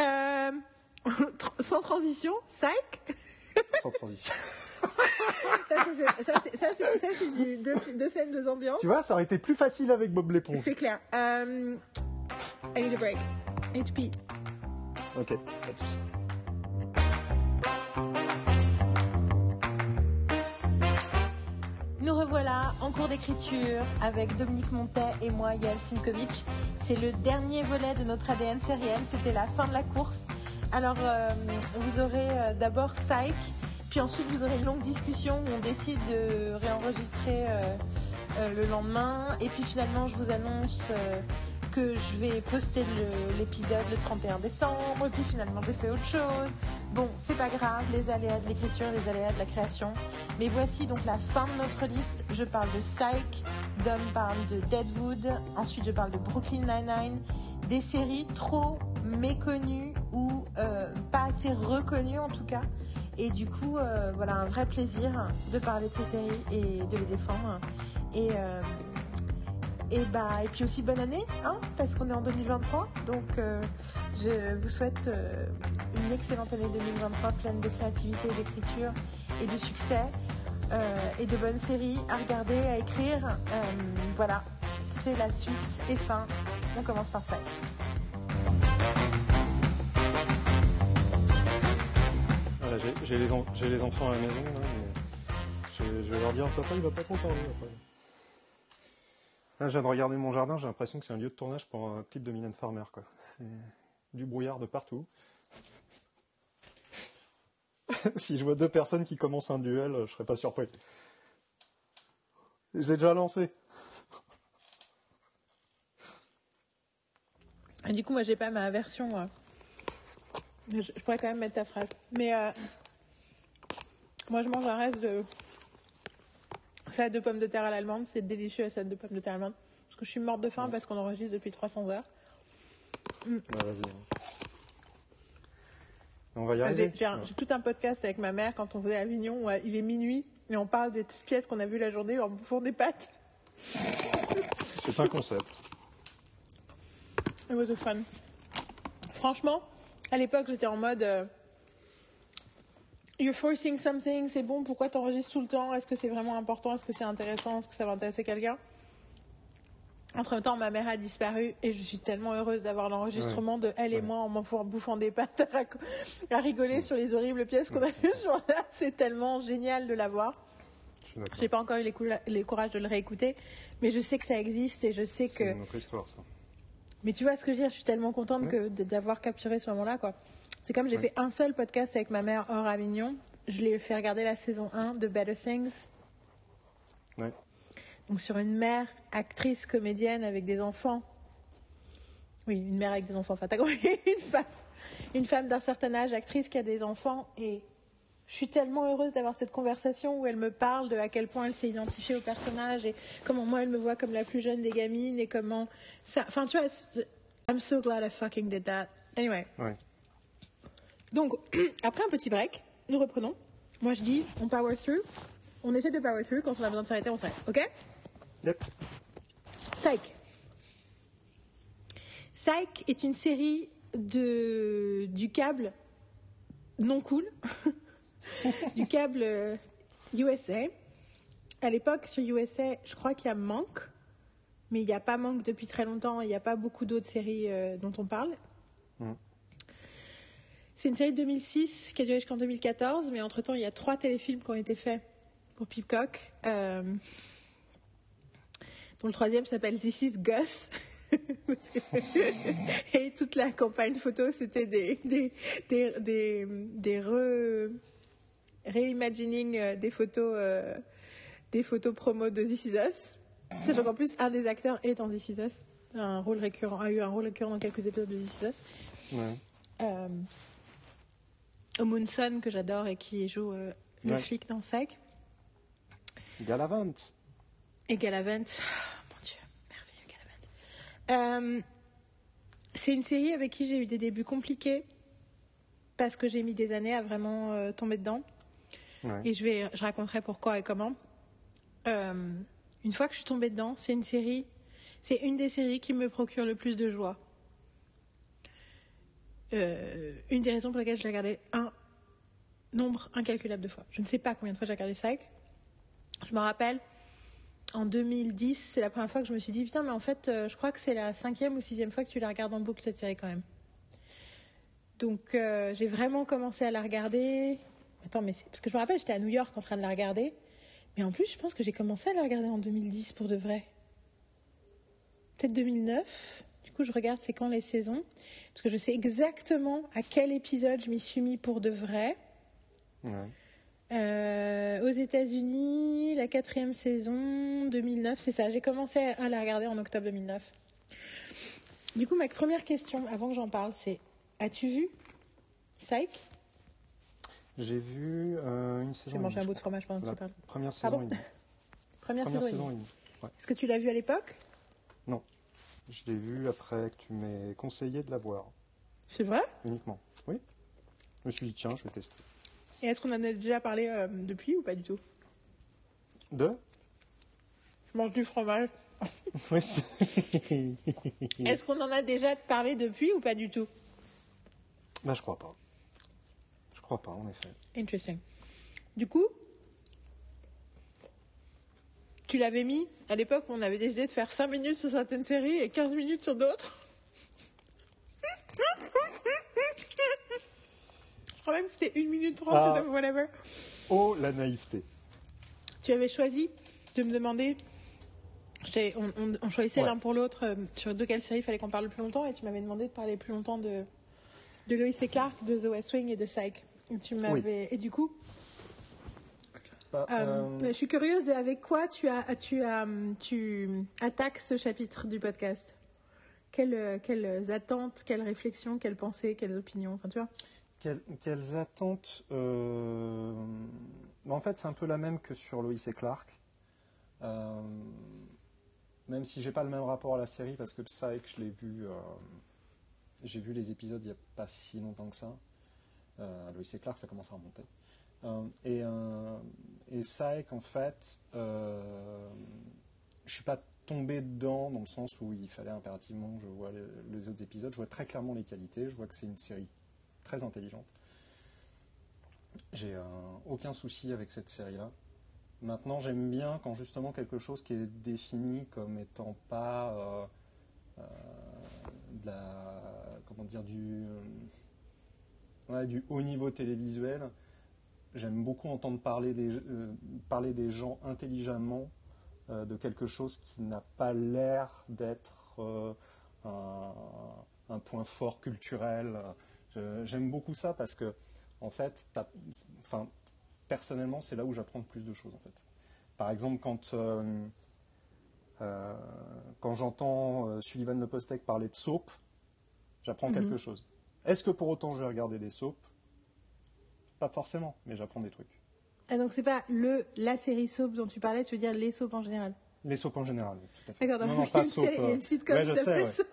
Euh, sans transition, psych. Sans transition. Ça, c'est- du- deux, deux scènes, deux ambiances. tu vois, ça aurait été plus facile avec Bob l'éponge. C'est clair. Euh, I need a break. I need to pee. Ok, pas de souci. Revoilà en cours d'écriture avec Dominique Montet et moi, Yael Simkovic. C'est le dernier volet de notre ADN sériel. C'était la fin de la course. Alors, euh, vous aurez euh, d'abord Psych, puis ensuite vous aurez une longue discussion où on décide de réenregistrer euh, le lendemain. Et puis finalement, je vous annonce que je vais poster l'épisode le 31 décembre. Et puis finalement, j'ai fait autre chose. Bon, c'est pas grave, les aléas de l'écriture, les aléas de la création. Mais voici donc la fin de notre liste. Je parle de Psych, Dom parle de Deadwood, ensuite je parle de Brooklyn Nine-Nine, des séries trop méconnues ou euh, pas assez reconnues en tout cas. Et du coup, euh, voilà, un vrai plaisir de parler de ces séries et de les défendre. Euh, et, bah, et puis aussi bonne année, hein, parce qu'on est en 2023. Donc euh, je vous souhaite euh, une excellente année 2023 pleine de créativité, d'écriture et de succès euh, et de bonnes séries à regarder, à écrire. Voilà, c'est la suite et fin. On commence par ça. Voilà, j'ai- les, enfants à la maison, mais je, vais leur dire, papa, il va pas content, lui, après. Là, je viens de regarder mon jardin, j'ai l'impression que c'est un lieu de tournage pour un clip de Mylène Farmer. C'est du brouillard de partout. si je vois deux personnes qui commencent un duel, je serais pas surpris. Je l'ai déjà lancé. Et du coup, moi, j'ai pas ma version. je pourrais quand même mettre ta phrase. Mais euh, moi, je mange un reste de salade de pommes de terre à l'allemande. C'est délicieux la salade de pommes de terre à l'allemande. Parce que je suis morte de faim parce qu'on enregistre depuis 300 heures. Bah, vas-y. On va y J'ai arriver. j'ai tout un podcast avec ma mère quand on faisait Avignon. où, il est minuit et on parle des pièces qu'on a vues la journée en bouffant des pâtes. C'est un concept. It was a fun. Franchement, à l'époque, j'étais en mode euh, You're forcing something, c'est bon, pourquoi t'enregistres tout le temps? Est-ce que c'est vraiment important? Est-ce que c'est intéressant? Est-ce que ça va intéresser quelqu'un? Entre temps, ma mère a disparu et je suis tellement heureuse d'avoir l'enregistrement de elle et Ouais. moi en m'en bouffant des pâtes à, rigoler sur les horribles pièces qu'on a vues sur là. C'est tellement génial de l'avoir. J'ai pas encore eu les, les courage de le réécouter, mais je sais que ça existe et je sais C'est que une autre histoire, ça. mais tu vois ce que je veux dire, je suis tellement contente que d'avoir capturé ce moment-là, quoi. C'est comme j'ai Ouais. fait un seul podcast avec ma mère hors Avignon. Je l'ai fait regarder la saison 1 de Better Things. Ouais. Donc sur une mère, actrice, comédienne avec des enfants. Oui, une mère avec des enfants. Enfin, t'as compris? Une femme, une femme d'un certain âge, actrice qui a des enfants. Et je suis tellement heureuse d'avoir cette conversation où elle me parle de à quel point elle s'est identifiée au personnage et comment moi elle me voit comme la plus jeune des gamines et comment ça. Enfin, tu vois, I'm so glad I fucking did that. Anyway. Ouais. Donc, après un petit break, nous reprenons. Moi, je dis, on power through. On essaie de power through. Quand on a besoin de s'arrêter, on s'arrête. OK? Yep. Psych. Psych est une série de, du câble non cool, du câble euh, USA. À l'époque, sur USA, je crois qu'il y a Monk, mais il n'y a pas Monk depuis très longtemps. Il n'y a pas beaucoup d'autres séries euh, dont on parle. Mhm. C'est une série de 2006 qui a duré jusqu'en 2014, mais entre-temps, il y a trois téléfilms qui ont été faits pour Peacock. Euh, dont le troisième s'appelle This is Gus. Et toute la campagne photo, c'était des, des, des, des, des re- reimagining euh, des photos, euh, des photos promo de This is Us. Sachant qu'en plus, un des acteurs est dans This is Us. Un rôle récurrent, a eu un rôle récurrent dans quelques épisodes de This is Us. Ouais. Euh, Omunson, que j'adore et qui joue euh, le Ouais. flic dans Psych. Galavant. Et Galavant. Oh, mon Dieu, merveilleux Galavant. Euh, c'est une série avec qui j'ai eu des débuts compliqués parce que j'ai mis des années à vraiment euh, tomber dedans. Ouais. Et je, vais, je raconterai pourquoi et comment. Une fois que je suis tombée dedans, c'est une série, c'est une des séries qui me procure le plus de joie. Euh, une des raisons pour lesquelles je l'ai regardé un nombre incalculable de fois. Je ne sais pas combien de fois j'ai regardé Psych. Je me rappelle, en 2010, c'est la première fois que je me suis dit, putain, mais en fait, euh, je crois que c'est la cinquième ou sixième fois que tu la regardes en boucle, cette série, quand même. Donc, euh, j'ai vraiment commencé à la regarder. Attends, mais c'est... Parce que je me rappelle, j'étais à New York en train de la regarder. Mais en plus, je pense que j'ai commencé à la regarder en 2010 pour de vrai. Peut-être 2009. Du coup, je regarde c'est quand les saisons. Parce que je sais exactement à quel épisode je m'y suis mis pour de vrai. Ouais. Euh, aux États-Unis, la quatrième saison, 2009, c'est ça. J'ai commencé à la regarder en octobre 2009. Du coup, ma première question, avant que j'en parle, c'est As-tu vu Psych J'ai vu euh, une saison. J'ai mangé un bout de fromage pendant que tu parles. Première saison. Première, Première saison. saison. Ouais. Est-ce que tu l'as vu à l'époque? Non. Je l'ai vu après que tu m'aies conseillé de la voir. C'est vrai? Uniquement. Oui. Je me suis dit, tiens, je vais tester. Et est-ce qu'on en a déjà parlé euh, depuis ou pas du tout? De? Je mange du fromage. Oui. Est-ce qu'on en a déjà parlé depuis ou pas du tout? Bah, je crois pas. Je crois pas, en effet. Interesting. Du coup, tu l'avais mis à l'époque où on avait décidé de faire 5 minutes sur certaines séries et 15 minutes sur d'autres. Je crois même que c'était 1 minute 30 Ah. whatever. Oh, la naïveté. Tu avais choisi de me demander. On, on- on choisissait Ouais. l'un pour l'autre euh, sur de quelle série il fallait qu'on parle le plus longtemps et tu m'avais demandé de parler plus longtemps de, de Lois et Clark, de The West Wing et de Psych. Et, tu m'avais, et du coup, Euh, euh, Je suis curieuse de avec quoi tu as tu as tu attaques ce chapitre du podcast? Quelles, quelles attentes, quelles réflexions, quelles pensées, quelles opinions, enfin tu vois. Quelles, quelles attentes euh, En fait, c'est un peu la même que sur Lois et Clark. Euh, même si j'ai pas le même rapport à la série, parce que Psych, je l'ai vu, j'ai vu les épisodes il n'y a pas si longtemps que ça. Lois et Clark, ça commence à remonter. Euh, et, euh, et Psych, en fait, euh, je suis pas tombé dedans dans le sens où il fallait impérativement que je vois les, autres épisodes. Je vois très clairement les qualités. Je vois que c'est une série très intelligente. J'ai euh, aucun souci avec cette série-là. Maintenant, j'aime bien quand justement quelque chose qui est défini comme étant pas euh, euh, comment dire, du, du haut niveau télévisuel. J'aime beaucoup entendre parler des, euh, parler des gens intelligemment euh, de quelque chose qui n'a pas l'air d'être euh, un, un point fort culturel. J'aime beaucoup ça parce que, en fait, enfin, personnellement, c'est là où j'apprends le plus de choses. En fait. Par exemple, quand, quand j'entends Sullivan Le Postec parler de soap, j'apprends Mhm. quelque chose. Est-ce que pour autant je vais regarder des soaps? Pas forcément, mais j'apprends des trucs. Et donc c'est pas le la série soap dont tu parlais, tu veux dire les soaps en général. Les soaps en général, oui, tout à fait. D'accord, donc non, non, pas soap. série- il y a euh, une sitcom ouais, qui s'appelle ouais. Soap.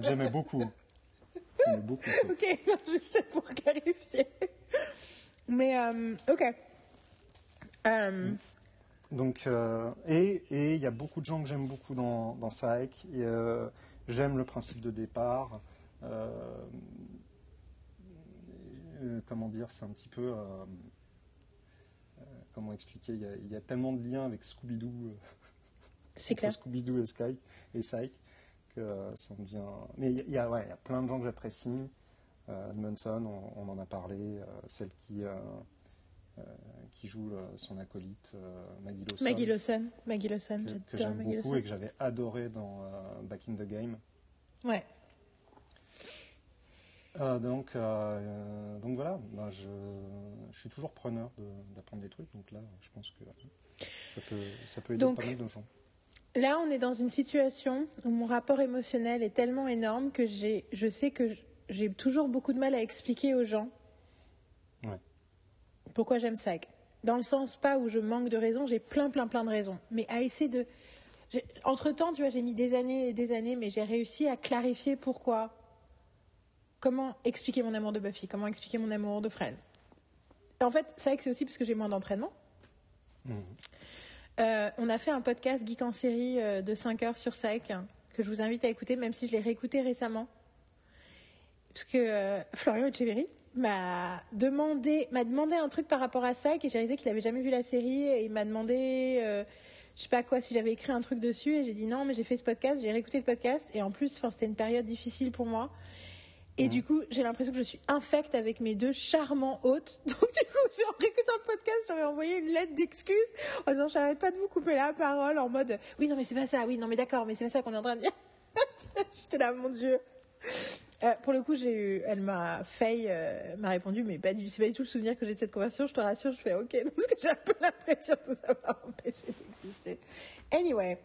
J'aimais beaucoup. J'aimais beaucoup soap. Ok, non, juste pour clarifier. Mais euh, ok. Euh, Donc, euh, et et il y a beaucoup de gens que j'aime beaucoup dans, dans Psych. Et, euh, j'aime le principe de départ. Euh, euh, comment dire, c'est un petit peu. euh, euh, comment expliquer il y, a, il y a tellement de liens avec Scooby-Doo, c'est clair. Scooby-Doo et, Sky, et Psych, que ça me vient. Mais il y a- ouais, il y a plein de gens que j'apprécie. Edmondson, on, on en a parlé. celle qui. euh, qui joue euh, son acolyte euh, Maggie Lawson, Maggie Lawson, Maggie Lawson, que, que j'aime beaucoup Lawson. et que j'avais adoré dans Back in the Game. Ouais. Euh, donc, euh, donc voilà, je, je suis toujours preneur de- d'apprendre des trucs, donc là, je pense que ça peut, ça peut aider Donc, pas mal de gens. Là, on est dans une situation où mon rapport émotionnel est tellement énorme que je sais que j'ai toujours beaucoup de mal à expliquer aux gens Ouais. pourquoi j'aime Sag. Dans le sens pas où je manque de raisons, j'ai plein, plein, plein de raisons. Mais à essayer de. Entre-temps, tu vois, j'ai mis des années et des années, mais j'ai réussi à clarifier pourquoi. Comment expliquer mon amour de Buffy Comment expliquer mon amour de Fred En fait, c'est vrai que c'est aussi parce que j'ai moins d'entraînement. Mhm. Euh, on a fait un podcast Geek en série euh, de 5 heures sur SEC que je vous invite à écouter, même si je l'ai réécouté récemment. parce que euh, Florian Echeverry m'a demandé, m'a demandé un truc par rapport à ça, et j'ai réalisé qu'il avait jamais vu la série, et il m'a demandé, euh, je sais pas quoi, si j'avais écrit un truc dessus, et j'ai dit non, mais j'ai fait ce podcast, j'ai réécouté le podcast, et en plus, c'était une période difficile pour moi. Et du coup, j'ai l'impression que je suis infecte avec mes deux charmants hôtes. Donc, du coup, j'ai en réécoutant le podcast, j'aurais envoyé une lettre d'excuse en disant, j'arrête pas de vous couper la parole en mode, oui, non, mais c'est pas ça, oui, non, mais d'accord, mais c'est pas ça qu'on est en train de dire. J'étais là, mon Dieu. Euh, pour le coup, j'ai eu, elle m'a fait, euh, m'a répondu, mais pas du, c'est pas du tout le souvenir que j'ai de cette conversation. Je te rassure, je fais OK, parce que j'ai un peu l'impression de vous avoir empêché d'exister. Anyway.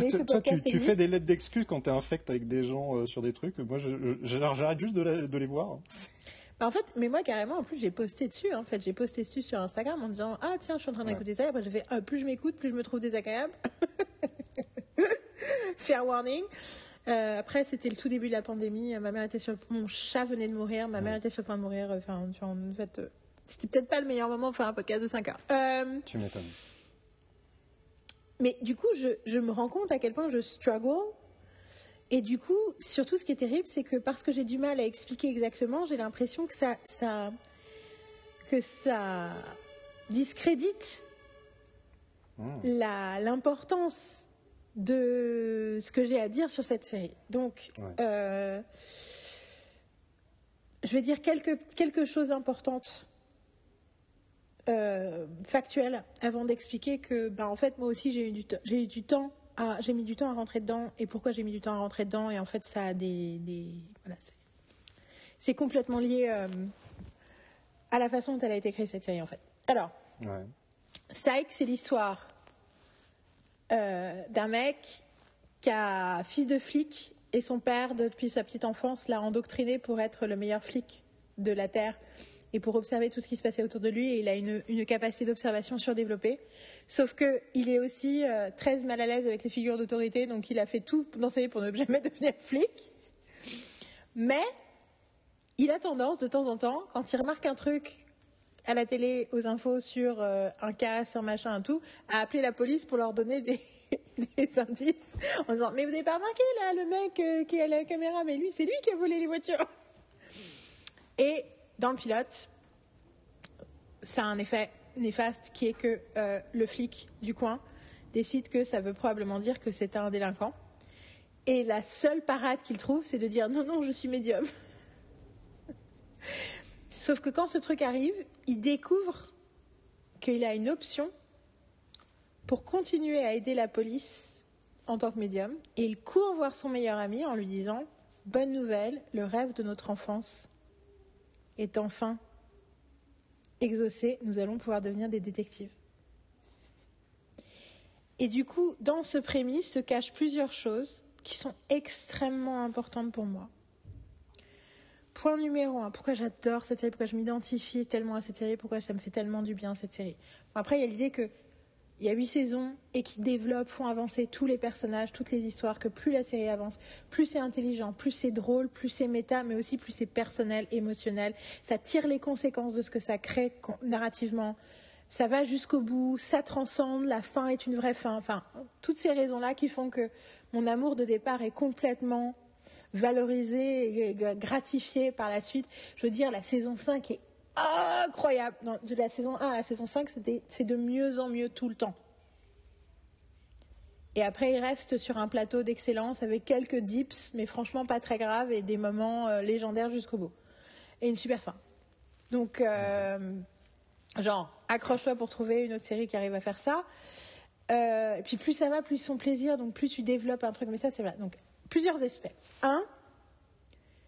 Mais ce toi, tu, tu fais des lettres d'excuses quand tu es infect avec des gens euh, sur des trucs. Moi, j'arrête juste de, de, les voir. Bah en fait, mais moi carrément, en plus, j'ai posté dessus. En fait, j'ai posté dessus sur Instagram en disant ah tiens, je suis en train d'écouter ça. Et après, j'ai fait ah, plus je m'écoute, plus je me trouve désagréable. Fair warning. Euh, après, c'était le tout début de la pandémie. Ma mère était sur le... mon chat venait de mourir. Ma mère était sur le point de mourir. Enfin, en fait, euh, c'était peut-être pas le meilleur moment pour faire un podcast de 5 heures. Euh, tu m'étonnes. Mais du coup, je, je, me rends compte à quel point je struggle. Et du coup, surtout, ce qui est terrible, c'est que parce que j'ai du mal à expliquer exactement, j'ai l'impression que ça, ça, que ça discrédite mmh. l'importance de ce que j'ai à dire sur cette série. Donc, euh, je vais dire quelque, quelque chose d'importante, euh, factuelle, avant d'expliquer que, bah, en fait, moi aussi, j'ai eu du, j'ai eu du temps. J'ai mis du temps à rentrer dedans. Et pourquoi j'ai mis du temps à rentrer dedans? Et en fait, ça a des. des voilà, c'est complètement lié euh, à la façon dont elle a été créée, cette série, en fait. Alors, ouais. Psych, c'est l'histoire euh, d'un mec qui a fils de flic et son père, depuis sa petite enfance, l'a endoctriné pour être le meilleur flic de la Terre et pour observer tout ce qui se passait autour de lui. Et il a une, capacité d'observation surdéveloppée. Sauf qu'il est aussi euh, très mal à l'aise avec les figures d'autorité, donc il a fait tout dans sa vie pour ne jamais devenir flic. Mais il a tendance, de temps en temps, quand il remarque un truc à la télé, aux infos sur euh, un casse, un machin, un tout, à appeler la police pour leur donner des, indices en disant Mais vous n'avez pas remarqué là, le mec euh, qui à la caméra, mais lui, c'est lui qui a volé les voitures. Et dans le pilote, ça a un effet néfaste qui est que euh, le flic du coin décide que ça veut probablement dire que c'est un délinquant. Et la seule parade qu'il trouve, c'est de dire non, non, je suis médium. Sauf que quand ce truc arrive, il découvre qu'il a une option pour continuer à aider la police en tant que médium. Et il court voir son meilleur ami en lui disant Bonne nouvelle, le rêve de notre enfance est enfin exaucé, nous allons pouvoir devenir des détectives. Et du coup, dans ce prémisse se cachent plusieurs choses qui sont extrêmement importantes pour moi. Point numéro un, pourquoi j'adore cette série, pourquoi je m'identifie tellement à cette série, pourquoi ça me fait tellement du bien cette série. après, il y a l'idée que il y a huit saisons et qui développent, font avancer tous les personnages, toutes les histoires, que plus la série avance, plus c'est intelligent, plus c'est drôle, plus c'est méta, mais aussi plus c'est personnel, émotionnel. Ça tire les conséquences de ce que ça crée narrativement. Ça va jusqu'au bout, ça transcende, la fin est une vraie fin. Enfin, toutes ces raisons-là qui font que mon amour de départ est complètement valorisé et gratifié par la suite. Je veux dire, la saison 5 est incroyable. de la saison 1 à la saison 5, c'est de mieux en mieux tout le temps. Et après, il reste sur un plateau d'excellence avec quelques dips, mais franchement pas très graves et des moments euh, légendaires jusqu'au bout. Et une super fin. Donc, euh, genre, accroche-toi pour trouver une autre série qui arrive à faire ça. Euh, et puis plus ça va, plus ils font plaisir, donc plus tu développes un truc. Mais ça, c'est vrai. Donc, plusieurs aspects. Un,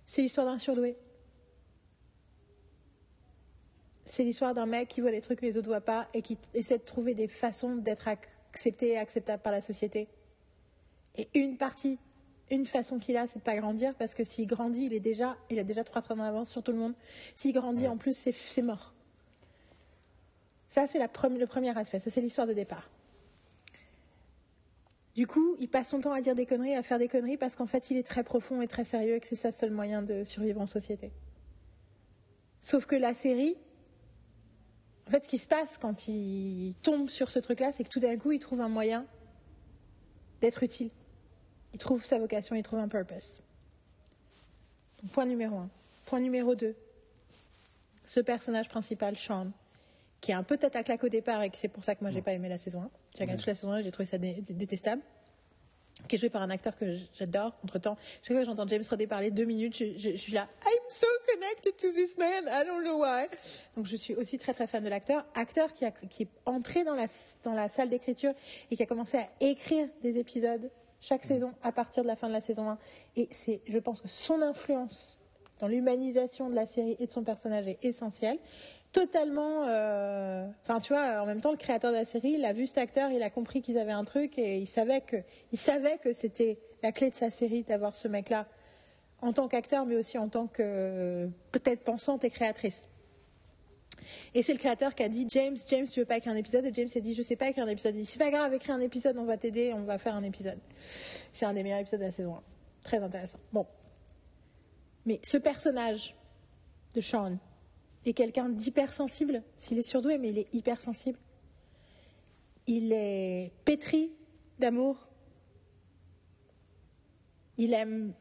c'est l'histoire d'un surdoué. C'est l'histoire d'un mec qui voit des trucs que les autres ne voient pas et qui essaie de trouver des façons d'être accepté et acceptable par la société. Et une partie, une façon qu'il a, c'est de pas grandir parce que s'il grandit, il est déjà, il a déjà trois trains d'avance sur tout le monde. S'il grandit, en plus, c'est mort. Ça, c'est le premier aspect. Ça, c'est l'histoire de départ. Du coup, il passe son temps à dire des conneries, à faire des conneries, parce qu'en fait, il est très profond et très sérieux et que c'est ça le seul moyen de survivre en société. Sauf que la série, en fait, ce qui se passe quand il tombe sur ce truc-là, c'est que tout d'un coup, il trouve un moyen d'être utile. Il trouve sa vocation, il trouve un purpose. point numéro un. Point numéro 2. Ce personnage principal, Sean, qui est un peu tête à claque au départ et que c'est pour ça que moi j'ai pas aimé la saison 1. J'ai regardé toute la saison 1 et j'ai trouvé ça dé- dé- détestable. Qui est joué par un acteur que j'adore. Entre temps, chaque fois que j'entends James Rodney parler deux minutes, je, je- je suis là. So connected to this man. I don't know why. Donc je suis aussi très très fan de l'acteur. Acteur qui, a, qui est entré dans la, dans la salle d'écriture et qui a commencé à écrire des épisodes chaque saison à partir de la fin de la saison 1. Et c'est, je pense que son influence dans l'humanisation de la série et de son personnage est essentielle. Totalement. euh, Enfin, tu vois, en même temps, le créateur de la série, il a vu cet acteur, il a compris qu'ils avaient un truc et il savait que, il savait que c'était la clé de sa série d'avoir ce mec-là en tant qu'acteur, mais aussi en tant que euh, peut-être pensante et créatrice. Et c'est le créateur qui a dit James, James, tu veux pas écrire un épisode? Et James a dit Je sais pas écrire un épisode. Il dit C'est pas grave, écris un épisode, on va t'aider, on va faire un épisode. C'est un des meilleurs épisodes de la saison 1. Très intéressant. Bon. Mais ce personnage de Sean est quelqu'un d'hypersensible. S'il est surdoué, mais il est hypersensible. Il est pétri d'amour. Il aime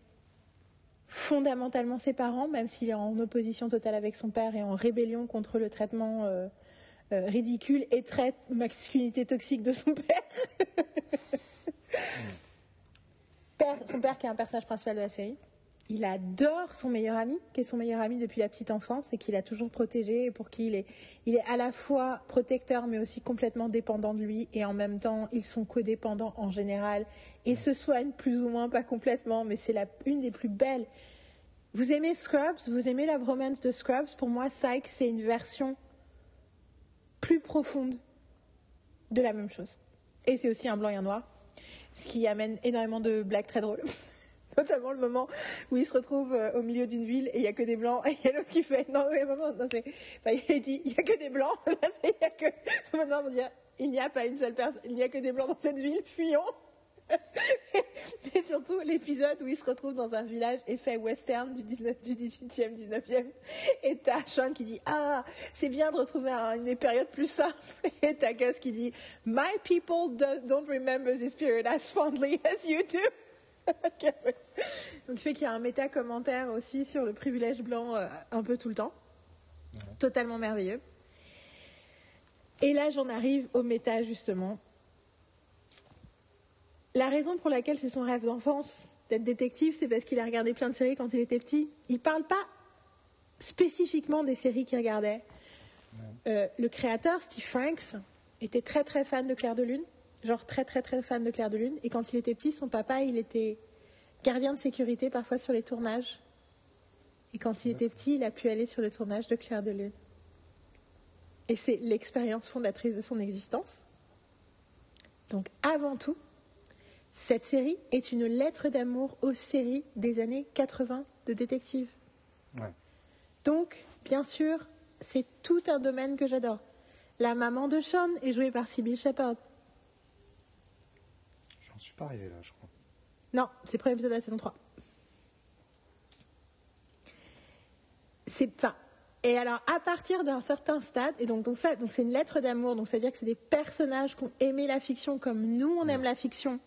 fondamentalement ses parents, même s'il est en opposition totale avec son père et en rébellion contre le traitement euh, euh, ridicule et traite masculinité toxique de son père. Père- Son père qui est un personnage principal de la série. Il adore son meilleur ami, qui est son meilleur ami depuis la petite enfance et qu'il a toujours protégé et pour qui il est, il est à la fois protecteur mais aussi complètement dépendant de lui et en même temps ils sont codépendants en général et se soignent plus ou moins, pas complètement, mais c'est une des plus belles. Vous aimez Scrubs, vous aimez la bromance de Scrubs, pour moi Psych c'est une version plus profonde de la même chose. Et c'est aussi un blanc et un noir, ce qui amène énormément de blagues très drôles. Notamment le moment où il se retrouve euh, au milieu d'une ville et il n'y a que des blancs et il y a l'autre qui fait non, oui, maman, non, c'est. Enfin, il dit il n'y a que des blancs. Maintenant, on dire il n'y a pas une seule personne, il n'y a que des blancs dans cette ville, fuyons. Mais surtout l'épisode où il se retrouve dans un village effet western du, 19, du 18e, 19e. Et t'as Sean qui dit Ah, c'est bien de retrouver un- une période plus simple. Et t'as Gus qui dit My people do- don't remember this period as fondly as you do. Donc, il fait qu'il y a un méta-commentaire aussi sur le privilège blanc euh, un peu tout le temps. Totalement merveilleux. Et là, j'en arrive au méta, justement. La raison pour laquelle c'est son rêve d'enfance d'être détective, c'est parce qu'il a regardé plein de séries quand il était petit. Il parle pas spécifiquement des séries qu'il regardait. Euh, le créateur, Steve Franks, était très très fan de Claire de Lune. Genre très très très fan de Claire de Lune. Et quand il était petit, son papa, il était gardien de sécurité parfois sur les tournages. Et quand il était petit, il a pu aller sur le tournage de Claire de Lune. Et c'est l'expérience fondatrice de son existence. Donc avant tout, cette série est une lettre d'amour aux séries des années 80 de détectives. Ouais. Donc, bien sûr, c'est tout un domaine que j'adore. La maman de Sean est jouée par Sybil Shepherd. J'en suis pas arrivé là, je crois. Non, c'est le premier épisode de la saison 3. C'est enfin, et alors à partir d'un certain stade et donc donc ça donc c'est une lettre d'amour donc ça veut dire que c'est des personnages qui ont aimé la fiction comme nous on aime la fiction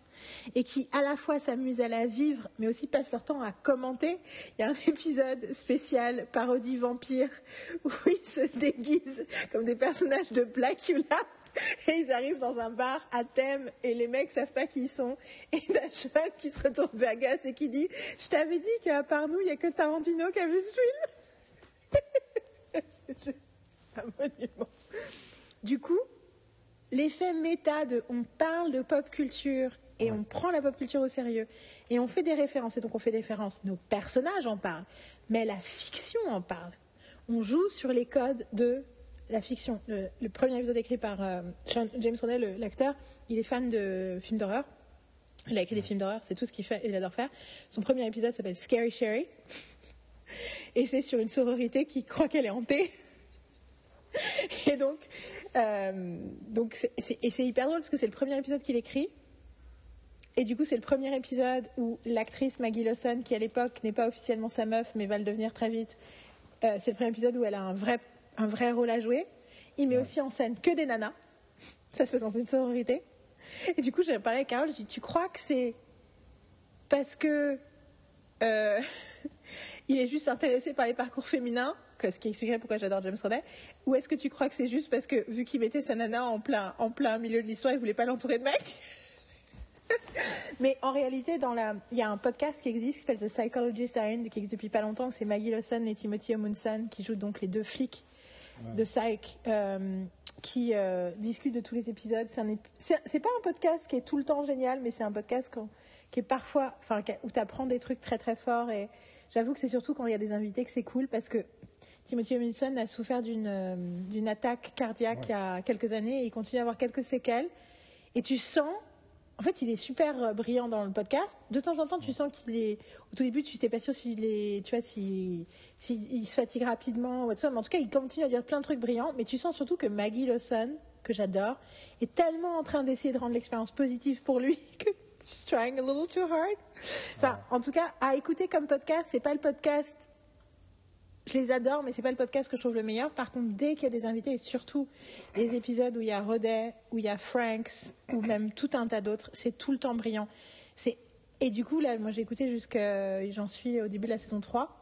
et qui à la fois s'amusent à la vivre mais aussi passent leur temps à commenter. Il y a un épisode spécial parodie vampire où ils se déguisent comme des personnages de Blackula et ils arrivent dans un bar à thème et les mecs savent pas qui ils sont. Et Sean qui se retourne vers Gus et qui dit Je t'avais dit qu'à part nous, il n'y a que Tarantino qui a vu ce film. C'est juste un monument. Du coup, l'effet méta de on parle de pop culture et on prend la pop culture au sérieux et on fait des références et donc on fait des références, nos personnages en parlent, mais la fiction en parle. On joue sur les codes de la fiction. Le, le premier épisode écrit par euh, James Rodney, le- l'acteur, il est fan de films d'horreur. Il a écrit des films d'horreur, c'est tout ce qu'il fait, il adore faire. Son premier épisode s'appelle Scary Sherry. Et c'est sur une sororité qui croit qu'elle est hantée. Et donc, euh, donc c'est- et c'est hyper drôle parce que c'est le premier épisode qu'il écrit. Et du coup, c'est le premier épisode où l'actrice Maggie Lawson, qui à l'époque n'est pas officiellement sa meuf, mais va le devenir très vite, euh, c'est le premier épisode où elle a un vrai, un vrai rôle à jouer. Il met aussi en scène que des nanas. Ça se fait dans une sororité. Et du coup, j'ai parlé à Carole, j'ai dit Tu crois que c'est parce que. euh, il est juste intéressé par les parcours féminins, ce qui expliquerait pourquoi j'adore James Roday, ou est-ce que tu crois que c'est juste parce que vu qu'il mettait sa nana en plein, en plein milieu de l'histoire, il voulait pas l'entourer de mecs? Mais en réalité, dans la... il y a un podcast qui existe qui s'appelle The Psychologist Iron, qui existe depuis pas longtemps, c'est Maggie Lawson et Timothy Omunson qui jouent donc les deux flics de Psych. Euh, qui euh, discutent de tous les épisodes. C'est pas un podcast qui est tout le temps génial, mais c'est un podcast qui est parfois, enfin, où tu apprends des trucs très très forts. Et j'avoue que c'est surtout quand il y a des invités que c'est cool parce que Timothy Wilson a souffert d'une euh, d'une attaque cardiaque il y a quelques années et il continue à avoir quelques séquelles. Et tu sens en fait, il est super euh, brillant dans le podcast. De temps en temps, tu sens qu'il est. Au tout début, tu n'étais pas sûr s'il est, tu vois, s'il se fatigue rapidement ou tout Mais en tout cas, il continue à dire plein de trucs brillants. Mais tu sens surtout que Maggie Lawson, que j'adore, est tellement en train d'essayer de rendre l'expérience positive pour lui que she's trying a little too hard. Enfin, en tout cas, à écouter comme podcast, c'est pas le podcast je les adore, mais c'est pas le podcast que je trouve le meilleur. Par contre, dès qu'il y a des invités, et surtout les épisodes où il y a Rodet, où il y a Franks, ou même tout un tas d'autres, c'est tout le temps brillant. C'est et du coup là, moi j'ai écouté jusqu'à, j'en suis au début de la saison 3.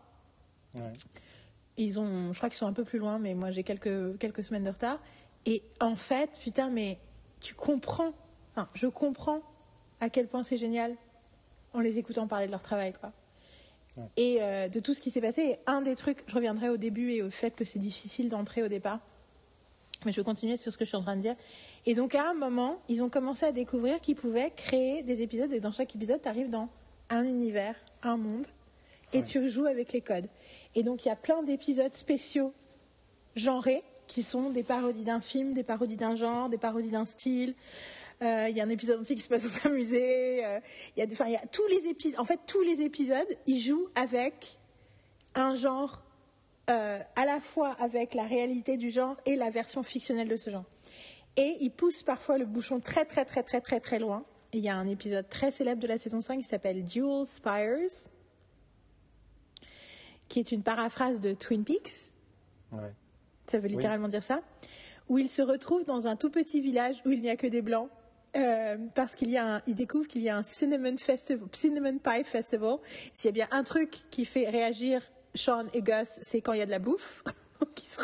Ils ont, je crois qu'ils sont un peu plus loin, mais moi j'ai quelques quelques semaines de retard. Et en fait, putain, mais tu comprends, enfin, je comprends à quel point c'est génial en les écoutant parler de leur travail, quoi et euh, de tout ce qui s'est passé. Et un des trucs, je reviendrai au début et au fait que c'est difficile d'entrer au départ. Mais je vais continuer sur ce que je suis en train de dire. Et donc, à un moment, ils ont commencé à découvrir qu'ils pouvaient créer des épisodes. Et dans chaque épisode, tu arrives dans un univers, un monde. Et tu joues avec les codes. Et donc, il y a plein d'épisodes spéciaux, genrés, qui sont des parodies d'un film, des parodies d'un genre, des parodies d'un style. Euh, il y a un épisode entier qui se passe dans un musée. Euh, il y a, enfin, il y a tous les épisodes. En fait, tous les épisodes, ils jouent avec un genre, euh, à la fois avec la réalité du genre et la version fictionnelle de ce genre. Et ils poussent parfois le bouchon très très très très très très loin. il y a un épisode très célèbre de la saison 5 qui s'appelle Dual Spires, qui est une paraphrase de Twin Peaks. Ouais. Ça veut littéralement dire ça. Où ils se retrouvent dans un tout petit village où il n'y a que des blancs euh, parce qu'il y a il découvre qu'il y a un cinnamon festival, cinnamon pie festival. S'il y a bien un truc qui fait réagir Sean et Gus, c'est quand il y a de la bouffe qui se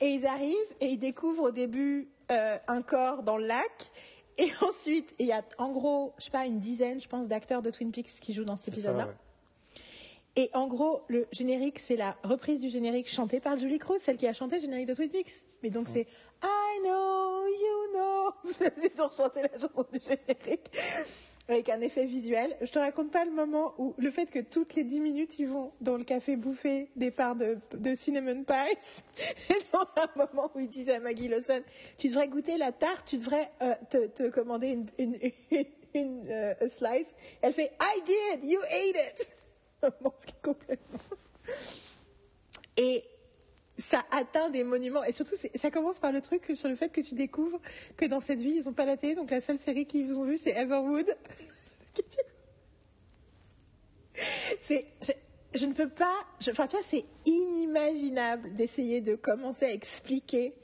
Et ils arrivent et ils découvrent au début euh, un corps dans le lac. Et ensuite, il y a en gros, je sais pas, une dizaine, je pense, d'acteurs de Twin Peaks qui jouent dans cet épisode-là. Et en gros, le générique, c'est la reprise du générique chantée par Julie Cruz, celle qui a chanté le générique de Twin Peaks. Mais donc c'est I know, you know. Ils ont chanté la chanson du générique avec un effet visuel. Je te raconte pas le moment où le fait que toutes les dix minutes ils vont dans le café bouffer des parts de, cinnamon pies. Et dans un moment où ils disent à Maggie Lawson, tu devrais goûter la tarte, tu devrais euh, te, commander une, euh, slice. Elle fait I did, you ate it. complètement. Et ça atteint des monuments. Et surtout, ça commence par le truc sur le fait que tu découvres que dans cette vie, ils n'ont pas la télé. Donc la seule série qu'ils ont vue, c'est Everwood. c'est, je, ne peux pas. enfin, tu vois, c'est inimaginable d'essayer de commencer à expliquer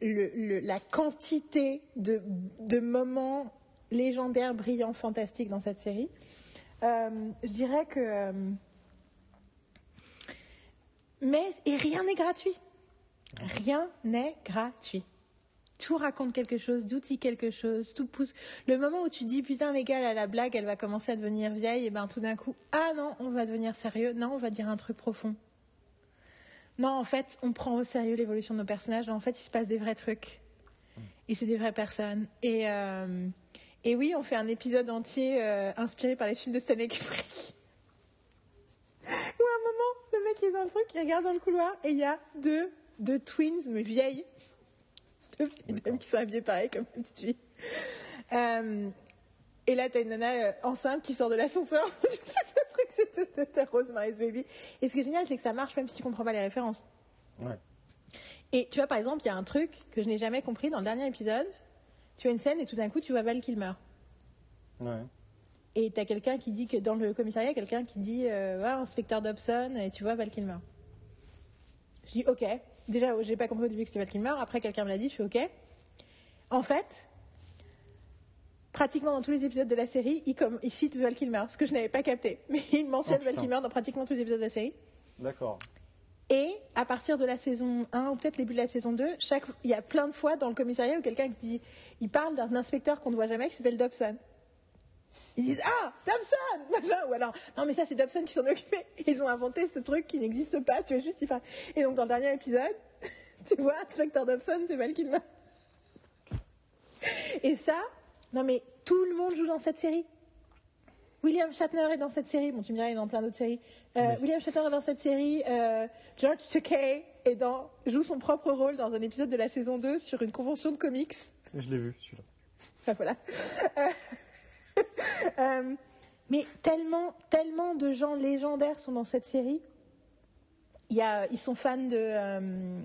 le, la quantité de, de, moments légendaires, brillants, fantastiques dans cette série. Euh, je dirais que. Mais et rien n'est gratuit. Rien n'est gratuit. Tout raconte quelque chose, dit quelque chose, tout pousse. Le moment où tu dis putain les gars, la blague, elle va commencer à devenir vieille, et ben tout d'un coup, ah non, on va devenir sérieux. Non, on va dire un truc profond. Non, en fait, on prend au sérieux l'évolution de nos personnages. en fait, il se passe des vrais trucs. Et c'est des vraies personnes. Et euh, et oui, on fait un épisode entier euh, inspiré par les films de Stanley Kubrick. Où à un moment, mec est dans le truc, il regarde dans le couloir et il y a deux, deux twins, mais vieilles, deux dames qui sont habillées pareil comme une petite fille. Euh, et là, t'as une nana euh, enceinte qui sort de l'ascenseur. le truc, c'est Rosemary's Baby. Et ce qui est génial, c'est que ça marche même si tu comprends pas les références. Ouais. Et tu vois, par exemple, il y a un truc que je n'ai jamais compris dans le dernier épisode tu as une scène et tout d'un coup, tu vois Val Kilmer. Ouais. Et tu as quelqu'un qui dit que dans le commissariat, quelqu'un qui dit euh, inspecteur Dobson, et tu vois Val Kilmer. Je dis ok. Déjà, j'ai pas compris au début que c'était Val Kilmer. Après, quelqu'un me l'a dit, je fais ok. En fait, pratiquement dans tous les épisodes de la série, il, comme, il cite Val Kilmer, ce que je n'avais pas capté. Mais il mentionne Oh, Val. Kilmer dans pratiquement tous les épisodes de la série. D'accord. Et à partir de la saison 1 ou peut-être début de la saison 2, chaque, il y a plein de fois dans le commissariat où quelqu'un qui dit, il parle d'un inspecteur qu'on ne voit jamais qui s'appelle Dobson. Ils disent Ah, Dobson machin. Ou alors, non, mais ça, c'est Dobson qui s'en occupait. Ils ont inventé ce truc qui n'existe pas, tu vois, juste il. Et donc, dans le dernier épisode, tu vois, Inspecteur Dobson, c'est Val Kilmer. Et ça, non, mais tout le monde joue dans cette série. William Shatner est dans cette série. Bon, tu me diras, il est dans plein d'autres séries. Euh, William Shatner est dans cette série. Euh, George Takei est dans, joue son propre rôle dans un épisode de la saison 2 sur une convention de comics. Je l'ai vu, celui-là. Enfin, voilà. Euh, euh, mais tellement, tellement de gens légendaires sont dans cette série. Il y a, ils sont fans de euh,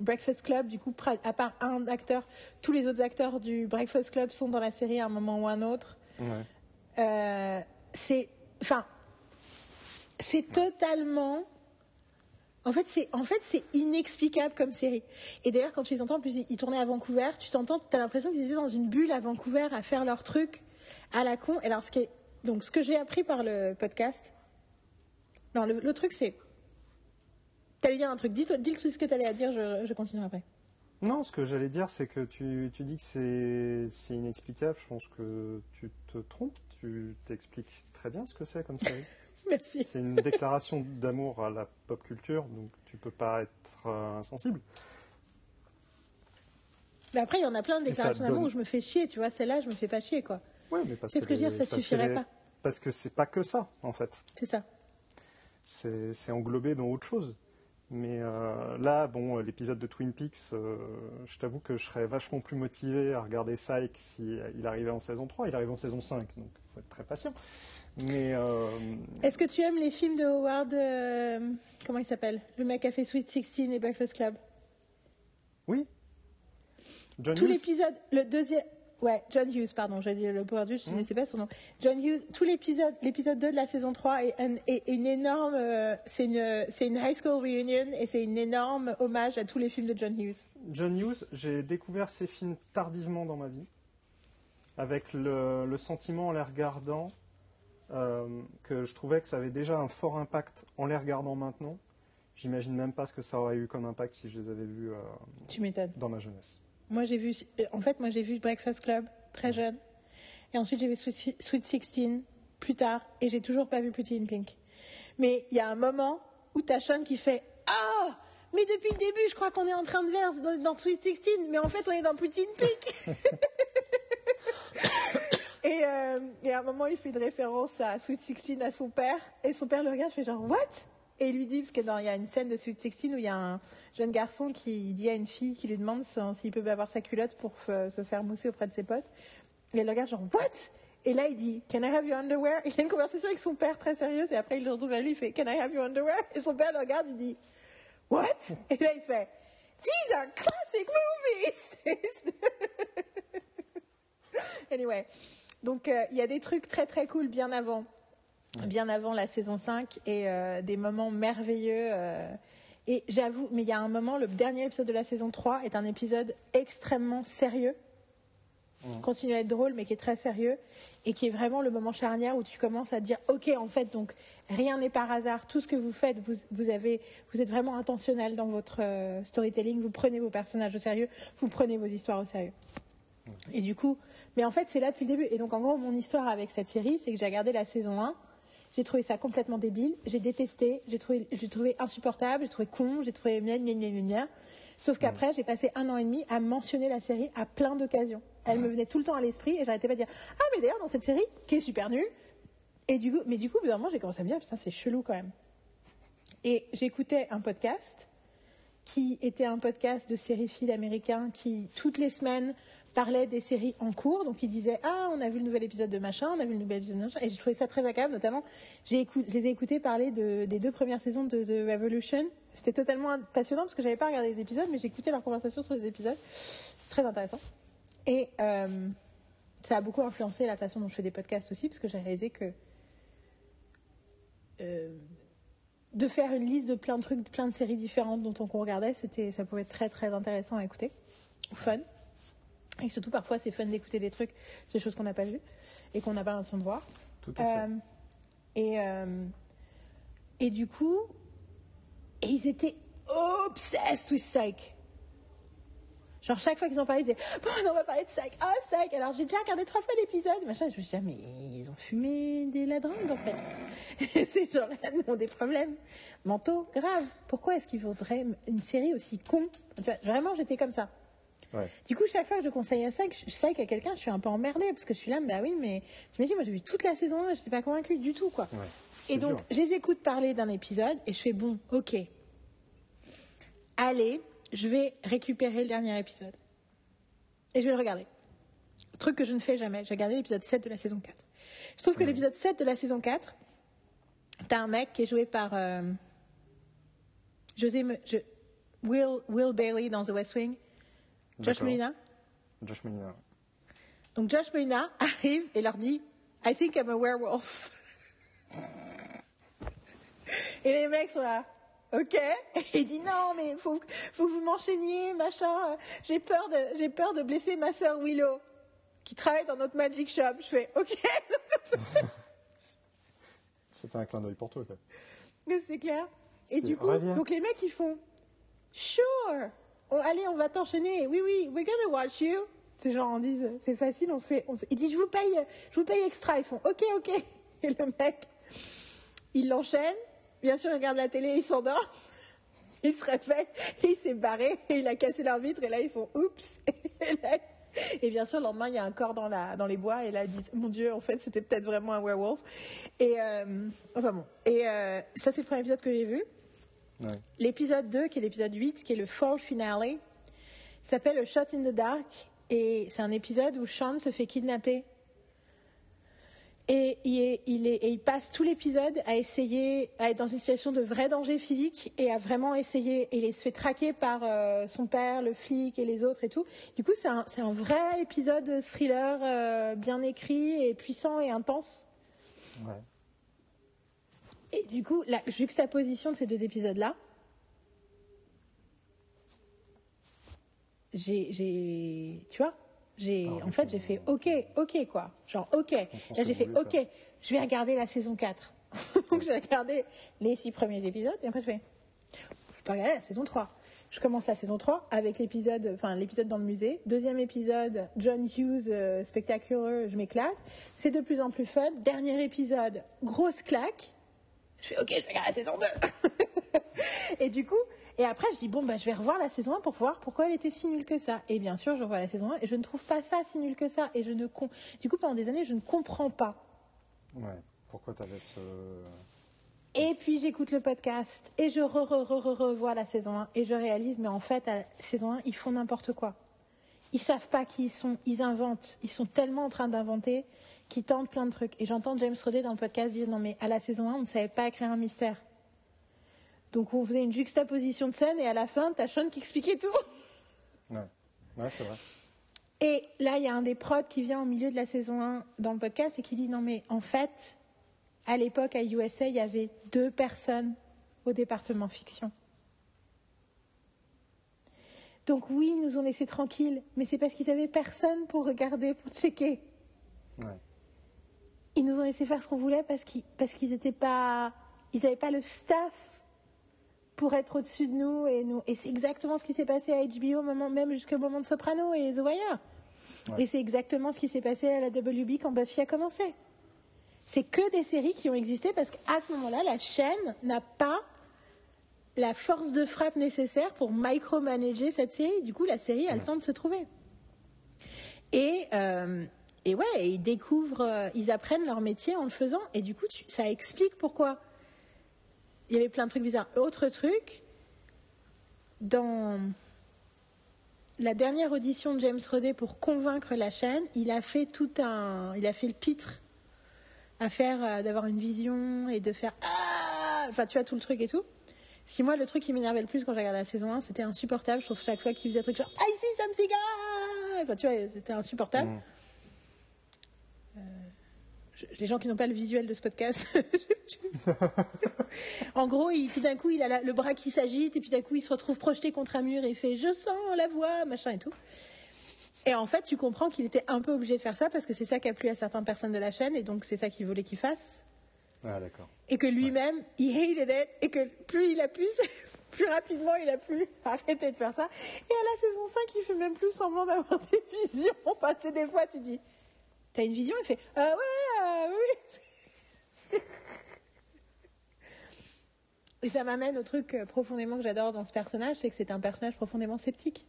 Breakfast Club, du coup, à part un acteur, tous les autres acteurs du Breakfast Club sont dans la série à un moment ou un autre. Ouais. Euh, c'est, enfin, c'est totalement. En fait, c'est en fait c'est inexplicable comme série. Et d'ailleurs, quand tu les entends, en plus ils, ils tournaient à Vancouver, tu t'entends, t'as l'impression qu'ils étaient dans une bulle à Vancouver à faire leur truc à la con. Et alors, ce qui est, donc, ce que j'ai appris par le podcast, non, le, le truc c'est, t'allais dire un truc. Dis, dis tout ce que t'allais à dire, je, je continue après. Non, ce que j'allais dire, c'est que tu, tu dis que c'est c'est inexplicable. Je pense que tu te trompes. Tu t'expliques très bien ce que c'est comme série. Merci. c'est une déclaration d'amour à la pop culture, donc tu peux pas être euh, insensible. Mais après, il y en a plein de déclarations d'amour donne- où je me fais chier, tu vois. Celle-là, je me fais pas chier, quoi. Ouais, mais parce C'est ce que je veux dire, ça parce suffirait les- pas. Parce que c'est pas que ça, en fait. C'est ça. C'est englobé dans autre chose. Mais euh, là, bon, l'épisode de Twin Peaks, euh, je t'avoue que je serais vachement plus motivé à regarder Psych si il arrivait en saison 3. Il arrive en saison 5, donc il faut être très patient. Mais euh, Est-ce que tu aimes les films de Howard euh, Comment il s'appelle? Le mec a fait Sweet 16 et Breakfast Club? oui, John Tout l'épisode, le deuxième. Ouais, John Hughes, pardon, j'ai dit le produit, je ne sais pas son nom. John Hughes, tout l'épisode, l'épisode 2 de la saison 3 est, un- est une énorme. euh, c'est une, c'est une high school reunion et c'est une énorme hommage à tous les films de John Hughes. John Hughes, j'ai découvert ces films tardivement dans ma vie, avec le, le sentiment en les regardant euh, que je trouvais que ça avait déjà un fort impact en les regardant maintenant. J'imagine même pas ce que ça aurait eu comme impact si je les avais vus euh, Tu dans ma jeunesse. Moi, j'ai vu. euh, En fait, moi, j'ai vu Breakfast Club très jeune. Et ensuite, j'ai vu Sweet Sweet 16 plus tard. Et j'ai toujours pas vu Pretty in Pink. Mais il y a un moment où t'as Sean qui fait Ah Mais depuis le début, je crois qu'on est en train de faire dans, dans Sweet 16. Mais en fait, on est dans Pretty in Pink. et, euh, et à un moment, il fait une référence à Sweet 16 à son père. Et son père le regarde, fait genre What? Et il lui dit, parce qu'il y a une scène de Sweet 16 où il y a un jeune garçon qui dit à une fille qui lui demande si- s'il peut avoir sa culotte pour se faire mousser auprès de ses potes. Et elle le regarde genre What? Et là il dit Can I have your underwear? Il a une conversation avec son père très sérieuse et après il le retrouve à lui, il fait Can I have your underwear? Et son père le regarde, il dit What? Et là il fait These are classic movies Anyway, donc euh, il y a des trucs très très cool bien avant, bien avant la saison 5 et euh, des moments merveilleux. euh, et j'avoue, mais il y a un moment, le dernier épisode de la saison 3 est un épisode extrêmement sérieux. Continue à être drôle, mais qui est très sérieux. Et qui est vraiment le moment charnière où tu commences à dire Ok, en fait, donc rien n'est par hasard. Tout ce que vous faites, vous, vous, avez, vous êtes vraiment intentionnel dans votre euh, storytelling. Vous prenez vos personnages au sérieux. Vous prenez vos histoires au sérieux. Et du coup, mais en fait, c'est là depuis le début. Et donc, en gros, mon histoire avec cette série, c'est que j'ai regardé la saison 1. J'ai trouvé ça complètement débile. J'ai détesté. J'ai trouvé, j'ai trouvé insupportable. J'ai trouvé con. J'ai trouvé gna gna gna. Sauf qu'après, j'ai passé un an et demi à mentionner la série à plein d'occasions. Elle me venait tout le temps à l'esprit et j'arrêtais pas de dire Ah, mais d'ailleurs, dans cette série, qui est super nulle. Et du coup, mais du coup, au j'ai commencé à me dire Putain, c'est chelou quand même. Et j'écoutais un podcast qui était un podcast de sériphiles américains qui, toutes les semaines, parlait des séries en cours. Donc, il disait Ah, on a vu le nouvel épisode de machin, on a vu le nouvel épisode de machin. Et j'ai trouvé ça très agréable, notamment, je les ai écoutés parler de- des deux premières saisons de The Revolution. C'était totalement passionnant parce que j'avais pas regardé les épisodes, mais j'écoutais leur conversation sur les épisodes. C'est très intéressant. Et euh, ça a beaucoup influencé la façon dont je fais des podcasts aussi, parce que j'ai réalisé que euh, de faire une liste de plein de trucs, de plein de séries différentes dont on regardait, ça pouvait être très très intéressant à écouter, ou fun. Et surtout, parfois, c'est fun d'écouter des trucs, des choses qu'on n'a pas vues et qu'on n'a pas l'impression de voir. Tout à fait. Euh, et, euh, et du coup, et ils étaient obsessed with Psych. Genre, chaque fois qu'ils en parlaient, ils disaient Bon, on va parler de Psych. Ah, Psych Alors, j'ai déjà regardé trois fois l'épisode. Machin, je me suis dit, ah, mais ils ont fumé des la drogue, en fait. Ces gens-là ont des problèmes mentaux graves. Pourquoi est-ce qu'ils voudraient une série aussi con? Tu vois, Vraiment, j'étais comme ça. Ouais. Du coup, chaque fois que je conseille à Psych, je sais qu'à quelqu'un, je suis un peu emmerdée parce que je suis là, bah oui, mais tu m'as dit, moi j'ai vu toute la saison 1, je n'étais pas convaincue du tout, quoi. Ouais. Et donc, dur. je les écoute parler d'un épisode et je fais bon, ok. Allez, je vais récupérer le dernier épisode. Et je vais le regarder. Truc que je ne fais jamais. J'ai regardé l'épisode 7 de la saison 4. Je trouve que l'épisode 7 de la saison 4, t'as un mec qui est joué par euh, José Me- je- Will, Will Bailey dans The West Wing. Josh. Molina. Josh Molina. Donc Josh Molina arrive et leur dit I think I'm a werewolf. Et les mecs sont là. Ok. Et il dit non mais faut faut que vous m'enchaîniez machin. J'ai peur de j'ai peur de blesser ma sœur Willow qui travaille dans notre magic shop. Je fais ok. C'était un clin d'œil pour toi, quoi. c'est clair. Et du coup donc les mecs ils font sure. Oh, allez on va t'enchaîner. Oui oui we're gonna watch you. Ces gens en disent c'est facile on se fait. On. Il dit je vous paye je vous paye extra. Ils font ok ok. Et le mec il l'enchaîne. Bien sûr, il regarde la télé, il s'endort. Il se réveille il s'est barré il a cassé leur vitre et là ils font oups. Et bien sûr, le lendemain, il y a un corps dans, la, dans les bois et là ils disent mon Dieu, en fait, c'était peut-être vraiment un werewolf. Et euh, enfin bon. Et euh, ça, c'est le premier épisode que j'ai vu. Ouais. L'épisode 2, qui est l'épisode 8, qui est le fall finale, s'appelle A Shot in the Dark. Et c'est un épisode où Sean se fait kidnapper. Et il, est- il est- et il passe tout l'épisode à essayer, à être dans une situation de vrai danger physique et à vraiment essayer. Et il se fait traquer par euh, son père, le flic et les autres et tout. Du coup, c'est un, c'est un vrai épisode thriller euh, bien écrit et puissant et intense. Ouais. Et du coup, la juxtaposition de ces deux épisodes-là, j'ai, j'ai, tu vois, j'ai, Ah, en fait, j'ai fait OK, OK, quoi. Genre, OK. Là, j'ai fait OK, faire. je vais regarder la saison 4. Donc, j'ai regardé les six premiers épisodes et après, je fais, je peux regarder la saison 3. Je commence la saison 3 avec l'épisode, enfin, l'épisode dans le musée. Deuxième épisode, John Hughes, euh, spectaculaire, je m'éclate. C'est de plus en plus fun. Dernier épisode, grosse claque. Je fais OK, je vais regarder la saison 2. et du coup, et après, je dis bon, bah, je vais revoir la saison 1 pour voir pourquoi elle était si nulle que ça. Et bien sûr, je revois la saison 1 et je ne trouve pas ça si nul que ça. Et je ne du coup, pendant des années, je ne comprends pas. Ouais. Pourquoi t'avais ce. Et puis j'écoute le podcast et je re, re, re, re- revois la saison 1 et je réalise, mais en fait, à la saison 1, ils font n'importe quoi. Ils savent pas qui ils sont, ils inventent. Ils sont tellement en train d'inventer qu'ils tentent plein de trucs. Et j'entends James Roday dans le podcast dire non, mais à la saison 1, on ne savait pas écrire un mystère. Donc on faisait une juxtaposition de scène et à la fin, t'as Sean qui expliquait tout. Ouais. Ouais, c'est vrai. Et là, il y a un des prods qui vient au milieu de la saison 1 dans le podcast et qui dit non mais en fait, à l'époque à USA, il y avait deux personnes au département fiction. Donc oui, ils nous ont laissés tranquilles, mais c'est parce qu'ils avaient personne pour regarder, pour checker. Ouais. Ils nous ont laissé faire ce qu'on voulait parce qu'ils parce qu'ils étaient pas, ils n'avaient pas le staff pour être au-dessus de nous et nous. Et c'est exactement ce qui s'est passé à HBO, moment, même jusqu'au moment de Soprano et The Wire. Ouais. Et c'est exactement ce qui s'est passé à la WB quand Buffy a commencé. C'est que des séries qui ont existé parce qu'à ce moment-là, la chaîne n'a pas la force de frappe nécessaire pour micromanager cette série. Du coup, la série a le temps de se trouver. Et, euh, et ouais, ils découvrent, euh, ils apprennent leur métier en le faisant. Et du coup, ça explique pourquoi. Il y avait plein de trucs bizarres. Autre truc, dans la dernière audition de James Roday pour convaincre la chaîne, il a fait tout un, il a fait le pitre à faire euh, d'avoir une vision et de faire ah, enfin tu vois tout le truc et tout. Ce qui moi le truc qui m'énervait le plus quand j'ai regardé la saison 1, c'était insupportable. Je trouve chaque fois qu'il faisait un truc genre I see something, ah enfin tu vois c'était insupportable. Mm. Je- les gens qui n'ont pas le visuel de ce podcast. en gros, il, tout d'un coup, il a la- le bras qui s'agite et puis d'un coup, il se retrouve projeté contre un mur et il fait Je sens la voix, machin et tout. Et en fait, tu comprends qu'il était un peu obligé de faire ça parce que c'est ça qui a plu à certaines personnes de la chaîne et donc c'est ça qu'il voulait qu'il fasse. Ah, d'accord. Et que lui-même, il hated it et que plus il a pu, plus rapidement il a pu arrêter de faire ça. Et à la saison 5, il fait même plus semblant d'avoir des visions. Parce que des fois, tu dis, t'as une vision? Il fait, euh, ouais, oui. Et ça m'amène au truc euh, profondément que j'adore dans ce personnage, c'est que c'est un personnage profondément sceptique.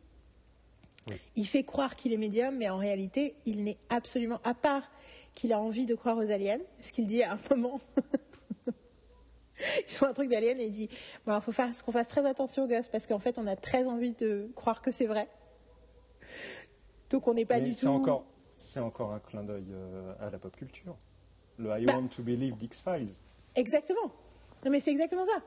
Oui. Il fait croire qu'il est médium, mais en réalité, il n'est absolument, à part qu'il a envie de croire aux aliens, ce qu'il dit à un moment. Ils font un truc d'alien et il dit Bon, il faut faire, qu'on fasse très attention aux gosses parce qu'en fait, on a très envie de croire que c'est vrai. Donc, on n'est pas Mais du tout. encore, c'est encore un clin d'œil euh, à la pop culture. Le I Bah. want to believe d'X-Files. Exactement. Non, mais c'est exactement ça.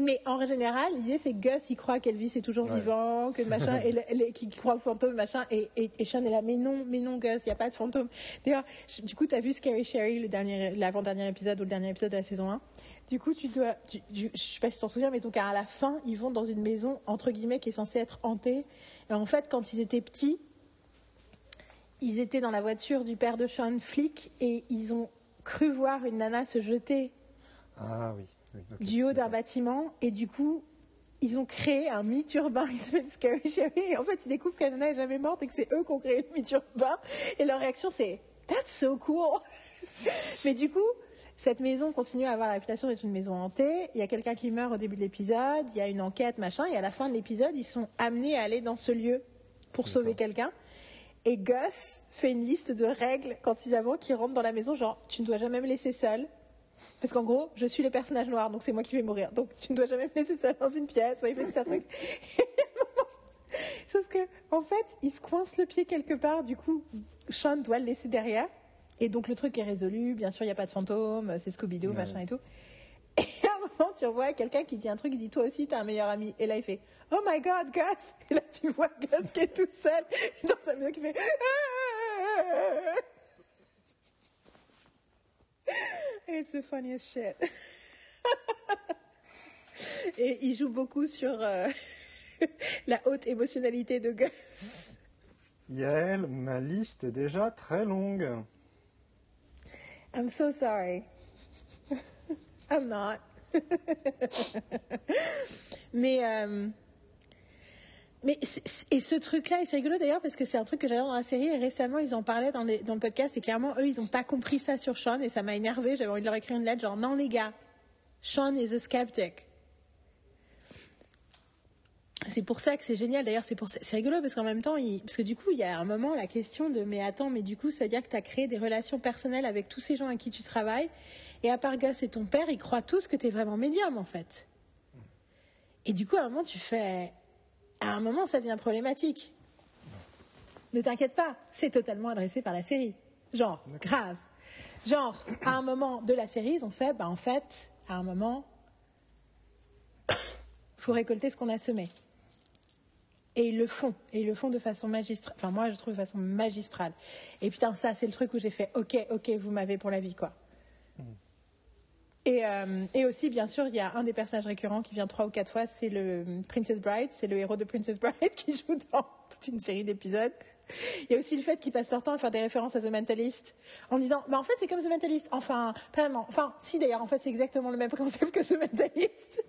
Mais en général, l'idée c'est que Gus il croit qu'Elvis est toujours Ouais. vivant, que machin, et qu'il croit au fantôme, machin, et, et, et Sean est là, mais non, mais non, Gus, il n'y a pas de fantôme. D'ailleurs, du coup, tu as vu Scary Sherry, le dernier, l'avant-dernier épisode ou le dernier épisode de la saison 1. Du coup, tu dois, tu- tu- je sais pas si tu t'en souviens, mais donc à la fin, ils vont dans une maison, entre guillemets, qui est censée être hantée. Et en fait, quand ils étaient petits, ils étaient dans la voiture du père de Sean, flic, et ils ont cru voir une nana se jeter Ah oui. oui ok. du haut d'un bâtiment et du coup ils ont créé un mythe urbain s'appelle Scary Sherry. Et en fait ils découvrent qu'elle n'est jamais morte et que c'est eux qui ont créé le mythe urbain. Et leur réaction c'est That's so cool. Mais du coup cette maison continue à avoir la réputation d'être une maison hantée. Il y a quelqu'un qui meurt au début de l'épisode il y a une enquête machin et à la fin de l'épisode ils sont amenés à aller dans ce lieu pour sauver quelqu'un et Gus fait une liste de règles quand ils avant qu'ils rentrent dans la maison genre tu ne dois jamais me laisser seule parce qu'en gros, je suis le personnage noir, donc c'est moi qui vais mourir. Donc tu ne dois jamais me laisser seule dans une pièce. Ouais, il fait tout un truc. Sauf que, en fait, il se coince le pied quelque part. Du coup, Sean doit le laisser derrière. Et donc le truc est résolu. Bien sûr, il n'y a pas de fantôme. C'est Scooby-Doo, Ouais. machin et tout. Moment, tu revois quelqu'un qui dit un truc. Il dit Toi aussi, t'as un meilleur ami. Et là, il fait Oh my god, Gus Et là, tu vois Gus qui est tout seul dans sa maison qui fait It's the funniest shit. Et il joue beaucoup sur euh, la haute émotionnalité de Gus. Yael, ma liste est déjà très longue. I'm so sorry. I'm not. mais euh, mais et ce truc-là, c'est rigolo d'ailleurs parce que c'est un truc que j'adore dans la série récemment ils en parlaient dans, le podcast et clairement eux ils n'ont pas compris ça sur Sean et ça m'a énervé. J'avais envie de leur écrire une lettre genre non les gars, Sean is a skeptic. C'est pour ça que c'est génial. D'ailleurs, c'est pour c'est rigolo parce qu'en même temps, parce que du coup, il y a un moment la question de mais attends, mais du coup, ça veut dire que tu as créé des relations personnelles avec tous ces gens avec qui tu travailles, et à part Gus et ton père, ils croient tous que tu es vraiment médium en fait. Et du coup, à un moment, tu fais, à un moment, ça devient problématique. Ne t'inquiète pas, c'est totalement adressé par la série. Genre, grave. Genre, à un moment de la série, ils ont fait, bah en fait, à un moment, faut récolter ce qu'on a semé. Et ils le font. Et ils le font de façon magistrale. Enfin, moi, je trouve de façon magistrale. Et putain, ça, c'est le truc où j'ai fait OK, OK, vous m'avez pour la vie, quoi. Et, euh, et aussi, bien sûr, il y a un des personnages récurrents qui vient trois ou quatre fois, c'est le Princess Bride, c'est le héros de Princess Bride qui joue dans toute une série d'épisodes. Il y a aussi le fait qu'ils passent leur temps à faire des références à The Mentalist en disant, bah en fait c'est comme The Mentalist. Enfin, pas vraiment. Enfin, si d'ailleurs, en fait c'est exactement le même concept que The Mentalist.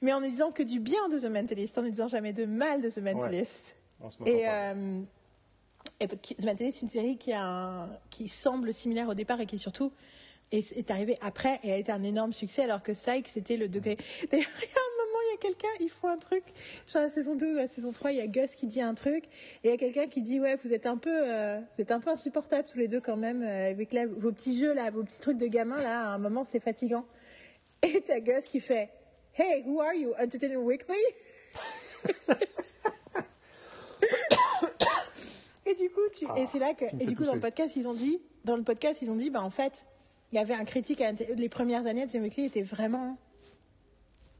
Mais en ne disant que du bien de The Mentalist, en ne disant jamais de mal de The Mentalist. Se Et, euh, et The Mentalist, c'est une série qui, a un- qui semble similaire au départ et qui surtout est, est arrivée après et a été un énorme succès alors que Psych, c'était le degré. D'ailleurs, il y a un moment, il y a quelqu'un, il faut un truc. Genre la saison 2 ou la saison 3, il y a Gus qui dit un truc et il y a quelqu'un qui dit Ouais, vous êtes un peu, euh, vous êtes un peu insupportables tous les deux quand même euh, avec là, vos petits jeux là, vos petits trucs de gamin là, à un moment, c'est fatigant. Et t'as Gus qui fait Hey, who are you? Entertainment Weekly? Et du coup, tu, et c'est là que, et du coup, dans le podcast, ils ont dit, dans le podcast, ils ont dit, bah, en fait, il y avait un critique à les premières années de The Weekly étaient vraiment,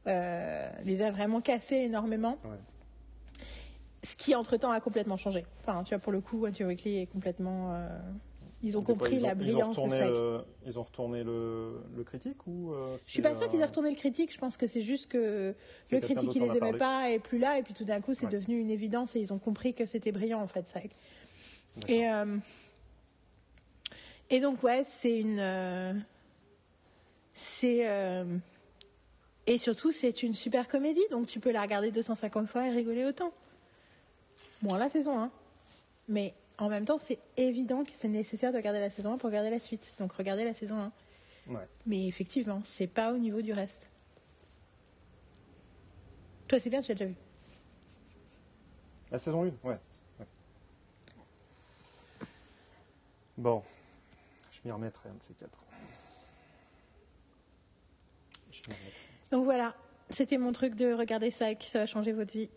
euh, les a vraiment cassés énormément. Ouais. Ce qui, entre temps, a complètement changé. Enfin, tu vois, pour le coup, Anti Weekly est complètement, euh, Ils ont compris ils la ont- brillance de le- Ils ont retourné le, le critique ou euh, Je suis pas sûre qu'ils aient retourné le critique. Je pense que c'est juste que le critique, en les aimait parlé. pas et plus là. Et puis tout d'un coup, c'est Ouais. devenu une évidence et ils ont compris que c'était brillant en fait. D'accord. Et, euh, et donc, ouais, c'est une. euh, c'est. euh, et surtout, c'est une super comédie. Donc, tu peux la regarder 250 fois et rigoler autant. Bon, la saison 1. Mais en même temps, c'est évident que c'est nécessaire de regarder la saison 1 pour regarder la suite. Donc, regardez la saison 1. Ouais. Mais effectivement, c'est pas au niveau du reste. Toi, c'est bien, tu l'as déjà vu? La saison 1, ouais. ouais. Bon, m'y remettrai un de ces quatre. Je. Donc voilà, c'était mon truc de regarder ça, que ça va changer votre vie.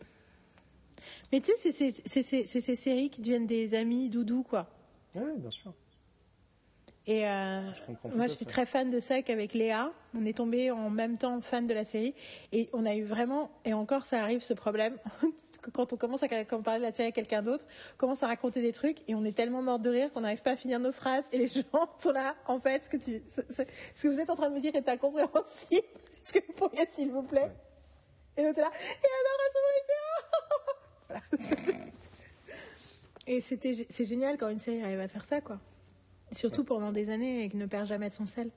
Mais tu sais, c'est ces séries qui deviennent des amis doudous, quoi. Ouais, bien sûr. Et euh, Je moi, je suis très fan de ça avec Léa. On est tombés en même temps fan de la série. Et on a eu vraiment, et encore ça arrive ce problème, que quand on commence à quand on parle de la série à quelqu'un d'autre, on commence à raconter des trucs et on est tellement mort de rire qu'on n'arrive pas à finir nos phrases. Et les gens sont là, en fait, ce que, tu, ce, ce- ce que vous êtes en train de me dire est incompréhensible. Est-ce que vous pourriez, s'il vous plaît? Et l'autre là, et alors, elles sont les Voilà. Et c'était, c'est génial quand une série arrive à faire ça, quoi. Surtout pendant des années et qui ne perd jamais de son sel.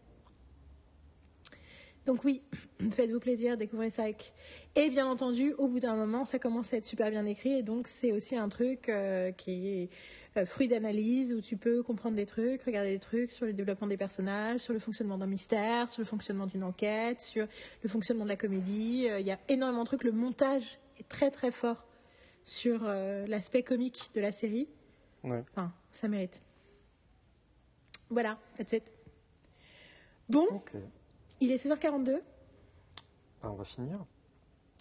Donc oui, faites-vous plaisir, découvrez ça. avec- Et bien entendu, au bout d'un moment, ça commence à être super bien écrit. Et donc c'est aussi un truc euh, qui est euh, fruit d'analyse, où tu peux comprendre des trucs, regarder des trucs sur le développement des personnages, sur le fonctionnement d'un mystère, sur le fonctionnement d'une enquête, sur le fonctionnement de la comédie. Euh, Il y a énormément de trucs. Le montage est très très fort sur euh, l'aspect comique de la série. Ouais. Enfin, ça mérite. Voilà, that's it. Ok. Il est 16h42, Ah, on va finir.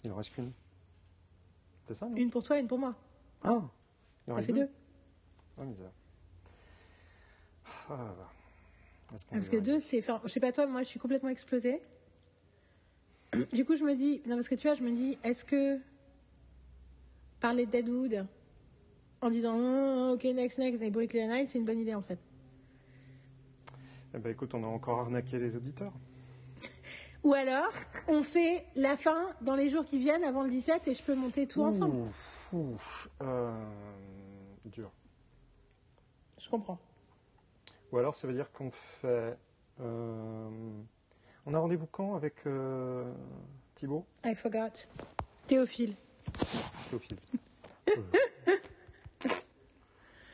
Il en reste qu'une. C'est ça, non? Une pour toi et une pour moi. Ah Il en Ça reste fait deux. Ah, misère. Ah. Est-ce qu'on Parce que deux, c'est. Enfin, je sais pas toi, moi, je suis complètement explosée. Du coup, je me dis. Non, parce que tu vois, je me dis, est-ce que parler de Deadwood en disant Oh, ok, next, next, et Brooklyn Night, c'est une bonne idée en fait? Eh ben, écoute, on a encore arnaqué les auditeurs. Ou alors, on fait la fin dans les jours qui viennent avant le 17 et je peux monter tout ensemble. Ouf, ouf. Euh, dur. Je comprends. Ou alors, ça veut dire qu'on fait. euh, on a rendez-vous quand avec euh, Thibaut? I forgot. Théophile. Théophile. Euh,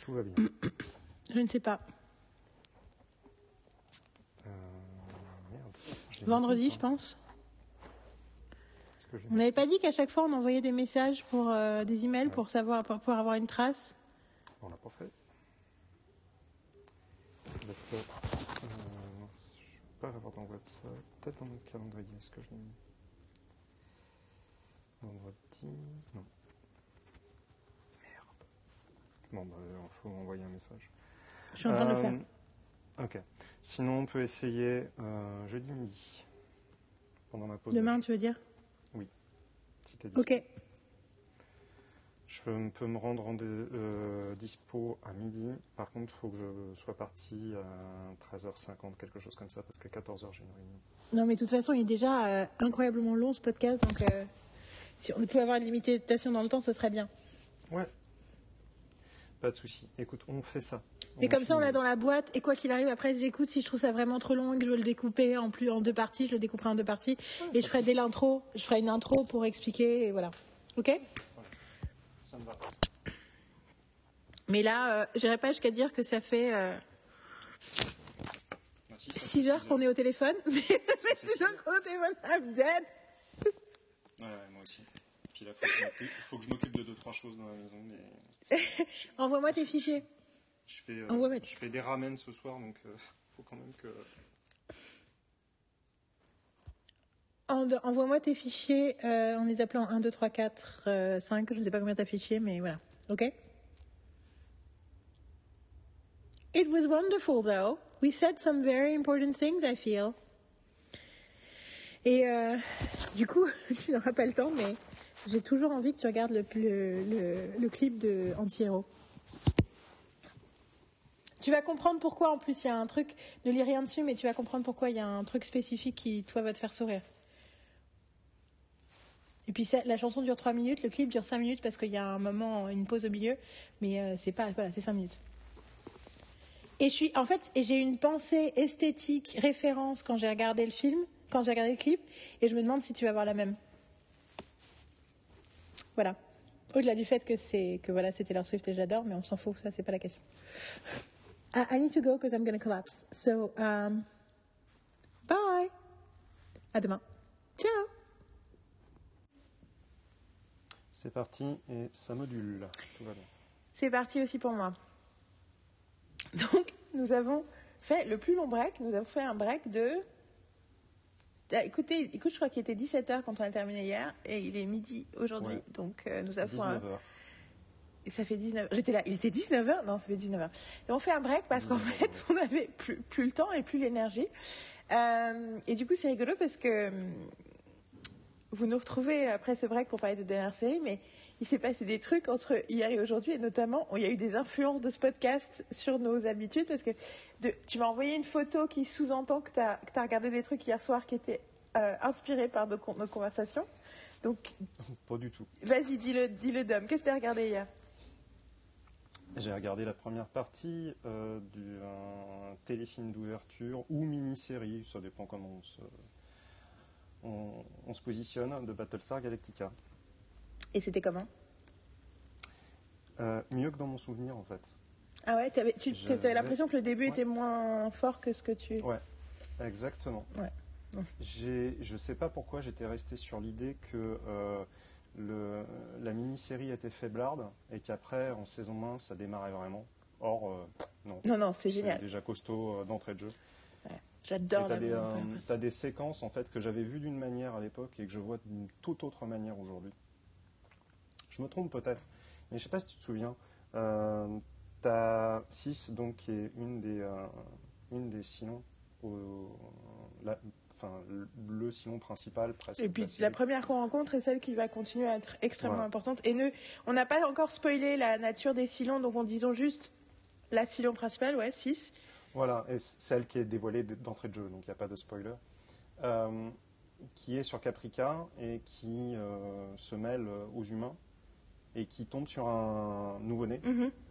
Tout va bien. Je ne sais pas. Euh, merde. Je l'ai Vendredi, je pense. On n'avait pas dit qu'à chaque fois on envoyait des messages pour euh, des emails pour savoir pour pouvoir avoir une trace. On l'a pas fait. Euh, je ne vais pas l'avoir dans WhatsApp. Peut-être dans mon calendrier. Est-ce que je l'ai mis Vendredi. Non. Merde. Bon, bah, il faut envoyer un message. Je suis en train de le Euh, faire. Ok. Sinon, on peut essayer euh, jeudi midi. Pendant ma pause. Demain, tu veux dire? Si t'es. Ok. Je peux, peux me rendre en dé- euh, dispo à midi. Par contre, il faut que je sois parti à 13h50, quelque chose comme ça, parce qu'à 14h, j'ai une réunion. Non, mais de toute façon, il est déjà euh, incroyablement long ce podcast, donc si on pouvait avoir une limitation dans le temps, ce serait bien. Ouais. Pas de souci. Écoute, on fait ça. Mais comme ça, on l'a dans la boîte, et quoi qu'il arrive, après, j'écoute. Si je trouve ça vraiment trop long et que je veux le découper en plus en deux parties, je le découperai en deux parties. Et je ferai dès l'intro, je ferai une intro pour expliquer, et voilà. Ok? Ça me va. Mais là, euh, j'irai pas jusqu'à dire que ça fait euh, Ah, si, ça fait 6 heures six qu'on est au téléphone, mais ça fait fait 6 six heures qu'on est au téléphone, I'm dead. Ouais, moi aussi. Puis là, faut que je m'occupe- faut que je m'occupe de deux, trois choses dans la maison. Mais Envoie-moi tes fichiers. Je, fais, euh, Envoie-moi. je fais des ramen ce soir, donc il faut quand même que. En- Envoie-moi tes fichiers euh, en les appelant 1, 2, 3, 4, euh, 5. Je ne sais pas combien t'as fichiers, mais voilà. OK? It was wonderful, though. We said some very important things, I feel. Et euh, du coup, tu n'auras pas le temps, mais j'ai toujours envie que tu regardes le, le, le, le clip de Anti-Héros. Tu vas comprendre pourquoi, en plus, il y a un truc, ne lis rien dessus, mais tu vas comprendre pourquoi il y a un truc spécifique qui, toi, va te faire sourire. Et puis la chanson dure 3 minutes, le clip dure 5 minutes parce qu'il y a un moment, une pause au milieu, mais euh, c'est pas, voilà, c'est 5 minutes. Et je suis, en fait, j'ai une pensée esthétique, référence quand j'ai regardé le film, quand j'ai regardé le clip, et je me demande si tu vas voir la même. Voilà. Au-delà du fait que c'est que voilà, c'était leur Swift et j'adore, mais on s'en fout, ça c'est pas la question. I, I need to go because I'm gonna collapse. So, um, bye. À demain. Ciao. C'est parti et ça module. Tout va bien. C'est parti aussi pour moi. Donc, nous avons fait le plus long break. Nous avons fait un break de. Ah, écoutez, écoute, je crois qu'il était 17h quand on a terminé hier et il est midi aujourd'hui. Ouais. Donc, euh, nous avons un- 19h. Et ça fait 19 J'étais là, il était 19h Non, ça fait 19h. Et on fait un break parce qu'en 19 fait, on n'avait plus, plus le temps et plus l'énergie. Euh, et du coup, c'est rigolo parce que hum, vous nous retrouvez après ce break pour parler de dernière série, mais il s'est passé des trucs entre hier et aujourd'hui, et notamment, il y a eu des influences de ce podcast sur nos habitudes parce que de- tu m'as envoyé une photo qui sous-entend que tu as, regardé des trucs hier soir qui étaient euh, inspirés par nos, nos conversations. Donc, Pas du tout. vas-y, dis-le, dis-le, Dom. Qu'est-ce que tu as regardé hier? J'ai regardé la première partie euh, d'un téléfilm d'ouverture ou mini-série, ça dépend comment on se, on, on se positionne, de Battlestar Galactica. Et c'était comment? Euh, mieux que dans mon souvenir en fait. Ah ouais, tu avais l'impression que le début Ouais. était moins fort que ce que tu. Ouais, exactement. Ouais. Je sais pas pourquoi j'étais resté sur l'idée que euh, le, la mini-série était faiblarde et qu'après, en saison 1, ça démarrait vraiment. Or, euh, non. Non, non, c'est C'est génial. déjà costaud euh, d'entrée de jeu. J'adore t'as des, euh, t'as des séquences en fait que j'avais vues d'une manière à l'époque et que je vois d'une toute autre manière aujourd'hui. Je me trompe peut-être, mais je sais pas si tu te souviens. T'as 6 donc qui est une des une des silons, au- la- enfin le, silon principal presque. Et puis la première qu'on rencontre est celle qui va continuer à être extrêmement Voilà. importante. Et ne, on n'a pas encore spoilé la nature des silons, donc on disons juste la silon principale, ouais, 6. Voilà, et celle qui est dévoilée d'entrée de jeu, donc il n'y a pas de spoiler, euh, qui est sur Caprica et qui euh, se mêle euh, aux humains et qui tombe sur un nouveau-né Mhm. qui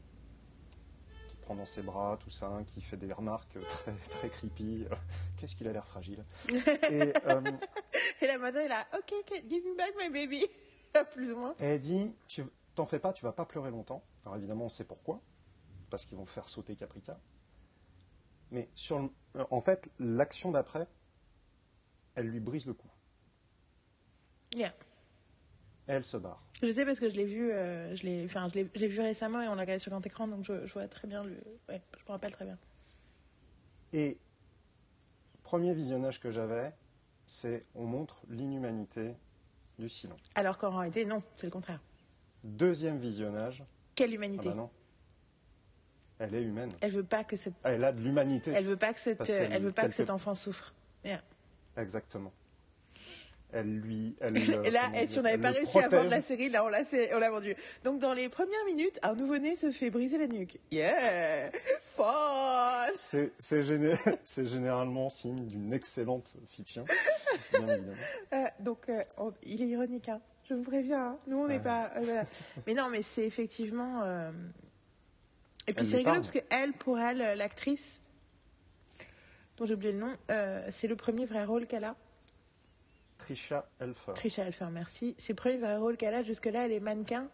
prend dans ses bras tout ça, qui fait des remarques très, très creepy. Qu'est-ce qu'il a l'air fragile. et euh, Et la madame est là, ok, ok, give me back my baby. Plus ou moins. elle dit tu T'en fais pas, tu vas pas pleurer longtemps. Alors évidemment, on sait pourquoi, parce qu'ils vont faire sauter Caprica. Mais sur le- euh, en fait, l'action d'après, elle lui brise le cou. Yeah. Elle se barre. Je sais parce que je l'ai vu, euh, je l'ai, enfin, je l'ai, je l'ai vu récemment et on l'a regardé sur grand écran, donc je, je vois très bien le, ouais, je me rappelle très bien. Et premier visionnage que j'avais, c'est on montre l'inhumanité du silence. Alors qu'en réalité, non, c'est le contraire. Deuxième visionnage, Quelle ah humanité bah non, elle est humaine. Elle veut pas que cette, Elle a de l'humanité. elle veut pas que cette, elle veut pas que cet enfant souffre. Yeah. Exactement. Elle lui. Elle, Et là, comment et si on n'avait elle pas réussi à vendre protège. la série, là, on l'a, on l'a vendu. Donc, dans les premières minutes, un nouveau-né se fait briser la nuque. Yeah! Fun! C'est c'est géné- c'est généralement signe d'une excellente fiction, bien. Euh, donc, euh, oh, il est ironique, hein. Je vous préviens, hein. Nous, on n'est Ouais. pas. euh, voilà. Mais non, mais c'est effectivement. euh, Et puis, Elle c'est rigolo parce que elle, pour elle, euh, l'actrice, dont j'ai oublié le nom, euh, c'est le premier vrai rôle qu'elle a. Trisha Helfer. Trisha Helfer, merci. C'est le premier vrai rôle qu'elle a. Jusque-là, elle est mannequin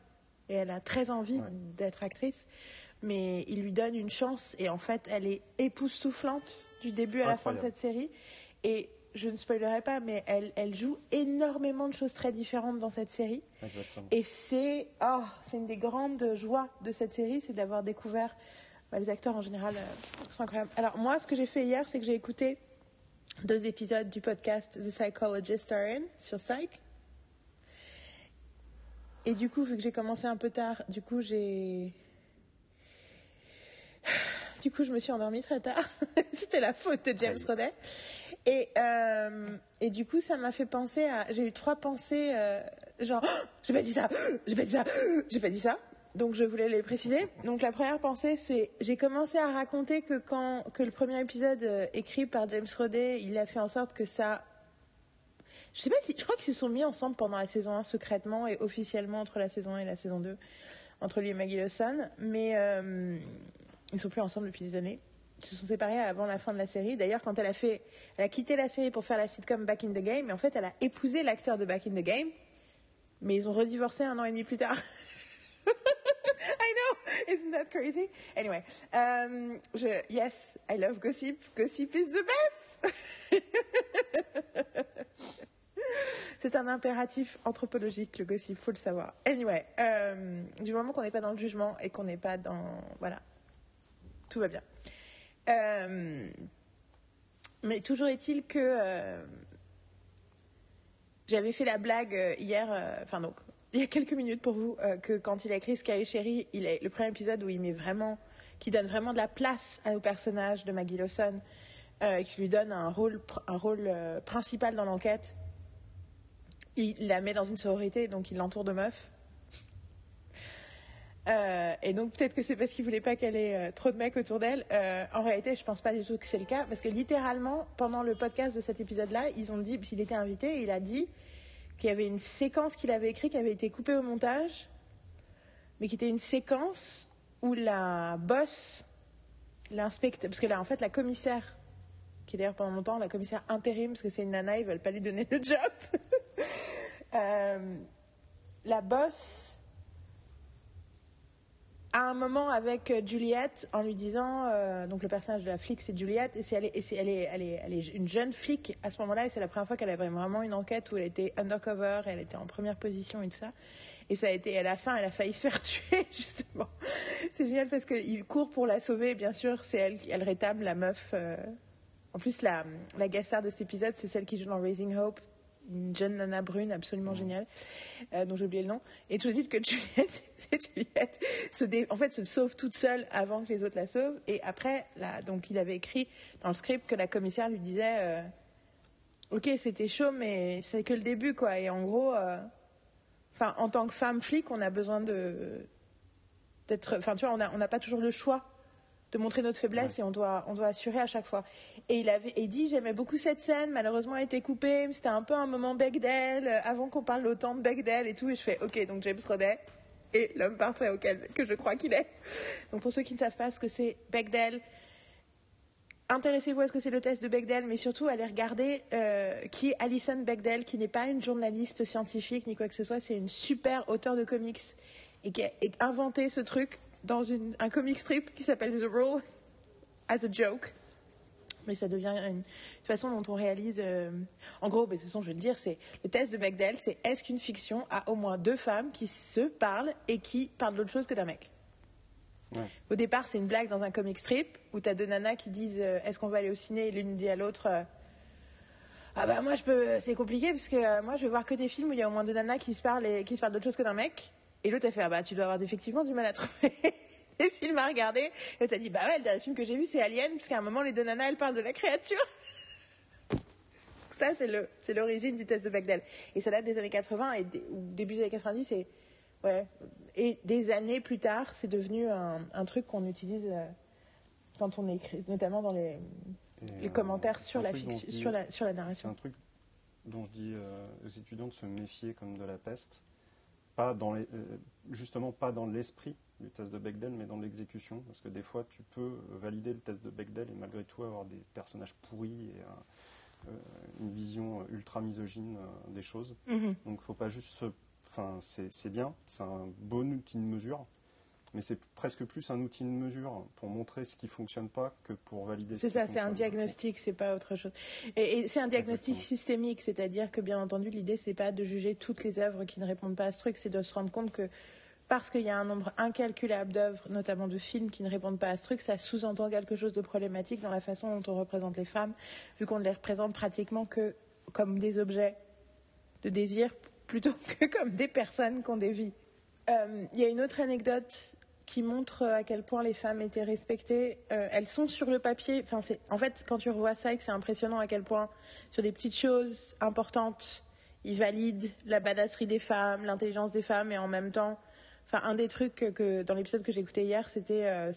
et elle a très envie Ouais. d'être actrice. Mais il lui donne une chance et en fait, elle est époustouflante du début à la fin de cette série. Et je ne spoilerai pas, mais elle, elle joue énormément de choses très différentes dans cette série. Exactement. Et c'est oh, c'est une des grandes joies de cette série, c'est d'avoir découvert bah, les acteurs en général euh, sont incroyables. Alors moi, ce que j'ai fait hier, c'est que j'ai écouté deux épisodes du podcast The Psychologist Are In sur Psych. Et du coup, vu que j'ai commencé un peu tard, du coup j'ai du coup, je me suis endormie très tard. C'était la faute de James. Rodet. Et, euh, et du coup, ça m'a fait penser à. J'ai eu trois pensées, euh, genre, Oh, j'ai pas dit ça, j'ai pas dit ça, j'ai pas dit ça. Donc je voulais les préciser. Donc la première pensée, c'est j'ai commencé à raconter que quand que le premier épisode euh, écrit par James Roday, il a fait en sorte que ça. Je sais pas si je crois qu'ils se sont mis ensemble pendant la saison 1 secrètement et officiellement entre la saison 1 et la saison 2 entre lui et Maggie Lawson, mais euh, ils sont plus ensemble depuis des années. Ils se sont séparés avant la fin de la série. D'ailleurs, quand elle a fait, elle a quitté la série pour faire la sitcom Back in the Game, et en fait, elle a épousé l'acteur de Back in the Game, mais ils ont redivorcé un an et demi plus tard. Isn't that crazy? Anyway, um, je, yes, I love gossip. Gossip is the best. C'est un impératif anthropologique, le gossip, faut le savoir. Anyway, euh, du moment qu'on n'est pas dans le jugement et qu'on n'est pas dans. Voilà. Tout va bien. Euh, mais toujours est-il que. Euh, j'avais fait la blague hier, enfin donc, il y a quelques minutes pour vous, que quand il a écrit Sky Sherry, il est le premier épisode où il met vraiment. qui donne vraiment de la place à nos personnages de Maggie Lawson, qui lui donne un rôle, un rôle principal dans l'enquête il la met dans une sororité, donc il l'entoure de meufs. Euh, et donc peut-être que c'est parce qu'il voulait pas qu'elle ait euh, trop de mecs autour d'elle. Euh, en réalité, je pense pas du tout que c'est le cas, parce que littéralement, pendant le podcast de cet épisode-là, ils ont dit, s'il était invité, il a dit qu'il y avait une séquence qu'il avait écrite qui avait été coupée au montage, mais qui était une séquence où la boss, l'inspecteur, parce que là, en fait, la commissaire, qui est d'ailleurs pendant longtemps la commissaire intérim, parce que c'est une nana, ils veulent pas lui donner le job. Euh, la bosse a un moment avec Juliette en lui disant, euh, donc le personnage de la flic c'est Juliette, et, c'est, elle, est, elle, est, elle, est, elle est une jeune flic à ce moment-là, et c'est la première fois qu'elle avait vraiment une enquête où elle était undercover, et elle était en première position et tout ça. Et ça a été, à la fin, elle a failli se faire tuer, justement. C'est génial parce qu'il court pour la sauver, bien sûr, c'est elle, elle rétable la meuf. Euh. En plus, la, la de cet épisode, c'est celle qui joue dans Raising Hope, une jeune nana brune absolument géniale, euh, dont j'ai oublié le nom. Et toujours dit que Juliette, c'est Juliette, se en fait, se sauve toute seule avant que les autres la sauvent. Et après, là, donc, il avait écrit dans le script que la commissaire lui disait, euh, ok, c'était chaud, mais c'est que le début, quoi. Et en gros, euh, en tant que femme flic, on a besoin de d'être, enfin, tu vois, on n'a pas toujours le choix de montrer notre faiblesse et on doit, on doit assurer à chaque fois. Et il avait et dit j'aimais beaucoup cette scène, malheureusement elle a été coupée, c'était un peu un moment Bechdel, euh, avant qu'on parle autant de Bechdel et tout, et je fais ok, donc James Roday est l'homme parfait auquel que je crois qu'il est. Donc pour ceux qui ne savent pas ce que c'est Bechdel, intéressez-vous à ce que c'est le test de Bechdel, mais surtout allez regarder euh, qui est Alison Bechdel, qui n'est pas une journaliste scientifique ni quoi que ce soit, c'est une super auteure de comics et qui a inventé ce truc dans une, un comic strip qui s'appelle The Rule as a Joke. Mais ça devient une façon dont on réalise. Euh, en gros, de toute façon, je vais le dire, c'est le test de Bechdel, c'est est-ce qu'une fiction a au moins deux femmes qui se parlent et qui parlent d'autre chose que d'un mec? Au départ, c'est une blague dans un comic strip où tu as deux nanas qui disent euh, est-ce qu'on va aller au ciné et l'une dit à l'autre euh, ah bah moi je peux c'est compliqué parce que moi je vais voir que des films où il y a au moins deux nanas qui se parlent et qui se parlent d'autre chose que d'un mec et l'autre a fait, ah bah, tu dois avoir effectivement du mal à trouver des films à regarder. Et a dit, bah ouais, le dernier film que j'ai vu, c'est Alien, puisqu'à un moment, les deux nanas, elles parlent de la créature. Ça, c'est le, c'est l'origine du test de Bechdel. Et ça date des années 80 et ou début des années 90 et, ouais. Et des années plus tard, c'est devenu un, un truc qu'on utilise euh, quand on écrit, notamment dans les, les euh, commentaires sur la, fiction, sur, la, sur la narration. C'est un truc dont je dis euh, aux étudiants de se méfier comme de la peste pas dans les, euh, justement pas dans l'esprit du test de Bechdel, mais dans l'exécution, parce que des fois tu peux valider le test de Bechdel et malgré tout avoir des personnages pourris et euh, une vision ultra misogyne euh, des choses. Mm-hmm. Donc il faut pas juste se... Enfin, c'est bien, c'est un bon outil de mesure, mais c'est presque plus un outil de mesure pour montrer ce qui fonctionne pas que pour valider. C'est ça, c'est un diagnostic, c'est pas autre chose. Et, c'est un diagnostic systémique, c'est-à-dire que bien entendu l'idée c'est pas de juger toutes les œuvres qui ne répondent pas à ce truc, c'est de se rendre compte que parce qu'il y a un nombre incalculable d'œuvres, notamment de films, qui ne répondent pas à ce truc, ça sous-entend quelque chose de problématique dans la façon dont on représente les femmes, vu qu'on ne les représente pratiquement que comme des objets de désir plutôt que comme des personnes qui ont des vies. Euh, il y a une autre anecdote qui montre à quel point les femmes étaient respectées. Euh, elles sont sur le papier. Enfin, en fait, quand tu revois ça, c'est impressionnant à quel point, sur des petites choses importantes, ils valident la badasserie des femmes, l'intelligence des femmes, et en même temps, Enfin, un des trucs que, dans l'épisode que écouté hier, c'était euh,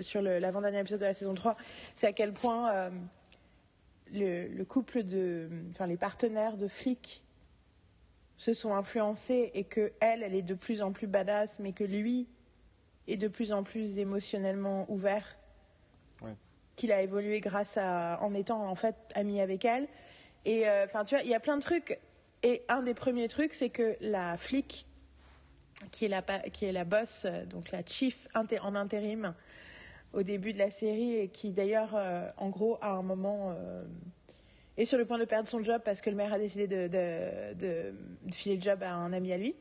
sur l'avant-dernier épisode de la saison 3, c'est à quel point euh, le, couple de. Enfin, les partenaires de flics se sont influencés et que elle, elle est de plus en plus badass, mais que lui est de plus en plus émotionnellement ouvert. Qu'il a évolué grâce à. en étant en fait ami avec elle. Et euh, enfin, tu vois, il y a plein de trucs. Et un des premiers trucs, c'est que la flic qui est la, qui est la boss, euh, donc la chief en intérim au début de la série et qui d'ailleurs, euh, en gros, à un moment euh, est sur le point de perdre son job parce que le maire a décidé de, de, filer le job à un ami à lui.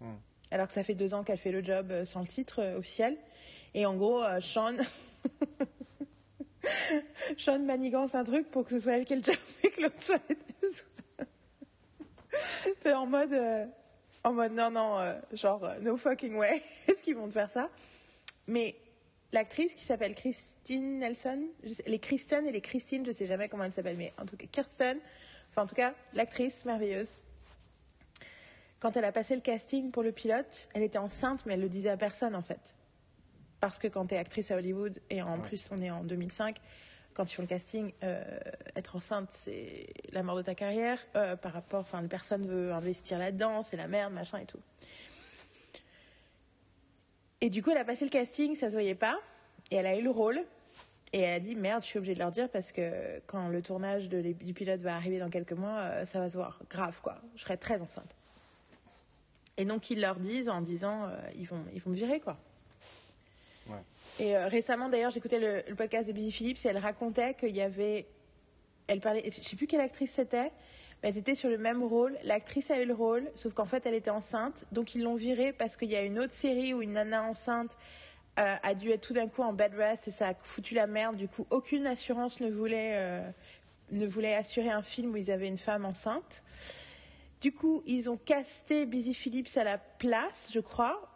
Hmm. Alors que ça fait deux ans qu'elle fait le job sans le titre officiel. Et en gros, Sean. Sean manigance un truc pour que ce soit elle qui ait le job et que l'autre soit. en mode en mode non, non, euh, genre euh, no fucking way, est-ce qu'ils vont te faire ça? Mais l'actrice qui s'appelle Christine Nelson, les Kristen et les Christine, je sais jamais comment elle s'appelle, mais en tout cas Kirsten, enfin en tout cas l'actrice merveilleuse. Quand elle a passé le casting pour le pilote, elle était enceinte, mais elle le disait à personne en fait. Parce que quand tu es actrice à Hollywood, et en plus on est en 2005, quand tu fais le casting, euh, être enceinte, c'est la mort de ta carrière. Euh, par rapport, enfin, personne veut investir là-dedans, c'est la merde, machin et tout. Et du coup, elle a passé le casting, ça se voyait pas, et elle a eu le rôle. Et elle a dit merde, je suis obligée de leur dire parce que quand le tournage du pilote va arriver dans quelques mois, euh, ça va se voir grave quoi. Je serai très enceinte. Et donc ils leur disent en disant ils vont ils vont me virer quoi. Et euh, récemment, d'ailleurs, j'écoutais le, podcast de Busy Phillips et elle racontait qu'il y avait. Elle parlait. Je sais plus quelle actrice c'était, mais elle était sur le même rôle. L'actrice a eu le rôle, sauf qu'en fait, elle était enceinte. Donc, ils l'ont virée parce qu'il y a une autre série où une nana enceinte euh, a dû être tout d'un coup en bed rest et ça a foutu la merde. Du coup, aucune assurance ne voulait, euh, ne voulait assurer un film où ils avaient une femme enceinte. Du coup, ils ont casté Busy Phillips à la place, je crois,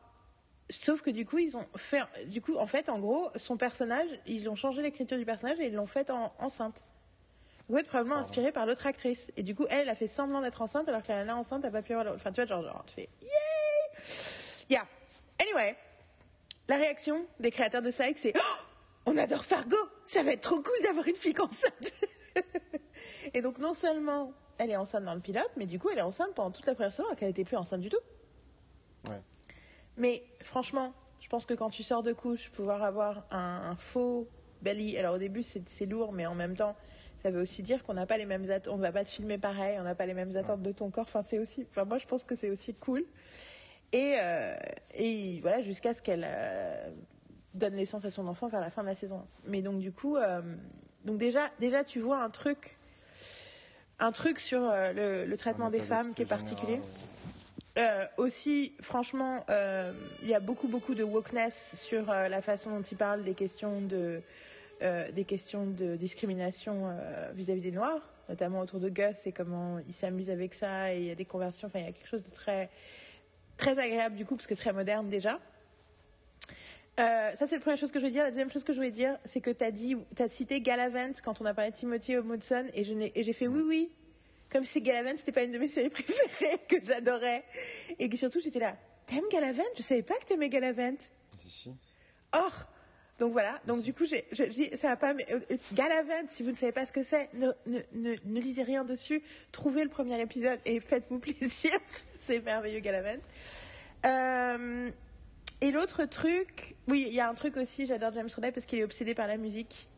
Sauf que du coup, ils ont fait. Du coup, en fait, en gros, son personnage, ils ont changé l'écriture du personnage et ils l'ont fait en, enceinte. Vous êtes probablement inspiré par l'autre actrice. Et du coup, elle, a fait semblant d'être enceinte alors que la nana enceinte n'a pas pu avoir. Enfin, tu vois, genre, genre, tu fais Yay! Yeah! Anyway, la réaction des créateurs de Psych, c'est oh, On adore Fargo! Ça va être trop cool d'avoir une fille enceinte! et donc, non seulement elle est enceinte dans le pilote, mais du coup, elle est enceinte pendant toute la première saison alors qu'elle n'était plus enceinte du tout. Ouais. Mais franchement, je pense que quand tu sors de couche, pouvoir avoir un, faux belly, alors au début c'est lourd, mais en même temps, ça veut aussi dire qu'on n'a pas les mêmes attentes, on ne va pas te filmer pareil, on n'a pas les mêmes attentes de ton corps. Enfin, c'est aussi, enfin moi je pense que c'est aussi cool. Et, euh, et voilà, jusqu'à ce qu'elle euh, donne naissance à son enfant vers la fin de la saison. Mais donc du coup, euh, donc déjà, déjà tu vois un truc, un truc sur le, traitement des femmes qui est particulier. Euh, aussi, franchement, euh, il y a beaucoup, beaucoup de wokeness sur euh, la façon dont il parle des questions de, des questions de discrimination vis-à-vis des Noirs, notamment autour de Gus et comment il s'amuse avec ça et il y a des conversions. Enfin, il y a quelque chose de très, très agréable du coup, parce que très moderne déjà. Ça, c'est la première chose que je voulais dire. La deuxième chose que je voulais dire, c'est que tu as dit, as cité Galavant quand on a parlé de Timothy Omudson et j'ai fait oui, oui, comme si Galavant c'était pas une de mes séries préférées que j'adorais. Et que surtout j'étais là. T'aimes Galavant je savais pas que t'aimais Galavant si. or donc voilà. Donc du coup j'ai je, dis ça va pas mais, euh, euh, Galavant si vous ne savez pas ce que c'est ne, ne, ne, lisez rien dessus. Trouvez le premier épisode et faites-vous plaisir. C'est merveilleux Galavant euh, et l'autre truc oui il y a un truc aussi j'adore James Roday parce qu'il est obsédé par la musique.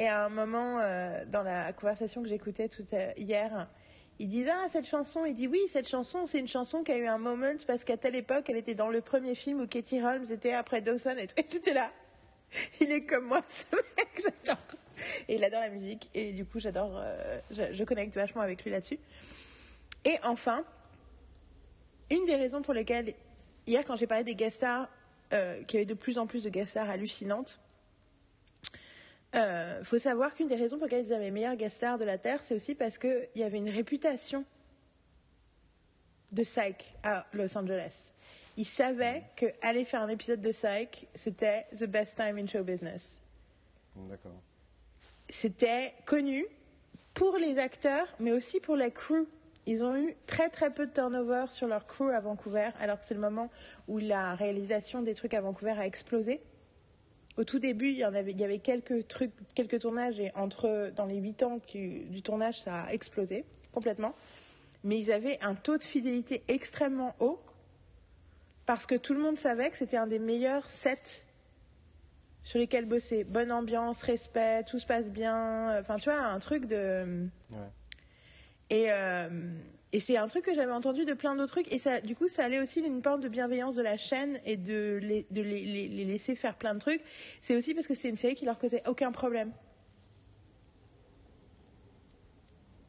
Et à un moment, dans la conversation que j'écoutais tout hier, ils disent ah cette chanson il dit oui cette chanson c'est une chanson qui a eu un moment parce qu'à telle époque elle était dans le premier film où Katie Holmes était après Dawson et tout. Et j'étais là. Il est comme moi ce mec j'adore. Et il adore la musique et du coup j'adore euh, je, connecte vachement avec lui là-dessus. Et enfin une des raisons pour lesquelles hier quand j'ai parlé des guest stars euh, qu'il y avait de plus en plus de guest stars hallucinantes il euh, faut savoir qu'une des raisons pour lesquelles ils avaient les meilleurs guest stars de la Terre, c'est aussi parce qu'il y avait une réputation de Psych à Los Angeles. Ils savaient qu'aller faire un épisode de Psych, c'était the best time in show business. D'accord. C'était connu pour les acteurs, mais aussi pour la crew. Ils ont eu très très peu de turnover sur leur crew à Vancouver, alors que c'est le moment où la réalisation des trucs à Vancouver a explosé. Au tout début, il y, en avait, il y avait quelques trucs, quelques tournages, et entre dans les huit ans du tournage, ça a explosé complètement. Mais ils avaient un taux de fidélité extrêmement haut parce que tout le monde savait que c'était un des meilleurs sets sur lesquels bosser. Bonne ambiance, respect, tout se passe bien. Enfin, tu vois, un truc de. Et, euh, et c'est un truc que j'avais entendu de plein d'autres trucs. Et ça, du coup, ça allait aussi d'une porte de bienveillance de la chaîne et de, les, laisser faire plein de trucs. C'est aussi parce que c'est une série qui leur causait aucun problème.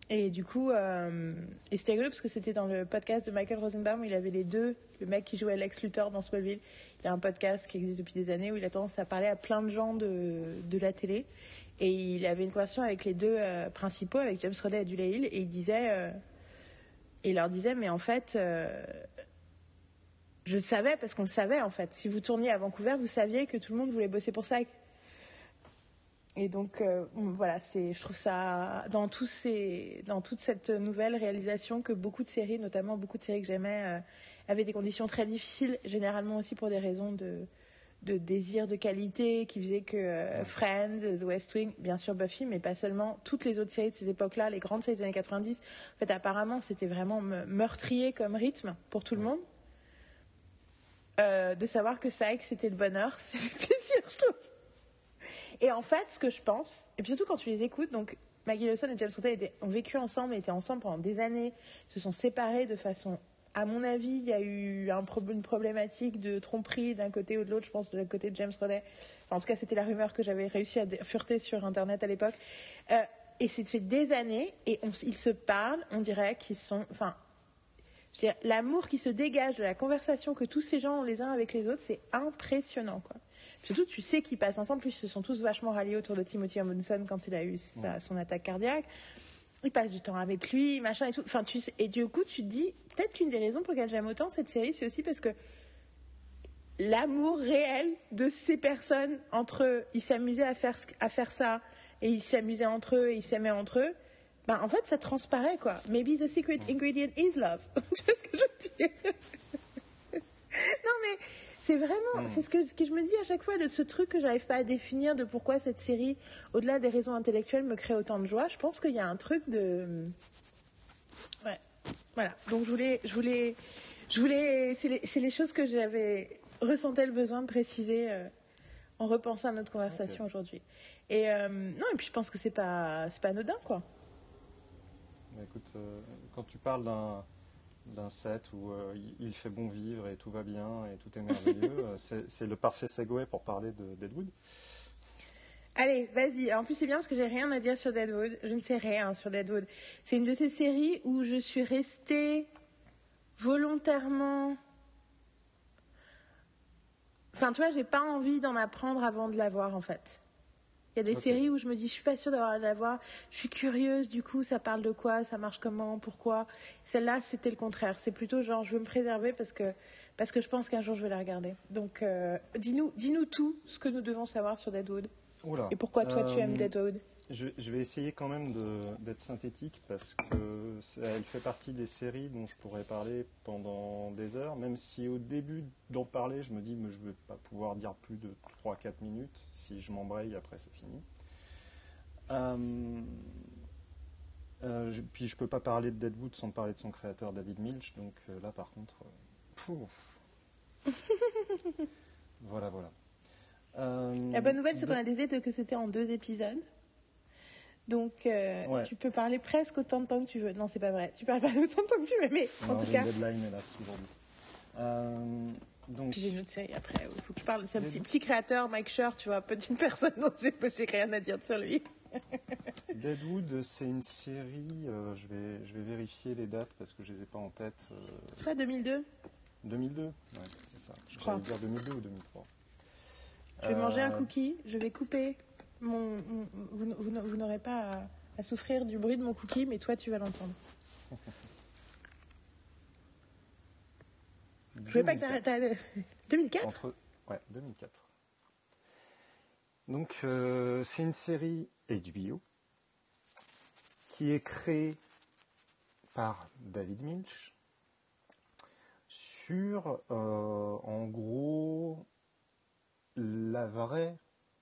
Et du coup, euh, et c'était rigolo parce que c'était dans le podcast de Michael Rosenbaum où il avait les deux, le mec qui jouait Lex Luthor dans Smallville. Il y a un podcast qui existe depuis des années où il a tendance à parler à plein de gens de, de la télé. Et il avait une conversation avec les deux euh, principaux, avec James Roday et Dulé Hill, et il disait, euh, leur disait, mais en fait, je savais parce qu'on le savait en fait. Si vous tourniez à Vancouver, vous saviez que tout le monde voulait bosser pour ça et donc, euh, voilà, c'est, je trouve ça, dans, dans toute cette nouvelle réalisation, que beaucoup de séries, notamment beaucoup de séries que j'aimais, euh, avaient des conditions très difficiles, généralement aussi pour des raisons de, de désir de qualité, qui faisaient que euh, Friends, The West Wing, bien sûr Buffy, mais pas seulement, toutes les autres séries de ces époques-là, les grandes séries des années 90, en fait, apparemment, c'était vraiment meurtrier comme rythme pour tout le monde. de savoir que ça, que c'était le bonheur, c'est fait plaisir, je trouve. Et en fait, ce que je pense, et puis surtout quand tu les écoutes, donc Maggie Lawson et James Rotten ont vécu ensemble, étaient ensemble pendant des années, se sont séparés de façon à mon avis, il y a eu un une problématique de tromperie d'un côté ou de l'autre, je pense, de la côté de James Roday. en tout cas, c'était la rumeur que j'avais réussi à fureter sur Internet à l'époque. Euh, et c'est fait des années, et ils se parlent, on dirait qu'ils sont. Enfin, l'amour qui se dégage de la conversation que tous ces gens ont les uns avec les autres, c'est impressionnant, quoi. Surtout, tu sais qu'ils passent ensemble. Plus, ils se sont tous vachement ralliés autour de Timothy Amundsen quand il a eu son attaque cardiaque. Ils passent du temps avec lui, machin et tout. Enfin, tu et du coup, tu te dis, peut-être qu'une des raisons pour lesquelles j'aime autant cette série, c'est aussi parce que l'amour réel de ces personnes entre eux, ils s'amusaient à faire, à faire ça, et ils s'amusaient entre eux, et ils s'aimaient entre eux. Ben, en fait, ça transparaît, quoi. Maybe the secret ingredient is love. tu vois ce que je veux dire? Non, mais c'est vraiment, hmm. c'est ce que, ce que je me dis à chaque fois de ce truc que j'arrive pas à définir de pourquoi cette série, au-delà des raisons intellectuelles, me crée autant de joie. Je pense qu'il y a un truc de, ouais, voilà. Donc je voulais, je voulais, je voulais, c'est les, les, choses que j'avais ressenti le besoin de préciser euh, en repensant à notre conversation aujourd'hui. Et euh, non, et puis je pense que c'est pas, pas anodin quoi. Bah, écoute, euh, quand tu parles d'un d'un set où euh, il fait bon vivre et tout va bien et tout est merveilleux. Euh, c'est le parfait segue pour parler de Deadwood. Allez, vas-y. En plus, c'est bien parce que j'ai rien à dire sur Deadwood. Je ne sais rien sur Deadwood. C'est une de ces séries où je suis restée volontairement. Enfin, tu vois, j'ai pas envie d'en apprendre avant de la voir, en fait. Il y a des séries où je me dis, je suis pas sûre d'avoir à la voir. Je suis curieuse, du coup, ça parle de quoi, ça marche comment, pourquoi. Celle-là, c'était le contraire. C'est plutôt genre, je veux me préserver parce que, parce que je pense qu'un jour je vais la regarder. Donc, euh, dis-nous, dis-nous tout ce que nous devons savoir sur Deadwood. Et pourquoi toi tu aimes euh, Deadwood je, vais essayer quand même d'être synthétique parce que elle fait partie des séries dont je pourrais parler pendant des heures, même si au début d'en parler, je me dis mais je ne vais pas pouvoir dire plus de 3-4 minutes. Si je m'embraye, après c'est fini. Euh, euh, je, puis je peux pas parler de Deadwood sans parler de son créateur David Milch, donc euh, là par contre, voilà voilà. La bonne nouvelle, c'est qu'on a décidé que c'était en deux épisodes. Donc, euh, tu peux parler presque autant de temps que tu veux. Non, c'est pas vrai. Tu parles pas autant de temps que tu veux, mais en tout cas. Deadline, hélas, aujourd'hui. Euh, donc... J'ai une autre série après. Il faut que je parle. C'est un petit, petit créateur, Mike Scher, tu vois, petite personne dont j'ai rien à dire sur lui. Deadwood, c'est une série. Euh, je, vais, je vais vérifier les dates parce que je les ai pas en tête. C'est pas 2002 2002 Ouais, c'est ça. Je crois. dire 2002 ou 2003. Je vais manger un euh, cookie, je vais couper mon, vous, n'aurez pas à, souffrir du bruit de mon cookie, mais toi, tu vas l'entendre. Je veux pas que 2004 Entre... Ouais, 2004. Donc, euh, c'est une série HBO qui est créée par David Milch sur, en gros, la vraie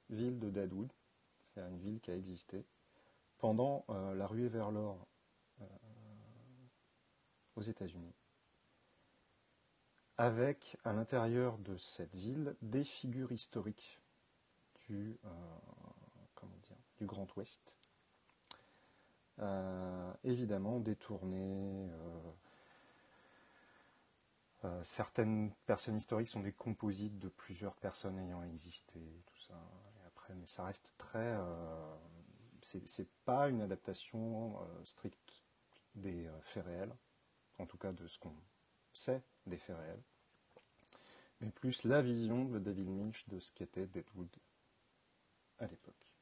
ville de Deadwood. C'est une ville qui a existé pendant la ruée vers l'or aux États-Unis avec à l'intérieur de cette ville des figures historiques du, euh, comment dire, du Grand Ouest. Euh, évidemment détournées. Euh, certaines personnes historiques sont des composites de plusieurs personnes ayant existé, tout ça. Après, mais ça reste très. c'est pas une adaptation stricte des faits réels, en tout cas de ce qu'on sait des faits réels, mais plus la vision de David Milch de ce qu'était Deadwood à l'époque.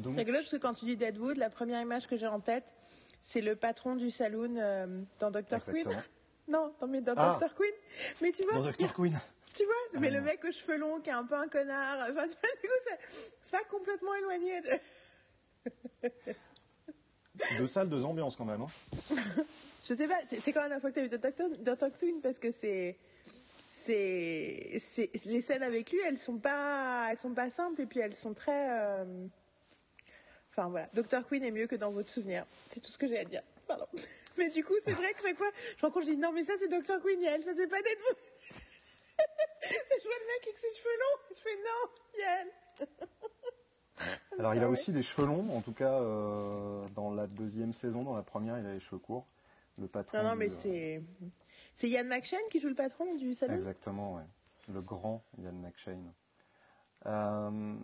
C'est rigolo parce que quand tu dis Deadwood, la première image que j'ai en tête, c'est le patron du saloon euh, dans Dr. Queen. non, dans, mais dans ah. Dr. Queen. Mais tu vois. Dans Dr. Queen. Tu vois, ah mais le mec aux cheveux longs qui est un peu un connard. Enfin, du coup, c'est pas complètement éloigné de. deux salles, deux ambiances quand même. Hein. Je sais pas, c'est quand même la fois que tu as vu Dr. Queen parce que c'est c'est, les scènes avec lui, elles sont pas, elles sont pas simples et puis elles sont très. Euh, enfin voilà, Dr Queen est mieux que dans votre souvenir. C'est tout ce que j'ai à dire. Pardon. Mais du coup, c'est vrai que chaque fois, je rencontre, je dis non, mais ça c'est Dr Queen, Yael, ça c'est pas d'être vous. c'est vois le mec avec ses cheveux longs. Je fais non, Yael. Alors il a aussi des cheveux longs, en tout cas euh, dans la deuxième saison, dans la première il a les cheveux courts. Le patron. Non, non, mais c'est. C'est Ian McShane qui joue le patron du salon? Exactement, ouais. Le grand Ian McShane. Euh,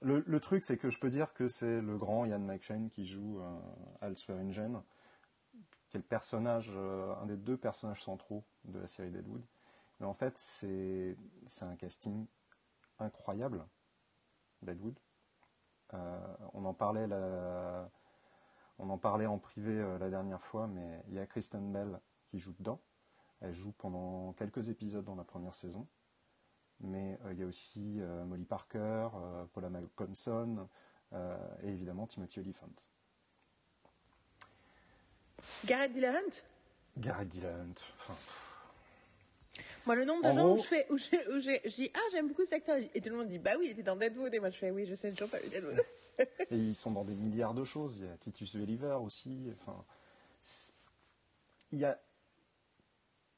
le, truc, c'est que je peux dire que c'est le grand Ian McShane qui joue euh, Al Swearingen, qui est le personnage, un des deux personnages centraux de la série Deadwood. Mais en fait, c'est un casting incroyable, Deadwood. on en parlait on en parlait en privé la dernière fois, mais il y a Kristen Bell qui joue dedans. Elle joue pendant quelques épisodes dans la première saison. Mais euh, il y a aussi euh, Molly Parker, euh, Paula Malcolmson et évidemment Timothy Oliphant. Garrett Dillahunt? Garrett Dillahunt. Moi, le nombre de gens où je fais, où je, dis ah j'aime beaucoup cet acteur et tout le monde dit bah oui il était dans Deadwood et moi je fais oui je sais toujours pas vu Deadwood. et ils sont dans des milliards de choses. Il y a Titus Welliver aussi. Enfin, il y a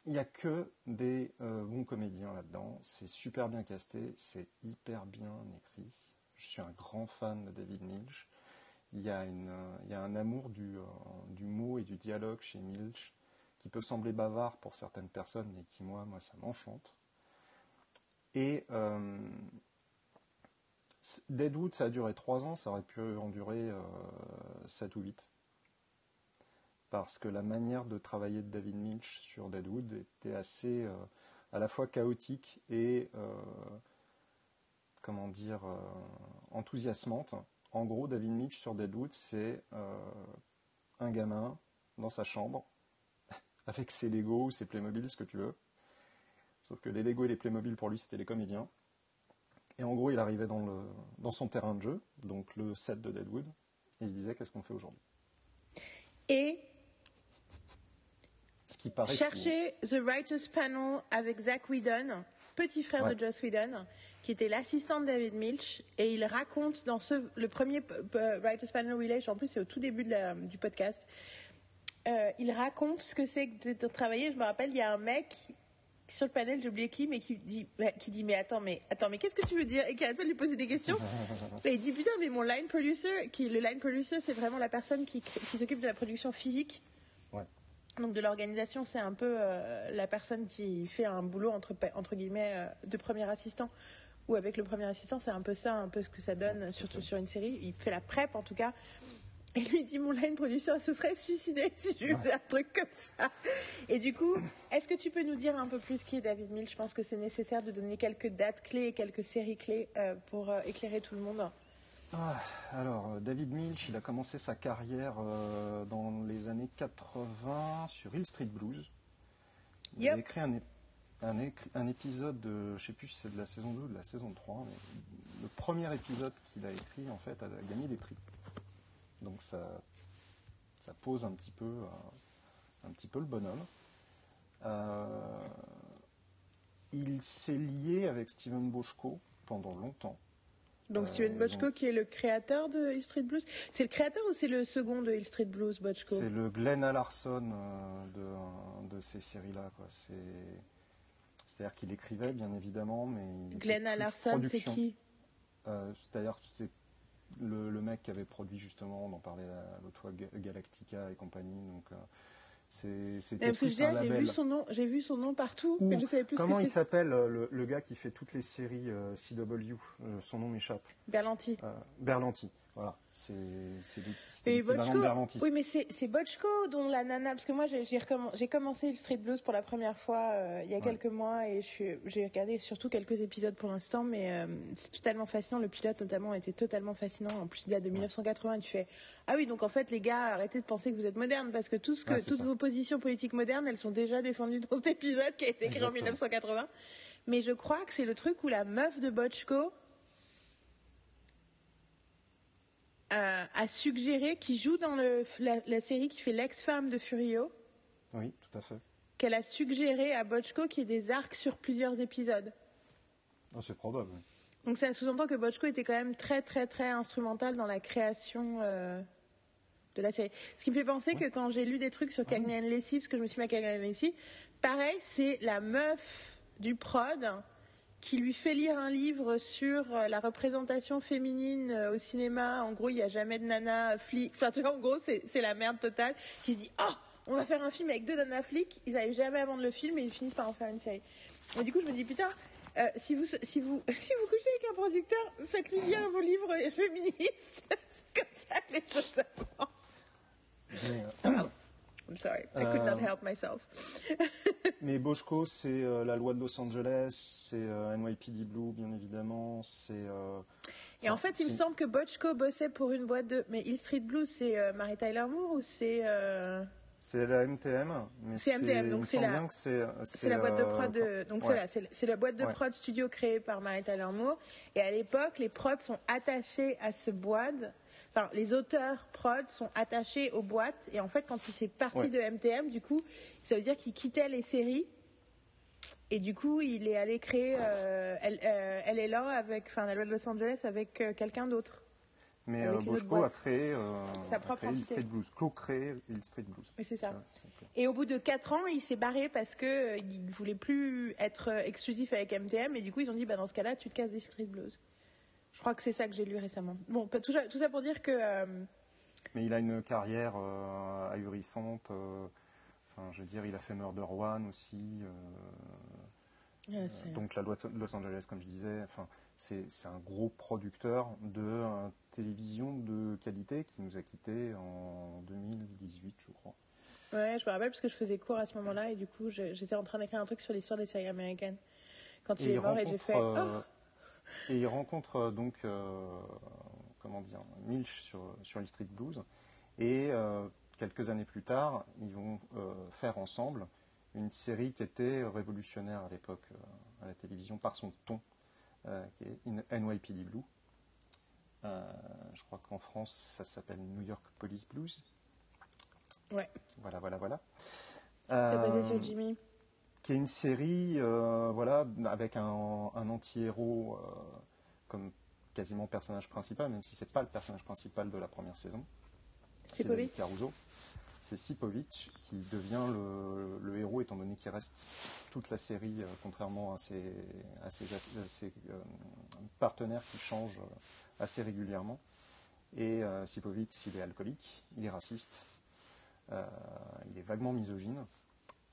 il n'y a que des euh, bons comédiens là-dedans. C'est super bien casté, c'est hyper bien écrit. Je suis un grand fan de David Milch. Il y a, une, il y a un amour du, euh, du, mot et du dialogue chez Milch qui peut sembler bavard pour certaines personnes, mais qui, moi, moi ça m'enchante. Et euh, Deadwood, ça a duré trois ans, ça aurait pu en durer 7 ou 8 parce que la manière de travailler de David Milch sur Deadwood était assez euh, à la fois chaotique et euh, comment dire euh, enthousiasmante. En gros, David Milch sur Deadwood, c'est un gamin dans sa chambre avec ses Lego ou ses Playmobil, ce que tu veux. Sauf que les Lego et les Playmobil pour lui, c'était les comédiens. Et en gros, il arrivait dans, le, dans son terrain de jeu, donc le set de Deadwood, et il se disait qu'est-ce qu'on fait aujourd'hui? Et Cherchez The Writers Panel avec Zach Whedon, petit frère de Joss Whedon, qui était l'assistant de David Milch, et il raconte dans ce, le premier Writers Panel Relay, en plus c'est au tout début du podcast, euh, il raconte ce que c'est de, travailler. Je me rappelle, il y a un mec sur le panel, j'ai oublié qui, mais qui dit, qui dit, mais attends, mais attends, mais qu'est-ce que tu veux dire? Et qui arrête de lui poser des questions. et il dit, putain, mais mon line producer, qui, le line producer, c'est vraiment la personne qui, qui s'occupe de la production physique donc de l'organisation, c'est un peu euh, la personne qui fait un boulot entre, entre guillemets euh, de premier assistant. Ou avec le premier assistant, c'est un peu ça, un peu ce que ça donne, surtout sur une série. Il fait la prep en tout cas. Et lui dit mon line producer se serait suicidé si je faisais un truc comme ça. Et du coup, est-ce que tu peux nous dire un peu plus qui est David Mills? Je pense que c'est nécessaire de donner quelques dates clés et quelques séries clés euh, pour éclairer tout le monde. Ah, alors, euh, David Milch, il a commencé sa carrière euh, dans les années 80 sur Hill Street Blues. Il a écrit un, un, épisode de, je sais plus si c'est de la saison 2 ou de la saison 3, le premier épisode qu'il a écrit, en fait, a gagné des prix. Donc ça, ça pose un petit peu, un petit peu le bonhomme. il s'est lié avec Steven Boschko pendant longtemps. Donc Steven Bochco qui est le créateur de Hill Street Blues. C'est le créateur ou c'est le second de Hill Street Blues, Bochco? C'est le Glenn Alarson de, de, ces séries-là. C'est-à-dire qu'il écrivait, bien évidemment, mais... Glenn Alarson, c'est qui? C'est-à-dire c'est le, le, mec qui avait produit justement, on en parlait l'autre fois, Galactica et compagnie. Donc, c'était J'ai vu son nom, j'ai vu son nom partout, mais je savais plus Comment il s'appelle euh, le, gars qui fait toutes les séries euh, CW euh, Son nom m'échappe. Berlanti. Berlanti. Voilà, c'est Berlanti. Oui, mais c'est Bochco dont la nana, parce que moi j'ai commencé le Street Blues pour la première fois il y a quelques mois et j'ai regardé surtout quelques épisodes pour l'instant, mais c'est totalement fascinant. Le pilote notamment était totalement fascinant. En plus, il date de 1980. tu fais ah oui, donc en fait les gars, arrêtez de penser que vous êtes moderne parce que, tout ce que toutes vos positions politiques modernes, elles sont déjà défendues dans cet épisode qui a été écrit en 1980. Mais je crois que c'est le truc où la meuf de Bochco euh, a suggéré, qui joue dans la, série qui fait l'ex-femme de Furio. Oui, tout à fait. Qu'elle a suggéré à Bochco qu'il y ait des arcs sur plusieurs épisodes. Oh, c'est probable. Donc ça sous-entend que Bochco était quand même très très très instrumental dans la création euh, de la série. Ce qui me fait penser que quand j'ai lu des trucs sur Cagney Lacey, parce que je me suis mis à Cagney Lacey, pareil, c'est la meuf du prod qui lui fait lire un livre sur euh, la représentation féminine euh, au cinéma. En gros, il n'y a jamais de nana flic. Enfin, tu vois, en gros, c'est la merde totale. Qui se dit, oh, on va faire un film avec deux nanas flics. Ils n'arrivent jamais à vendre le film et ils finissent par en faire une série. Et du coup, je me dis, putain, euh, si, vous, si, vous, si vous couchez avec un producteur, faites-lui lire vos livres féministes. comme ça les choses avancent. I'm sorry, I could not help myself. mais Boschko, c'est euh, la loi de Los Angeles, c'est euh, NYPD Blue, bien évidemment, c'est. Et en fait, il me semble que Boschko bossait pour une boîte de. Mais Hill Street Blue, c'est Mary Tyler Moore ou c'est. C'est la MTM, mais c'est MTM, donc c'est la, c'est la boîte de prod. De, donc voilà, c'est la boîte de prod studio créée par Mary Tyler Moore. Et à l'époque, les prods sont attachés à ce boîte. Enfin, les auteurs prod sont attachés aux boîtes. Et en fait, quand il s'est parti de MTM, du coup, ça veut dire qu'il quittait les séries. Et du coup, il est allé créer. Euh, elle, euh, elle, est là avec, enfin, la loi de Los Angeles avec euh, quelqu'un d'autre. Mais euh, Boschko a créé euh, sa propre Hill Street Blues. créé Hill Street Blues. Oui, c'est ça. et au bout de 4 ans, il s'est barré parce qu'il euh, ne voulait plus être exclusif avec MTM. Et du coup, ils ont dit bah, dans ce cas-là, tu te casses des Street Blues. Je crois que c'est ça que j'ai lu récemment. Bon, tout ça, tout ça pour dire que. Mais il a une carrière ahurissante. Enfin, je veux dire, il a fait Murder One aussi. donc la loi de Los Angeles, comme je disais. Enfin, c'est un gros producteur de télévision de qualité qui nous a quittés en 2018, je crois. Ouais, je me rappelle parce que je faisais cours à ce moment-là et du coup, j'étais en train d'écrire un truc sur l'histoire des séries américaines. Quand il est mort et j'ai fait. Euh, oh et il rencontre euh, donc, euh, comment dire, Milch sur, sur Hill Street Blues. Et quelques années plus tard, ils vont faire ensemble une série qui était révolutionnaire à l'époque à la télévision par son ton, qui est NYPD Blue. Euh, je crois qu'en France, ça s'appelle New York Police Blues. Ouais. Voilà, voilà, voilà. C'est basé sur euh, Jimmy. Qui est une série, euh, voilà, avec un, anti-héros comme quasiment personnage principal, même si c'est pas le personnage principal de la première saison. C'est David Caruso c'est Sipovic qui devient le, héros, étant donné qu'il reste toute la série, euh, contrairement à ses, euh, partenaires qui changent euh, assez régulièrement. Et Sipovic, il est alcoolique, il est raciste, il est vaguement misogyne.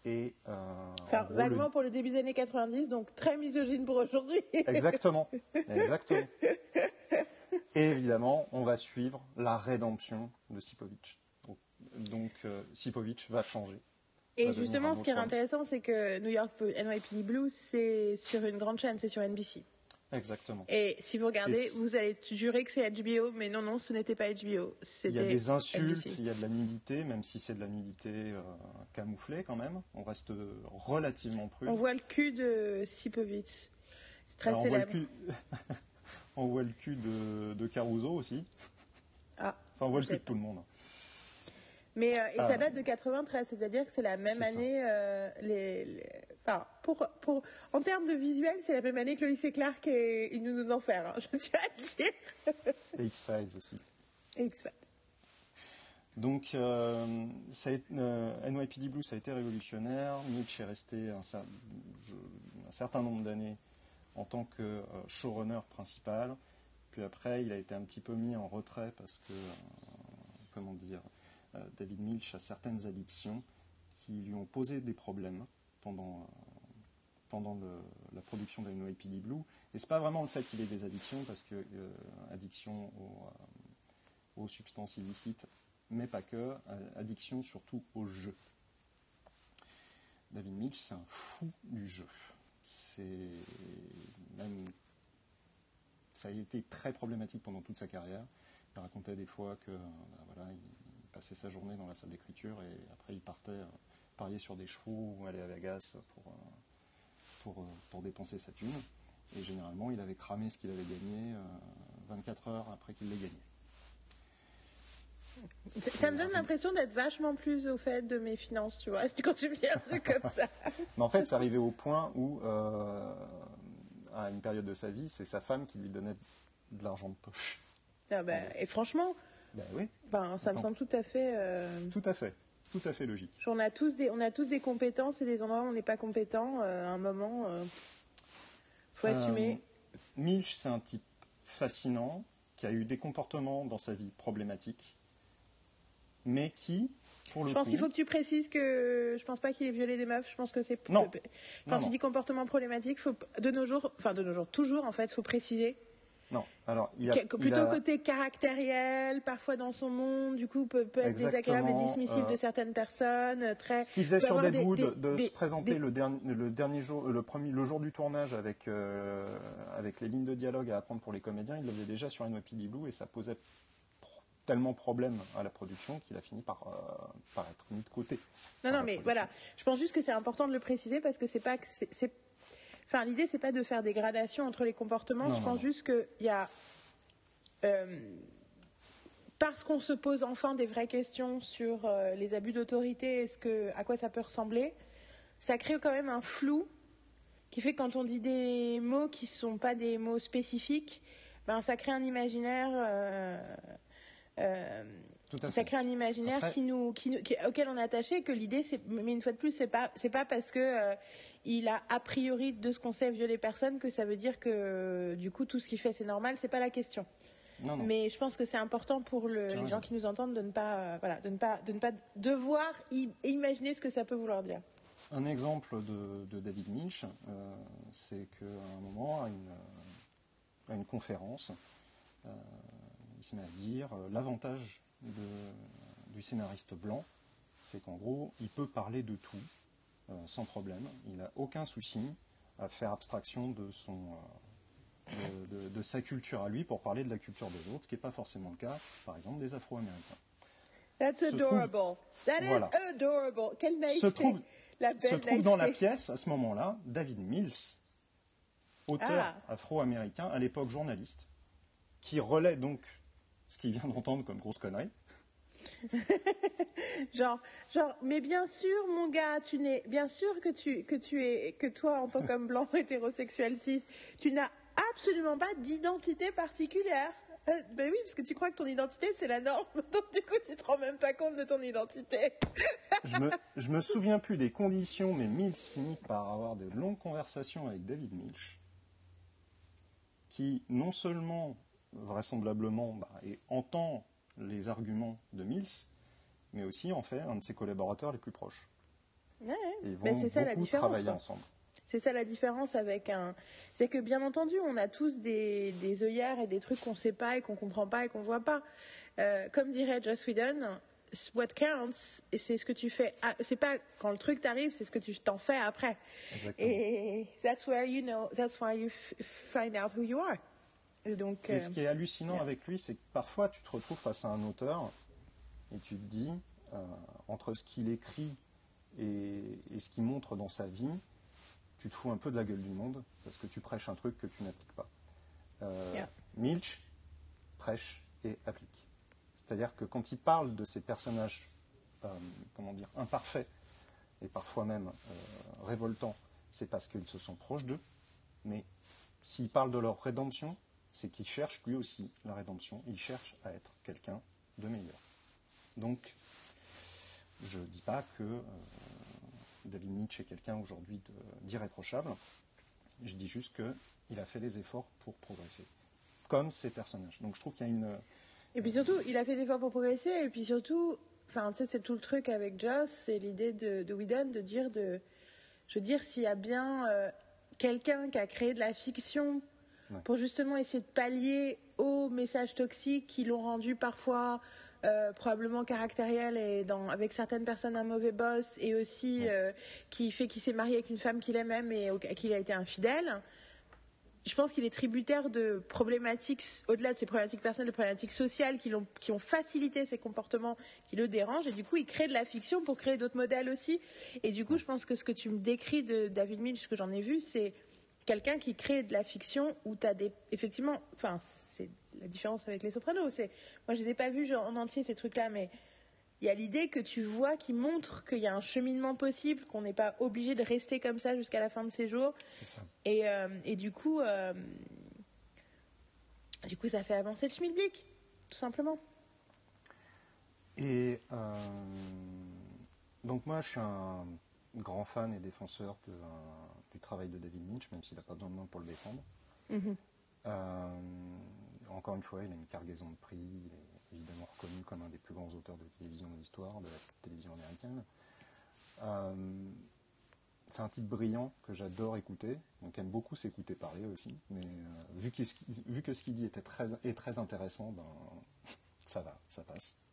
Et, enfin, vaguement pour le début des années 90, donc très misogyne pour aujourd'hui. exactement, exactement. Et évidemment, on va suivre la rédemption de Sipovic donc euh, Sipovic va changer. Et justement, ce qui est intéressant, c'est que New York NYPD Blue, c'est sur une grande chaîne, c'est sur NBC. Exactement. Et si vous regardez, vous allez jurer que c'est HBO, mais non, non, ce n'était pas HBO. Il y a des insultes, il y a de la nudité, même si c'est de la nudité euh, camouflée quand même. On reste relativement prudent. On voit le cul de Sipovic. C'est très célèbre. On voit le cul, de, Caruso aussi. Ah, enfin, on voit le cul de tout le monde. Mais euh, et Ah. ça date de 93, c'est-à-dire que c'est la même année. euh, les, les- enfin, pour, pour, en termes de visuel, c'est la même année que Loïs et Clark et Une Nounou d'enfer. hein, je tiens à le dire. Et X-Files aussi. Et X-Files. Donc, euh, ça a été- NYPD Blue, ça a été révolutionnaire. Mitch est resté un, certain nombre d'années en tant que showrunner principal. Puis après, il a été un petit peu mis en retrait parce que, comment dire, David Milch a certaines addictions qui lui ont posé des problèmes pendant, euh, pendant la production de NYPD Blue. Et c'est pas vraiment le fait qu'il ait des addictions, parce que euh, addiction aux, euh, substances illicites, mais pas que, euh, addiction surtout au jeu. David Milch, c'est un fou du jeu. C'est même ça a été très problématique pendant toute sa carrière. Il racontait des fois que euh, ben voilà, il passait sa journée dans la salle d'écriture et après il partait euh, parier sur des chevaux ou aller à Vegas pour, euh, pour, euh, pour dépenser sa thune. Et généralement, il avait cramé ce qu'il avait gagné euh, 24 heures après qu'il l'ait gagné. Ça- Ça me donne l'impression d'être vachement plus au fait de mes finances, tu vois, quand tu me dis un truc comme ça. Mais en fait, c'est arrivé au point où, euh, à une période de sa vie, c'est sa femme qui lui donnait de l'argent de poche. Ah ben, et franchement, Ben oui, ben, ça me semble tout à fait. euh, tout à fait. Tout à fait logique. On a tous des, on a tous des compétences et des endroits où on n'est pas compétent. euh, à un moment, euh, faut assumer. Milch, c'est un type fascinant qui a eu des comportements dans sa vie problématiques, mais qui, pour le Je pense coup, qu'il faut que tu précises que je pense pas qu'il ait violé des meufs. Je pense que c'est Non. Quand Non, tu non. dis comportement problématique, faut de nos jours, enfin de nos jours, toujours en fait, faut préciser. Non. Alors, il a, il plutôt a- côté caractériel, parfois dans son monde, du coup peut, peut être désagréable et Exactement, dismissible euh, de certaines personnes. euh, Très. Ce qu'il faisait sur des- Deadwood, des- de des- se présenter le, dernier, le dernier jour, le, premier, le jour du tournage avec, euh, avec les lignes de dialogue à apprendre pour les comédiens, il le faisait déjà sur NYPD Blue et ça posait tellement problème à la production qu'il a fini par, euh, par être mis de côté. Non, non, mais production. voilà. Je pense juste que c'est important de le préciser parce que c'est pas que c'est. Enfin, l'idée, c'est pas de faire des gradations entre les comportements. Non, je pense non. juste qu'il y a. euh, parce qu'on se pose enfin des vraies questions sur euh, les abus d'autorité et ce que, à quoi ça peut ressembler, ça crée quand même un flou qui fait que quand on dit des mots qui ne sont pas des mots spécifiques, ben, ça crée un imaginaire. euh, euh, ça crée un imaginaire Après- qui nous, qui auquel on est attaché. Que l'idée, mais une fois de plus, c'est pas, c'est pas parce que il a a priori de ce qu'on sait violé personne que ça veut dire que du coup tout ce qu'il fait c'est normal. C'est pas la question. Non, non. Mais je pense que c'est important pour le- les raison. gens qui nous entendent de ne pas, euh, voilà, de ne pas, de ne pas devoir imaginer ce que ça peut vouloir dire. Un exemple de, de David Milch, euh, c'est qu'à un moment, à une, à une conférence, euh, il se met à dire euh, l'avantage du scénariste blanc, c'est qu'en gros, il peut parler de tout sans problème. Il n'a aucun souci à faire abstraction de, son, euh, de, de- de sa culture à lui pour parler de la culture des autres, ce qui n'est pas forcément le cas, par exemple, des Afro-Américains. That's adorable. That Voilà. is adorable. Quelle naïveté. Se trouve, la belle se trouve dans la pièce à ce moment-là David Mills, auteur Ah. afro-américain, à l'époque journaliste, qui relaie donc ce qu'il vient d'entendre comme grosse connerie. Genre, genre, mais bien sûr, mon gars, tu n'es, bien sûr que tu, que tu es, que toi, en tant qu'homme blanc hétérosexuel cis, tu n'as absolument pas d'identité particulière. Euh, ben oui, parce que tu crois que ton identité c'est la norme, donc du coup tu te rends même pas compte de ton identité. Je me, me souviens plus des conditions, mais Mills finit par avoir de longues conversations avec David Milch, qui non seulement, vraisemblablement, bah, et entend les arguments de Mills, mais aussi en fait un de ses collaborateurs les plus proches. Ouais, Et ils Mais vont c'est ça la différence, travailler quoi. ensemble. C'est ça la différence avec un. C'est que bien entendu, on a tous des, des œillères et des trucs qu'on sait pas et qu'on comprend pas et qu'on voit pas. Euh, comme dirait Joss Whedon, what counts, c'est ce que tu fais. ah, C'est pas quand le truc t'arrive, c'est ce que tu t'en fais après. Exactement. Et that's where you know, that's why you f- find out who you are. Et donc, Et euh, ce qui est hallucinant yeah. avec lui, c'est que parfois tu te retrouves face à un auteur et tu te dis, euh, entre ce qu'il écrit et, et ce qu'il montre dans sa vie, tu te fous un peu de la gueule du monde parce que tu prêches un truc que tu n'appliques pas. Euh, Yeah. Milch prêche et applique. C'est-à-dire que quand il parle de ces personnages comment dire, imparfaits et parfois même révoltants, c'est parce qu'ils se sont proches d'eux. Mais s'ils parlent de leur rédemption, c'est qu'il cherche lui aussi la rédemption. Il cherche à être quelqu'un de meilleur. Donc, je ne dis pas que euh, David Nietzsche est quelqu'un aujourd'hui d'irréprochable. Je dis juste qu'il a fait des efforts pour progresser, comme ses personnages. Donc je trouve qu'il y a une. Et puis surtout, il a fait des efforts pour progresser, et puis surtout, enfin, c'est tout le truc avec Joss, c'est l'idée de, de Whedon de dire de. Je veux dire, s'il y a bien euh, quelqu'un qui a créé de la fiction pour justement essayer de pallier aux messages toxiques qui l'ont rendu parfois euh, probablement caractériel et dans, avec certaines personnes un mauvais boss et aussi euh, qui fait qu'il s'est marié avec une femme qu'il aime même et à qui il a été infidèle. Je pense qu'il est tributaire de problématiques, au-delà de ses problématiques personnelles, de problématiques sociales qui, ont, qui ont facilité ses comportements qui le dérangent. Et du coup, il crée de la fiction pour créer d'autres modèles aussi. Et du coup, je pense que ce que tu me décris de David Milch, ce que j'en ai vu, c'est quelqu'un qui crée de la fiction où tu as des. Effectivement, enfin, c'est la différence avec les sopranos. C'est, moi, je les ai pas vus en entier, ces trucs-là, mais il y a l'idée que tu vois qui montre qu'il y a un cheminement possible, qu'on n'est pas obligé de rester comme ça jusqu'à la fin de ses jours. C'est ça. Et, euh, et du coup. Euh, du coup, ça fait avancer le schmilblick, tout simplement. Et euh, donc moi, je suis un grand fan et défenseur de, du travail de David Lynch, même s'il n'a pas besoin de moi pour le défendre. Mhm. Euh, encore une fois, il a une cargaison de prix, il est évidemment reconnu comme un des plus grands auteurs de télévision de l'histoire, de la télévision américaine. Euh, c'est un type brillant que j'adore écouter, donc aime beaucoup s'écouter parler aussi, mais euh, vu, que, vu, que, ce qu'il dit était très, est très intéressant, ben, ça va, ça passe.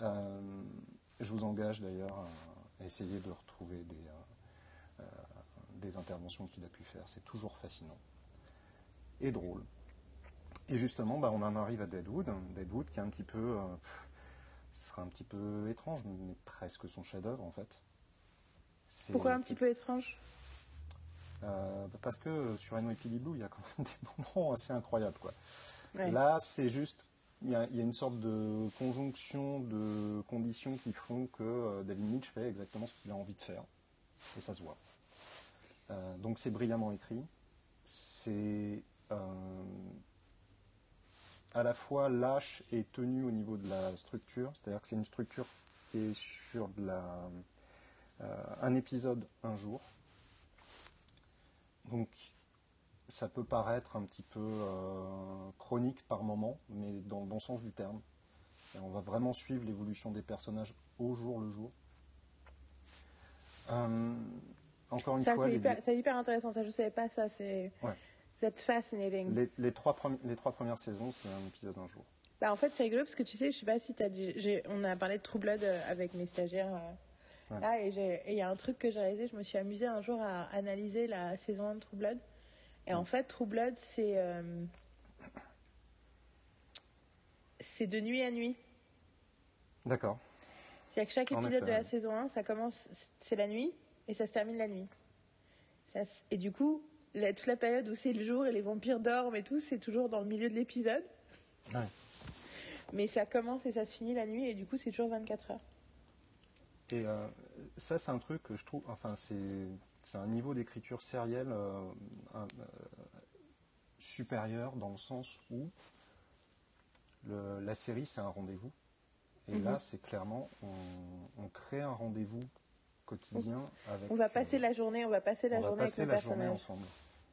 je vous engage d'ailleurs à, essayer de retrouver des, des interventions qu'il a pu faire. C'est toujours fascinant et drôle. Et justement, bah, on en arrive à Deadwood. Deadwood qui est un petit peu. Euh, sera un petit peu étrange, mais presque son chef-d'œuvre en fait. Pourquoi un petit peu étrange? Euh, bah, Parce que sur Eno Blue, il y a quand même des moments assez incroyables. Quoi. Là, c'est juste. Il y, a, une sorte de conjonction de conditions qui font que euh, David Mitch fait exactement ce qu'il a envie de faire. Et ça se voit. Euh, donc c'est brillamment écrit. C'est euh, à la fois lâche et tenu au niveau de la structure. C'est-à-dire que c'est une structure qui est sur euh, un épisode un jour. Donc ça peut paraître un petit peu chronique par moment, mais dans le bon sens du terme. on va vraiment suivre l'évolution des personnages au jour le jour encore une fois. C'est hyper, intéressant, ça je ne savais pas ça, c'est ouais. fascinating. Les, les, trois les trois premières saisons, c'est un épisode un jour. Bah, en fait, c'est rigolo parce que tu sais, je sais pas si tu as dit, on a parlé de True Blood euh, avec mes stagiaires. Euh, là, et il y a un truc que j'ai réalisé, je me suis amusée un jour à analyser la saison 1 de True Blood. Et en mm. fait, True Blood, c'est. Euh, c'est de nuit à nuit. D'accord. C'est-à-dire que chaque épisode de la saison 1, ça commence, c'est la nuit et ça se termine la nuit. et du coup, toute la période où c'est le jour et les vampires dorment et tout, c'est toujours dans le milieu de l'épisode. Mais ça commence et ça se finit la nuit et du coup, c'est toujours 24 heures. Et euh, ça, c'est un truc que je trouve. Enfin, c'est, un niveau d'écriture sérielle euh, euh, supérieur dans le sens où la série, c'est un rendez-vous. Et là, mhm. c'est clairement, on crée un rendez-vous quotidien. Avec, on va passer la journée, on va passer la journée avec la journée ensemble.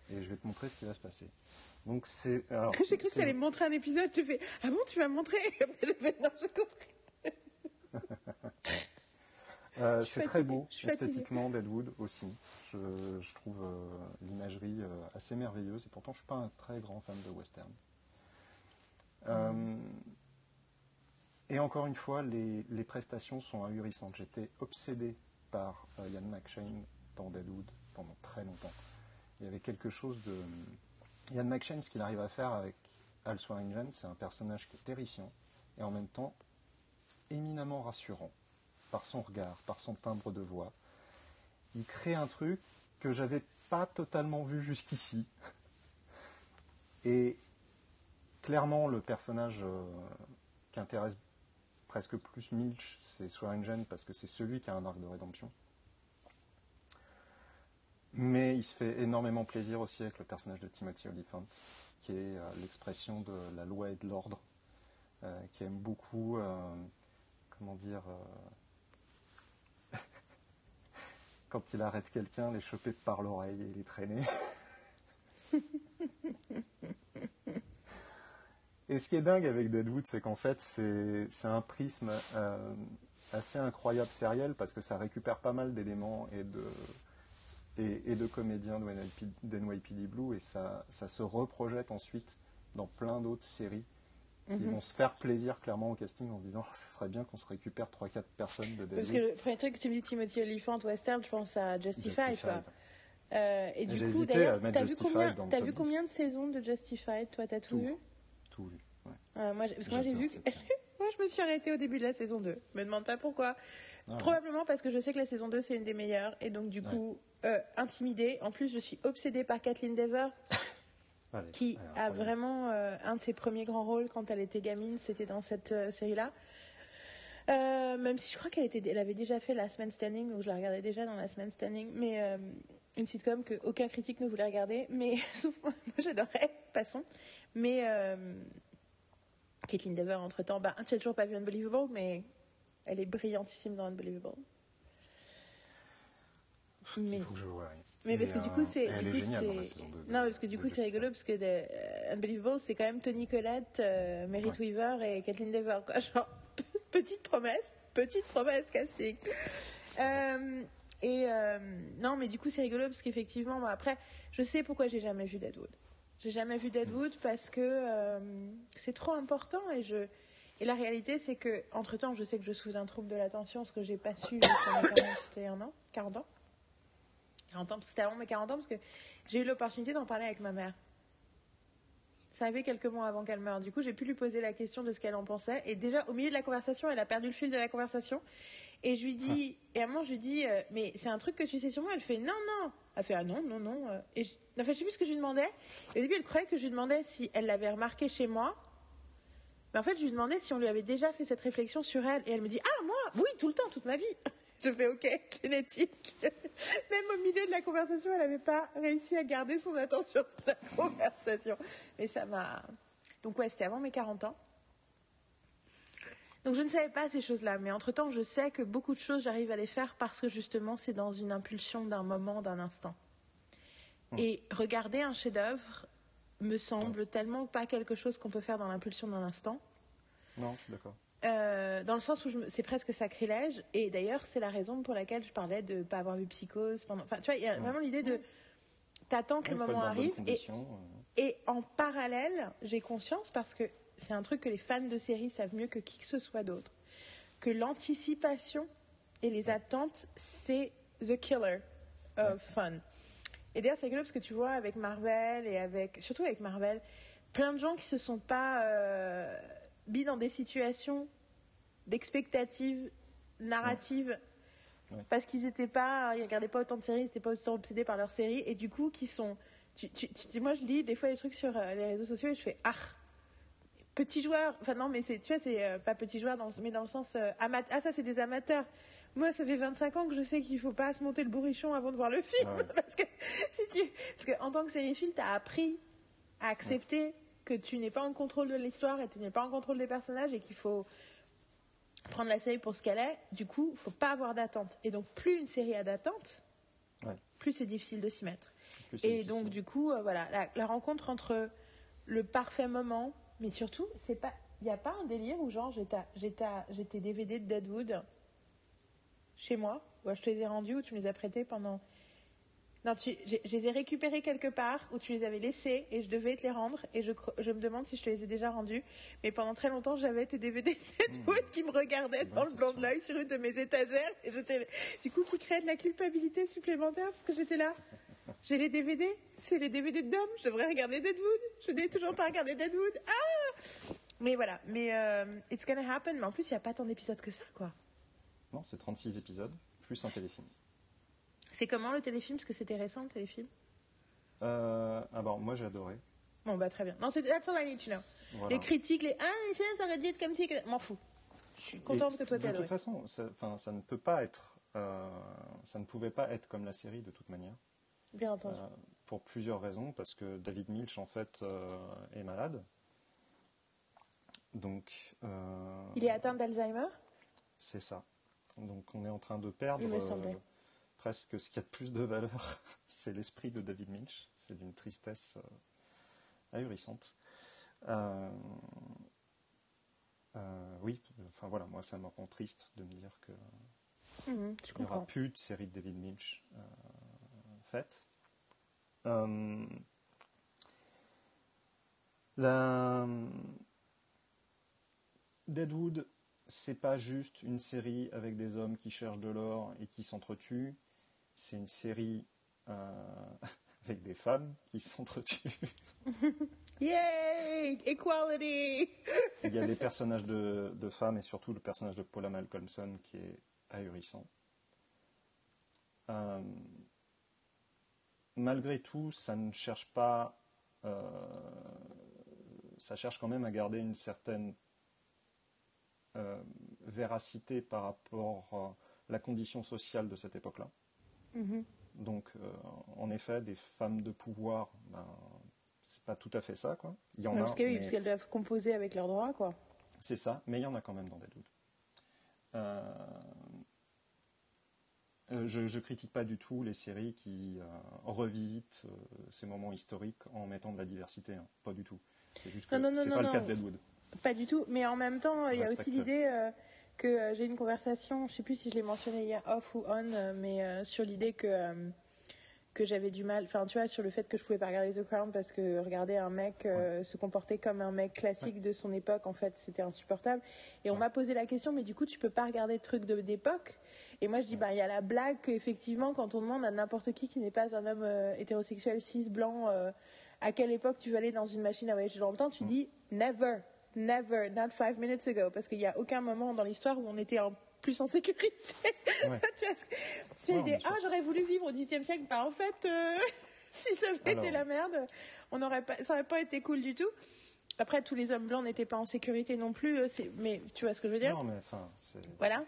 Et je vais te montrer ce qui va se passer. Donc c'est. J'ai cru que tu allais me montrer un épisode. Tu fais ah bon, tu vas me montrer? Non, je comprends. Euh, c'est très beau esthétiquement Deadwood aussi. Je, trouve euh, l'imagerie euh, assez merveilleuse et pourtant je suis pas un très grand fan de western. Mm. Et encore une fois, les, les prestations sont ahurissantes. J'étais obsédé par euh, Ian McShane dans Deadwood pendant très longtemps. Il y avait quelque chose de. Ian McShane, ce qu'il arrive à faire avec Al Swearingen, c'est un personnage qui est terrifiant et en même temps éminemment rassurant par son regard, par son timbre de voix. Il crée un truc que j'avais pas totalement vu jusqu'ici. Et clairement, le personnage euh, qui intéresse presque plus Milch, c'est Swearingen parce que c'est celui qui a un arc de rédemption. Mais il se fait énormément plaisir aussi avec le personnage de Timothy Oliphant, qui est euh, l'expression de la loi et de l'ordre, euh, qui aime beaucoup, euh, comment dire, quand il arrête quelqu'un, les choper par l'oreille et les traîner. et ce qui est dingue avec Deadwood, c'est qu'en fait, c'est un prisme assez incroyable sériel parce que ça récupère pas mal d'éléments et de, et, de comédiens d'NYPD Blue et ça, ça se reprojette ensuite dans plein d'autres séries qui mhm. vont se faire plaisir clairement au casting en se disant oh, ça serait bien qu'on se récupère 3-4 personnes de Deadwood. Parce que le premier truc que tu me dis Timothy Oliphant Western, je pense à Justified. Euh, et du coup, d'ailleurs, t'as vu, combien, as vu combien de saisons de Justified Toi, t'as tout, vu? Tout vu, ouais. Euh, moi, parce que moi, j'ai vu que... moi, je me suis arrêtée au début de la saison 2. Me demande pas pourquoi. Ah Probablement parce que je sais que la saison 2, c'est une des meilleures. Et donc, du coup, euh, intimidée. En plus, je suis obsédée par Kathleen Dever. qui a vraiment euh, un de ses premiers grands rôles quand elle était gamine, c'était dans cette euh, série-là. même si je crois qu'elle était, elle avait déjà fait la semaine standing, donc je la regardais déjà dans la semaine standing, mais une sitcom que aucun critique ne voulait regarder, mais sauf moi, j'adorais, passons. Mais Kathleen Dever, entre temps, bah, tu n'as toujours pas vu Unbelievable, mais elle est brillantissime dans Unbelievable. Mais, faut que je vois, mais parce que du coup, c'est. Elle est géniale Non, parce que du coup, c'est rigolo, parce que euh, Unbelievable, c'est quand même Tony Collette, euh, Merritt Weaver et Kathleen Dever. Quoi. Genre, petite promesse, petite promesse casting. Euh, et non, mais du coup, c'est rigolo, parce qu'effectivement, après, je sais pourquoi j'ai jamais vu Deadwood. J'ai jamais vu Deadwood parce que c'est trop important et je. Et la réalité, c'est que, entre temps, je sais que je souffre d'un trouble de l'attention, ce que j'ai pas su jusqu'à mes 41 ans, 40 ans. 40 ans, c'était avant mes 40 ans, parce que j'ai eu l'opportunité d'en parler avec ma mère. Ça arrivait quelques mois avant qu'elle meure. Du coup, j'ai pu lui poser la question de ce qu'elle en pensait. Et déjà, au milieu de la conversation, elle a perdu le fil de la conversation. Et je lui dis, et à un moment, je lui dis, euh, mais c'est un truc que tu sais sur moi. Elle fait, non, non. Elle fait, ah non, non, non. Euh. Et je... En fait, je sais plus ce que je lui demandais. Et au début, elle croyait que je lui demandais si elle l'avait remarqué chez moi. Mais en fait, je lui demandais si on lui avait déjà fait cette réflexion sur elle. Et elle me dit, ah, moi, oui, tout le temps, toute ma vie. Je fais OK, génétique. Même au milieu de la conversation, elle n'avait pas réussi à garder son attention sur la conversation. Mais ça m'a. Donc, ouais, c'était avant mes 40 ans. Donc, je ne savais pas ces choses-là. Mais entre-temps, je sais que beaucoup de choses, j'arrive à les faire parce que justement, c'est dans une impulsion d'un moment, d'un instant. Mmh. Et regarder un chef-d'œuvre me semble tellement pas quelque chose qu'on peut faire dans l'impulsion d'un instant. Non, je suis d'accord. Euh, dans le sens où c'est presque sacrilège. Et d'ailleurs, c'est la raison pour laquelle je parlais de ne pas avoir vu Psychose. Pendant... Enfin, tu vois, il y a vraiment l'idée de. T'attends que le moment arrive. Et, euh. et, en parallèle, j'ai conscience, parce que c'est un truc que les fans de séries savent mieux que qui que ce soit d'autre, que l'anticipation et les attentes, c'est the killer of fun. Et d'ailleurs, c'est rigolo parce que tu vois, avec Marvel et avec. Surtout avec Marvel, plein de gens qui se sont pas. Euh, mis dans des situations d'expectative narrative parce qu'ils n'étaient pas, ils regardaient pas autant de séries, ils n'étaient pas autant obsédés par leurs séries et du coup qui sont, tu, tu, moi je lis des fois des trucs sur euh, les réseaux sociaux et je fais ah petit joueur, enfin non mais c'est, tu vois c'est euh, pas petit joueur dans, mais dans le sens euh, amateur, ah ça c'est des amateurs. Moi, ça fait 25 ans que je sais qu'il faut pas se monter le bourrichon avant de voir le film. parce que si tu, parce que en tant que sériephile, tu as appris à accepter que tu n'es pas en contrôle de l'histoire et tu n'es pas en contrôle des personnages et qu'il faut prendre la série pour ce qu'elle est, du coup, il faut pas avoir d'attente. Et donc, plus une série a d'attente, plus c'est difficile de s'y mettre. Et donc, du coup, euh, voilà, la, rencontre entre le parfait moment, mais surtout, c'est pas, il n'y a pas un délire où genre j'étais DVD de Deadwood chez moi, ou je te les ai rendus, ou tu me les as prêtés pendant non, je, les ai récupérés quelque part où tu les avais laissés et je devais te les rendre. Et je, me demande si je te les ai déjà rendus. Mais pendant très longtemps, j'avais tes DVD Deadwood mmh. qui me regardaient dans le blanc de l'œil sur une de mes étagères. Et j'étais, du coup, qui créait de la culpabilité supplémentaire parce que j'étais là. J'ai les DVD, c'est les DVD de Dom. Je devrais regarder Deadwood. Je n'ai toujours pas regardé Deadwood. Ah Mais voilà, mais euh, it's gonna happen. Mais en plus, il n'y a pas tant d'épisodes que ça, quoi. Non, c'est 36 épisodes, plus un téléfilm. C'est comment le téléfilm? Parce que c'était récent le téléfilm? Euh, Alors, moi j'ai adoré. Bon, bah très bien. Non, c'est that's all I need to know. Les critiques, les Ah, ça aurait dû être comme si. M'en fous. je suis contente que toi t'aies De toute façon, ça, ça ne peut pas être, euh, ça ne pouvait pas être comme la série de toute manière. Bien entendu. Euh, pour plusieurs raisons, parce que David Milch en fait euh, est malade. Donc. Il est atteint d'Alzheimer? C'est ça. Donc on est en train de perdre presque ce qui a de plus de valeur, c'est l'esprit de David Milch. C'est d'une tristesse ahurissante. Euh, oui, enfin voilà, moi ça me rend triste de me dire que il n'y aura plus de série de David Milch euh, faite. Euh, la Deadwood, c'est pas juste une série avec des hommes qui cherchent de l'or et qui s'entretuent. C'est une série avec des femmes qui s'entretuent. Yay! Equality! Il y a des personnages de, femmes et surtout le personnage de Paula Malcolmson qui est ahurissant. Euh, malgré tout, ça ne cherche pas. Euh, ça cherche quand même à garder une certaine euh, véracité par rapport à la condition sociale de cette époque-là. Mm-hmm. Donc, en effet, des femmes de pouvoir, ben, c'est pas tout à fait ça, quoi. Il y en a. Parce qu'elles doivent composer avec leurs droits, quoi. C'est ça, mais il y en a quand même dans Deadwood. Euh, euh, je ne critique pas du tout les séries qui euh, revisitent ces moments historiques en mettant de la diversité, hein. pas du tout. C'est juste que c'est pas le cas de Deadwood. Pas du tout, mais en même temps, il y a aussi l'idée que j'ai une conversation, je sais plus si je l'ai mentionné hier off ou on, mais sur l'idée que que j'avais du mal, enfin tu vois, sur le fait que je pouvais pas regarder The Crown parce que regarder un mec euh, se comporter comme un mec classique de son époque, en fait, c'était insupportable. Et on m'a posé la question, mais du coup, tu peux pas regarder de trucs d'époque Et moi, je dis, bah, il y a la blague qu'effectivement, quand on demande à n'importe qui qui n'est pas un homme euh, hétérosexuel, cis, blanc, euh, à quelle époque tu veux aller dans une machine à voyager dans le temps, tu mm. dis never, never, not five minutes ago, parce qu'il n'y a aucun moment dans l'histoire où on était en plus en sécurité. tu as, dit, ah, j'aurais voulu vivre au XVIIe siècle. Bah, en fait, euh, si ça avait été la merde, on aurait pas, ça n'aurait pas été cool du tout. Après, tous les hommes blancs n'étaient pas en sécurité non plus, mais tu vois ce que je veux dire? Non, mais enfin, Voilà.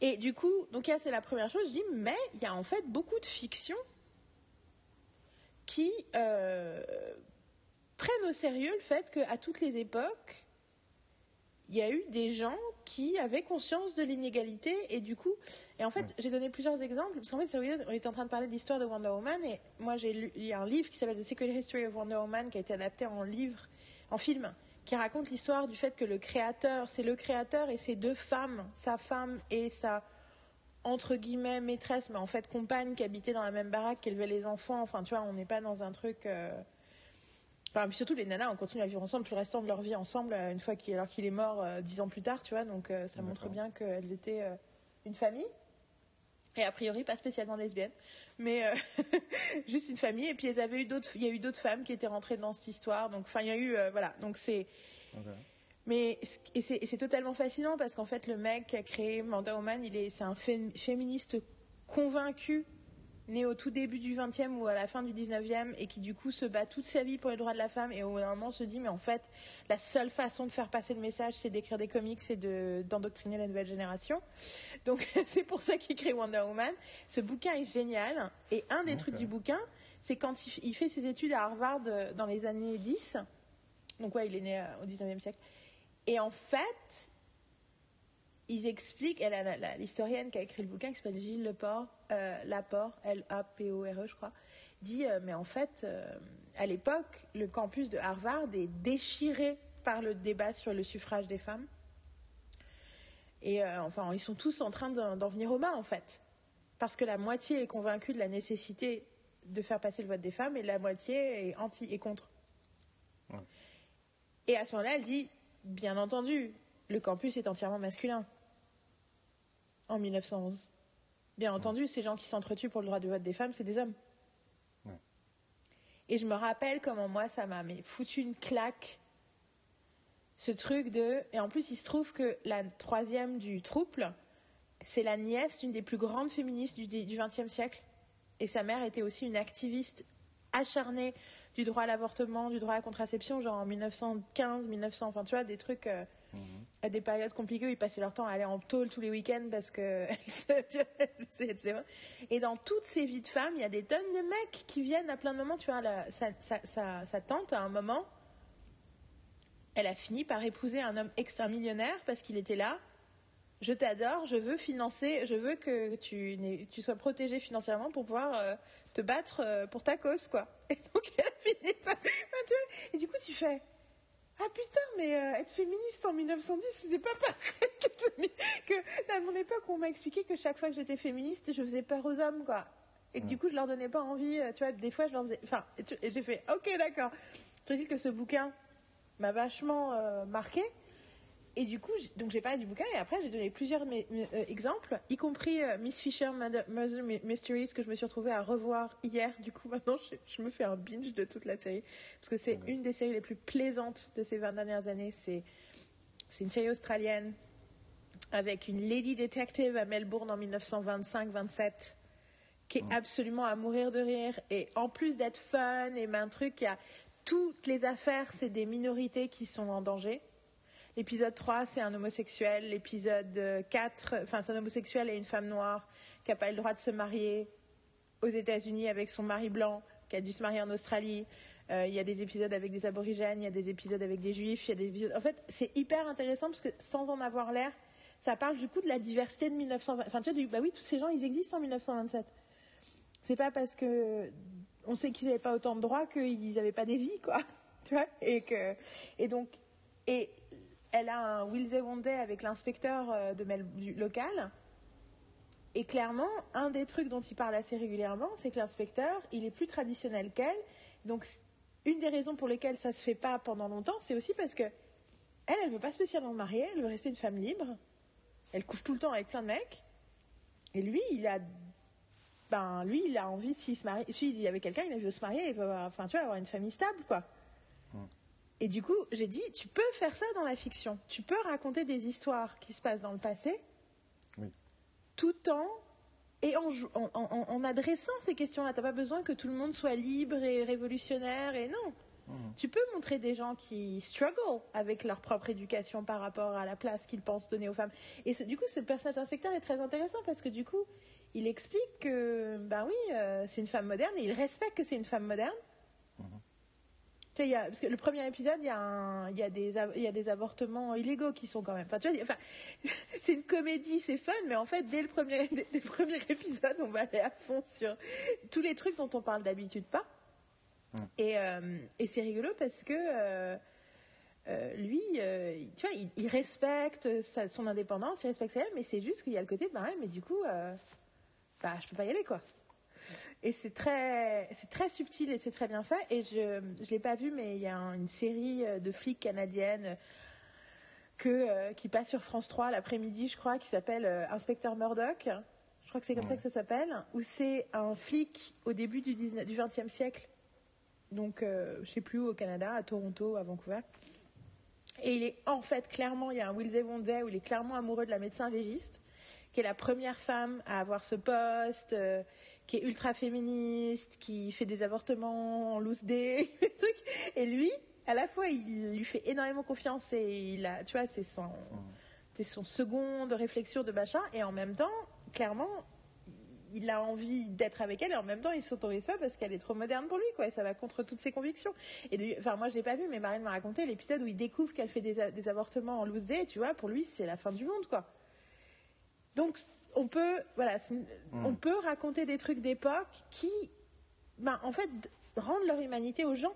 Et du coup, donc là, c'est la première chose. Je dis, mais il y a en fait beaucoup de fiction qui euh, prennent au sérieux le fait qu'à toutes les époques, il y a eu des gens qui avaient conscience de l'inégalité. Et du coup, et en fait, j'ai donné plusieurs exemples parce qu'en fait, on était en train de parler de l'histoire de Wonder Woman et moi j'ai lu, il y a un livre qui s'appelle The Secret History of Wonder Woman qui a été adapté en livre, en film, qui raconte l'histoire du fait que le créateur, c'est le créateur et ses deux femmes, sa femme et sa entre guillemets maîtresse, mais en fait compagne qui habitait dans la même baraque, qui élevait les enfants. Enfin, tu vois, on n'est pas dans un truc. Euh, Enfin, surtout les nanas ont continué à vivre ensemble tout le restant de leur vie ensemble euh, une fois qu'il alors qu'il est mort euh, dix ans plus tard, tu vois. Donc euh, ça montre bien qu'elles étaient une famille. Et a priori pas spécialement lesbiennes, mais juste une famille. Et puis elles avaient eu d'autres, il y a eu d'autres femmes qui étaient rentrées dans cette histoire. Donc enfin il y a eu voilà. Donc c'est Mais et c'est totalement fascinant parce qu'en fait le mec qui a créé Woman, il est c'est un féministe convaincu né au tout début du 20e ou à la fin du 19e et qui du coup se bat toute sa vie pour les droits de la femme et au bout d'un moment se dit mais en fait la seule façon de faire passer le message c'est d'écrire des comics et d'endoctriner la nouvelle génération. Donc c'est pour ça qu'il crée Wonder Woman. Ce bouquin est génial et un des trucs du bouquin c'est quand il, fait ses études à Harvard euh, dans les années 10. Donc ouais, il est né euh, au 19e siècle. Et en fait, ils expliquent, l'historienne qui a écrit le bouquin, qui s'appelle Gilles Leport, euh, Laport, L-A-P-O-R-E, je crois, dit euh, Mais en fait, euh, à l'époque, le campus de Harvard est déchiré par le débat sur le suffrage des femmes. Et enfin, ils sont tous en train d'en venir au bas, en fait. Parce que la moitié est convaincue de la nécessité de faire passer le vote des femmes et la moitié est anti et contre. Et à ce moment-là, elle dit Bien entendu, le campus est entièrement masculin en 1911. Bien entendu, ces gens qui s'entretuent pour le droit de vote des femmes, c'est des hommes. Et je me rappelle comment moi, ça m'a foutu une claque. Ce truc de. Et en plus, il se trouve que la troisième du trouble, c'est la nièce d'une des plus grandes féministes du XXe siècle. Et sa mère était aussi une activiste acharnée du droit à l'avortement, du droit à la contraception, genre en 1915, 1900, enfin tu vois, des trucs. Euh, à des périodes compliquées où ils passaient leur temps à aller en tôle tous les week-ends parce que. et dans toutes ces vies de femmes, il y a des tonnes de mecs qui viennent à plein de moments. Tu vois, sa, tante, à un moment, elle a fini par épouser un homme extra millionnaire parce qu'il était là je t'adore, je veux financer, je veux que tu, sois protégé financièrement pour pouvoir euh, te battre euh, pour ta cause, quoi. Et donc, elle a fini par... Et du coup, tu fais... Ah putain, mais euh, être féministe en 1910, c'était pas pareil que, à mon époque, on m'a expliqué que chaque fois que j'étais féministe, je faisais peur aux hommes, quoi. Et que du coup, je leur donnais pas envie, tu vois, des fois, je leur faisais... Enfin, et j'ai fait, ok, d'accord. Je te dis que ce bouquin m'a vachement marqué. Et du coup, donc j'ai parlé du bouquin et après j'ai donné plusieurs euh, exemples, y compris euh, Miss Fisher Mother Mysteries que je me suis retrouvée à revoir hier. Du coup, maintenant je, me fais un binge de toute la série. Parce que c'est une des séries les plus plaisantes de ces 20 dernières années. C'est c'est une série australienne avec une lady detective à Melbourne en 1925-27 qui est absolument à mourir de rire. Et en plus d'être fun et un truc, il y a toutes les affaires, c'est des minorités qui sont en danger L'épisode 3, c'est un homosexuel. L'épisode 4, enfin, c'est un homosexuel et une femme noire qui n'a pas le droit de se marier aux États-Unis avec son mari blanc, qui a dû se marier en Australie. Euh, il y a des épisodes avec des aborigènes, il y a des épisodes avec des juifs. En fait, c'est hyper intéressant parce que sans en avoir l'air, ça parle du coup de la diversité de 1920. Enfin, tu vois, bah oui, tous ces gens, ils existent en 1927. C'est pas parce que on sait qu'ils n'avaient pas autant de droits qu'ils n'avaient pas des vies, quoi. Tu vois? Et que et donc et elle a un Will Day avec l'inspecteur euh, de local. Et clairement, un des trucs dont il parle assez régulièrement, c'est que l'inspecteur, il est plus traditionnel qu'elle. Donc, une des raisons pour lesquelles ça se fait pas pendant longtemps, c'est aussi parce que elle, elle veut pas spécialement marier, elle veut rester une femme libre. Elle couche tout le temps avec plein de mecs. Et lui, il a, ben, lui, il a envie, s'il se marie, s'il est avec quelqu'un, il veut se marier, il veut, enfin, tu vois, avoir une famille stable, quoi. Et du coup, j'ai dit, tu peux faire ça dans la fiction. Tu peux raconter des histoires qui se passent dans le passé, tout en et en, adressant ces questions-là. Tu n'as pas besoin que tout le monde soit libre et révolutionnaire. Et non, mmh. tu peux montrer des gens qui struggle avec leur propre éducation par rapport à la place qu'ils pensent donner aux femmes. Et du coup, ce personnage d'inspecteur est très intéressant parce que du coup, il explique que, ben oui, euh, c'est une femme moderne et il respecte que c'est une femme moderne. Mmh parce que le premier épisode, il y, a y a des, y a des avortements illégaux qui sont quand même. Enfin, tu vois, enfin, c'est une comédie, c'est fun, mais en fait, dès le premier, dès, le premier épisode, on va aller à fond sur tous les trucs dont on parle d'habitude pas. Et, euh, et c'est rigolo parce que euh, euh, lui, tu vois, il, respecte son indépendance, il respecte sa mais c'est juste qu'il y a le côté, bah ouais, mais du coup, bah, je peux pas y aller, quoi. Et c'est très, c'est très subtil et c'est très bien fait. Et je ne l'ai pas vu, mais il y a une série euh, de flics canadiennes que, euh, qui passe sur France 3 l'après-midi, je crois, qui s'appelle euh, Inspecteur Murdoch. Je crois que c'est comme ça que ça s'appelle. Où c'est un flic au début du, 19, du 20e siècle. Donc, je ne sais plus où, au Canada, à Toronto, à Vancouver. Et il est en fait clairement, il y a un Will Day où il est clairement amoureux de la médecin légiste, qui est la première femme à avoir ce poste, qui est ultra féministe, qui fait des avortements en loose day, et lui, à la fois, il lui fait énormément confiance et il a, tu vois, c'est son, c'est son seconde réflexion de machin, et en même temps, clairement, il a envie d'être avec elle et en même temps il s'autorise pas parce qu'elle est trop moderne pour lui quoi. Et ça va contre toutes ses convictions. Et enfin moi je l'ai pas vu mais Marine m'a raconté l'épisode où il découvre qu'elle fait des, des, avortements en loose day tu vois. Pour lui c'est la fin du monde quoi. Donc on peut, voilà, hmm. on peut raconter des trucs d'époque qui, ben, en fait, rendent leur humanité aux gens.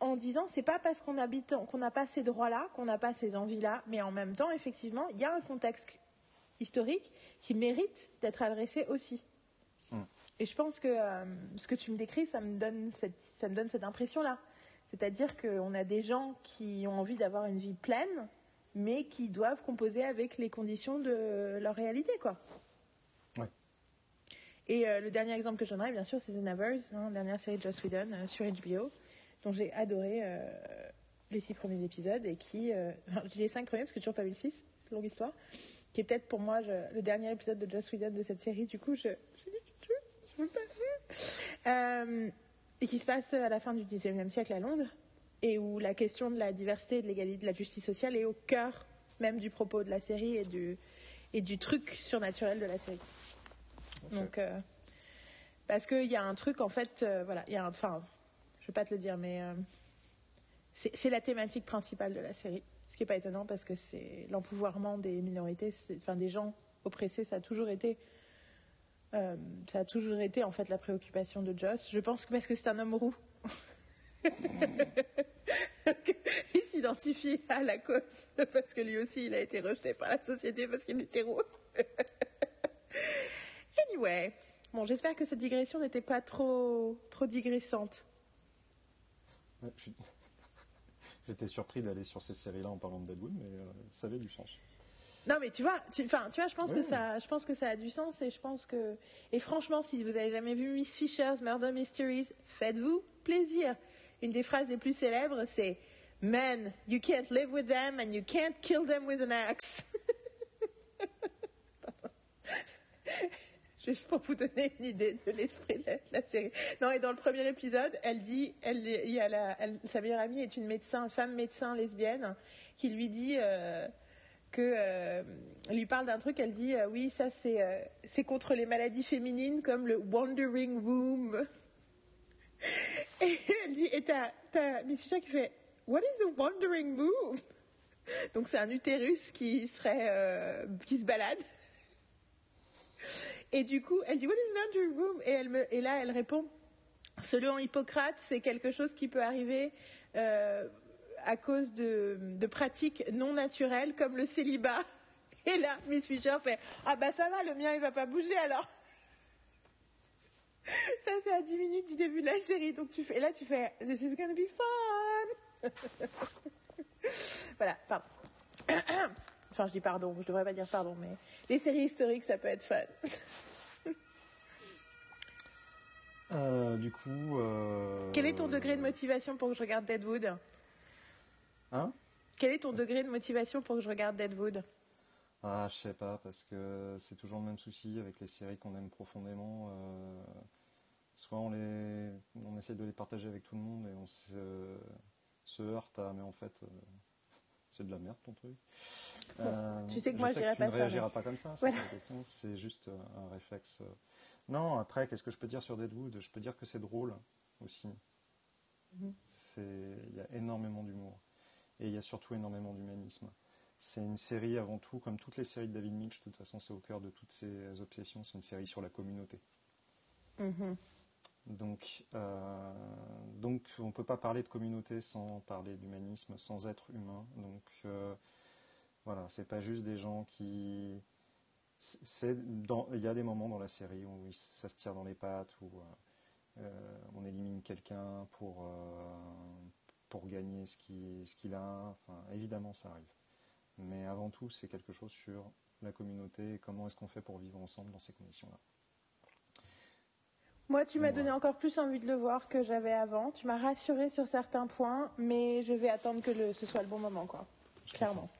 En disant, c'est pas parce qu'on habite, qu'on n'a pas ces droits-là, qu'on n'a pas ces envies-là, mais en même temps, effectivement, il y a un contexte historique qui mérite d'être adressé aussi. Hmm. Et je pense que euh, ce que tu me décris, ça me donne cette, ça me donne cette impression-là. C'est-à-dire qu'on a des gens qui ont envie d'avoir une vie pleine, mais qui doivent composer avec les conditions de leur réalité, quoi. Et euh, le dernier exemple que je donnerai, bien sûr, c'est The Nevers, hein, la dernière série de Joss Whedon euh, sur HBO, dont j'ai adoré euh, les six premiers épisodes et qui, enfin, j'ai les cinq premiers parce que j'ai toujours pas vu le six, c'est longue histoire, qui est peut-être pour moi le dernier épisode de Joss Whedon de cette série. Du coup, je, je, je, veux pas et qui se passe à la fin du 19e siècle à Londres et où la question de la diversité, de l'égalité, de la justice sociale est au cœur même du propos de la série et du, et du truc surnaturel de la série. Donc, euh, parce qu'il y a un truc, en fait, euh, voilà, il y a un, enfin, je vais pas te le dire, mais euh, c'est la thématique principale de la série. Ce qui n'est pas étonnant parce que c'est l'empouvoirment des minorités, enfin des gens oppressés, ça a toujours été, ça a toujours été en fait la préoccupation de Joss. Je pense que parce que c'est un homme roux. il s'identifie à la cause parce que lui aussi il a été rejeté par la société parce qu'il est hétéro. anyway, bon, j'espère que cette digression n'était pas trop, trop digressante. J'étais surpris d'aller sur ces séries-là en parlant de Deadwood, mais euh, ça avait du sens. Non, mais tu vois, tu, tu vois, je pense que ça, je pense que ça a du sens et je pense que, et franchement, si vous avez jamais vu Miss Fisher's Murder Mysteries, faites-vous plaisir. Une des phrases les plus célèbres, c'est Men, you can't live with them and you can't kill them with an axe. Juste pour vous donner une idée de l'esprit de la, série. Non, et dans le premier épisode, elle dit, elle, y a la, sa meilleure amie est une médecin, femme médecin lesbienne, qui lui dit euh, que, euh, lui parle d'un truc. Elle dit, euh, oui, ça c'est, c'est contre les maladies féminines comme le wandering womb. Et elle dit, et t'as, Miss Fisher qui fait, What is a wandering womb? Donc c'est un utérus qui serait, euh, qui se balade. Et du coup, elle dit What is an wandering me, et là, elle répond Selon Hippocrate, c'est quelque chose qui peut arriver euh, à cause de, de pratiques non naturelles comme le célibat. Et là, Miss Fisher fait Ah bah ça va, le mien il va pas bouger alors. Ça, c'est à 10 minutes du début de la série. Donc, tu fais, et là, tu fais This is gonna be fun. voilà, pardon. enfin, je dis pardon, je devrais pas dire pardon, mais les séries historiques, ça peut être fun. euh, du coup. Euh... Quel est ton degré de motivation pour que je regarde Deadwood? Hein? Quel est ton degré de motivation pour que je regarde Deadwood? Ah, je sais pas, parce que c'est toujours le même souci avec les séries qu'on aime profondément. Euh, soit on, les, on essaie de les partager avec tout le monde et on se, se heurte à, mais en fait, euh, c'est de la merde ton truc. Euh, tu sais que moi, je, sais que tu ne pas réagiras ça, pas comme ça, c'est voilà. la question. C'est juste un réflexe. Non, après, qu'est-ce que je peux dire sur Deadwood? Je peux dire que c'est drôle aussi. Mhm. Il y a énormément d'humour. Et il y a surtout énormément d'humanisme. C'est une série avant tout, comme toutes les séries de David Mitch, de toute façon c'est au cœur de toutes ses obsessions, c'est une série sur la communauté. Mhm. Donc, euh, donc on ne peut pas parler de communauté sans parler d'humanisme, sans être humain. Donc euh, voilà, c'est pas juste des gens qui... Il y a des moments dans la série où ça se tire dans les pattes, où euh, on élimine quelqu'un pour, pour gagner ce qu'il ce qu'il a. Enfin, évidemment, ça arrive. Mais avant tout, c'est quelque chose sur la communauté et comment est-ce qu'on fait pour vivre ensemble dans ces conditions-là. Moi, tu m'as donné encore plus envie de le voir que j'avais avant. Tu m'as rassuré sur certains points, mais je vais attendre que le, ce soit le bon moment, quoi. Je Clairement. Comprends.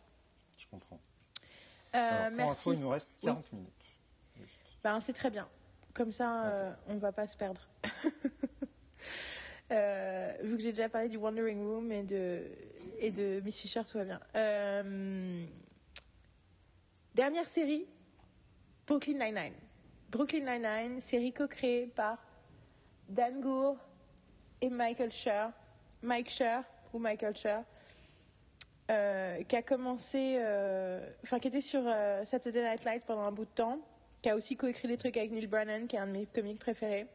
Je comprends. Euh, Alors, pour merci. info, il nous reste 40 oui. minutes. Juste. Ben, c'est très bien. Comme ça, euh, on ne va pas se perdre. Euh, vu que j'ai déjà parlé du Wandering Room et de, et de Miss Fisher, tout va bien. Euh, dernière série, Brooklyn Nine-Nine. Brooklyn Nine-Nine, série co-créée par Dan Gour et Michael Schur. Mike Schur, ou Michael Schur, euh, qui a commencé, enfin, qui était sur Saturday Night Live pendant un bout de temps, qui a aussi coécrit des trucs avec Neil Brennan, qui est un de mes comiques préférés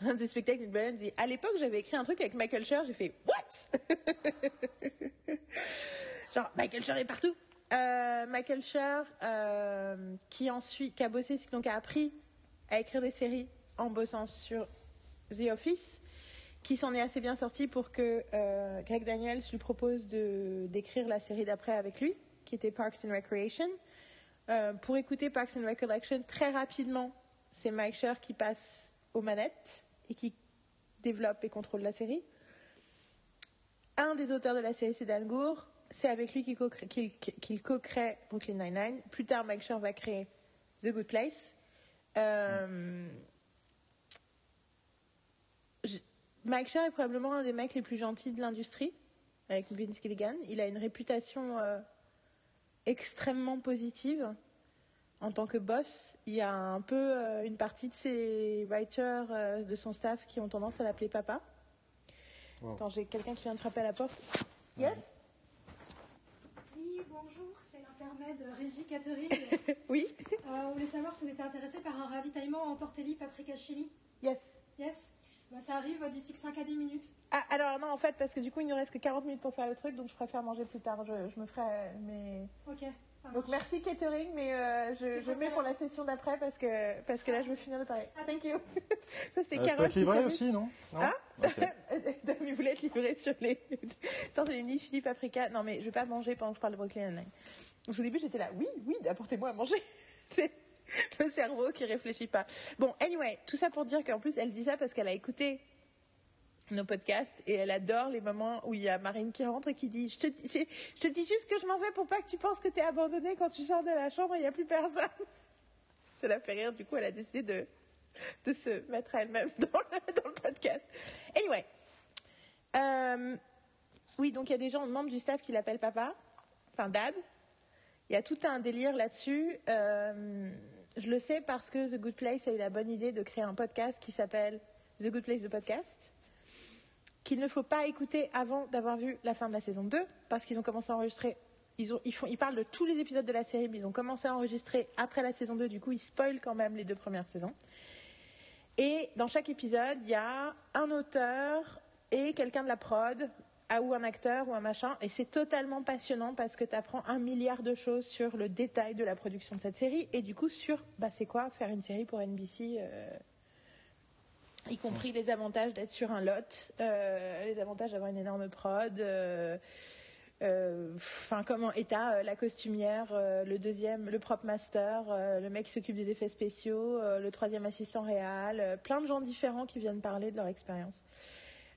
un de ses spectacles, Neil Brennan dit À l'époque, j'avais écrit un truc avec Michael Schur, j'ai fait What? Genre, Michael Schur est partout. Euh, Michael Schur, euh, qui ensuite, qui a bossé, donc a appris à écrire des séries en bossant sur The Office, qui s'en est assez bien sorti pour que euh, Greg Daniels lui propose d'écrire la série d'après avec lui, qui était Parks and Recreation. Pour écouter Parks and Recreation, très rapidement, c'est Mike Schur qui passe aux manettes et qui développe et contrôle la série. Un des auteurs de la série, c'est Dan Gour. C'est avec lui qu'il co-crée, qu'il co-crée Brooklyn Nine-Nine. Plus tard, Mike Schur va créer The Good Place. Euh, Mike Sher est probablement un des mecs les plus gentils de l'industrie, avec Vince Gilligan. Il a une réputation euh, extrêmement positive en tant que boss. Il y a un peu euh, une partie de ses writers, euh, de son staff, qui ont tendance à l'appeler papa. Wow. Attends, j'ai quelqu'un qui vient de frapper à la porte. Yes? Oui, bonjour, c'est l'intermède Régie Catherine. Oui Euh, on voulait savoir si vous étiez intéressé par un ravitaillement en tortelli paprika chili. Yes Yes? Bah, Ça arrive d'ici que 5 à 10 minutes. Ah, alors non, en fait, parce que du coup, il ne nous reste que 40 minutes pour faire le truc, donc je préfère manger plus tard. Je, je me ferai mes... Ok, Donc merci catering, mais euh, je, je mets pour la session d'après parce que, parce que là, je veux finir de parler. Ah, Thank you Ça, c'est Euh, je peux Carole être aussi, non, non? Hein? Ok. Donc, il voulait être livré sur les. Une chili paprika. Non, mais je vais pas manger pendant que je parle de Brooklyn Nine-Nine. Donc, au début, j'étais là, oui, oui, apportez-moi à manger. C'est le cerveau qui réfléchit pas. Bon, anyway, tout ça pour dire qu'en plus, elle dit ça parce qu'elle a écouté nos podcasts et elle adore les moments où il y a Marine qui rentre et qui dit je te, dis- juste que je m'en vais pour pas que tu penses que tu es abandonné quand tu sors de la chambre et il n'y a plus personne. Ça la fait rire, du coup elle a décidé de, de se mettre elle-même dans le, dans le podcast. Anyway, euh, oui, donc il y a des gens, membres du staff qui l'appellent papa, enfin dad. Il y a tout un délire là-dessus. Euh, je le sais parce que The Good Place a eu la bonne idée de créer un podcast qui s'appelle The Good Place, the podcast, qu'il ne faut pas écouter avant d'avoir vu la fin de la saison 2, parce qu'ils ont commencé à enregistrer. Ils, ont, ils, font, ils parlent de tous les épisodes de la série, mais ils ont commencé à enregistrer après la saison 2, du coup ils spoilent quand même les deux premières saisons. Et dans chaque épisode, il y a un auteur et quelqu'un de la prod, ou un acteur ou un machin, et c'est totalement passionnant parce que tu apprends un milliard de choses sur le détail de la production de cette série, et du coup sur, bah c'est quoi faire une série pour NBC euh, y compris les avantages d'être sur un lot, euh, les avantages d'avoir une énorme prod. euh, euh, Enfin, comment euh, la costumière, le deuxième, le prop master, le mec qui s'occupe des effets spéciaux, le troisième assistant réel, plein de gens différents qui viennent parler de leur expérience.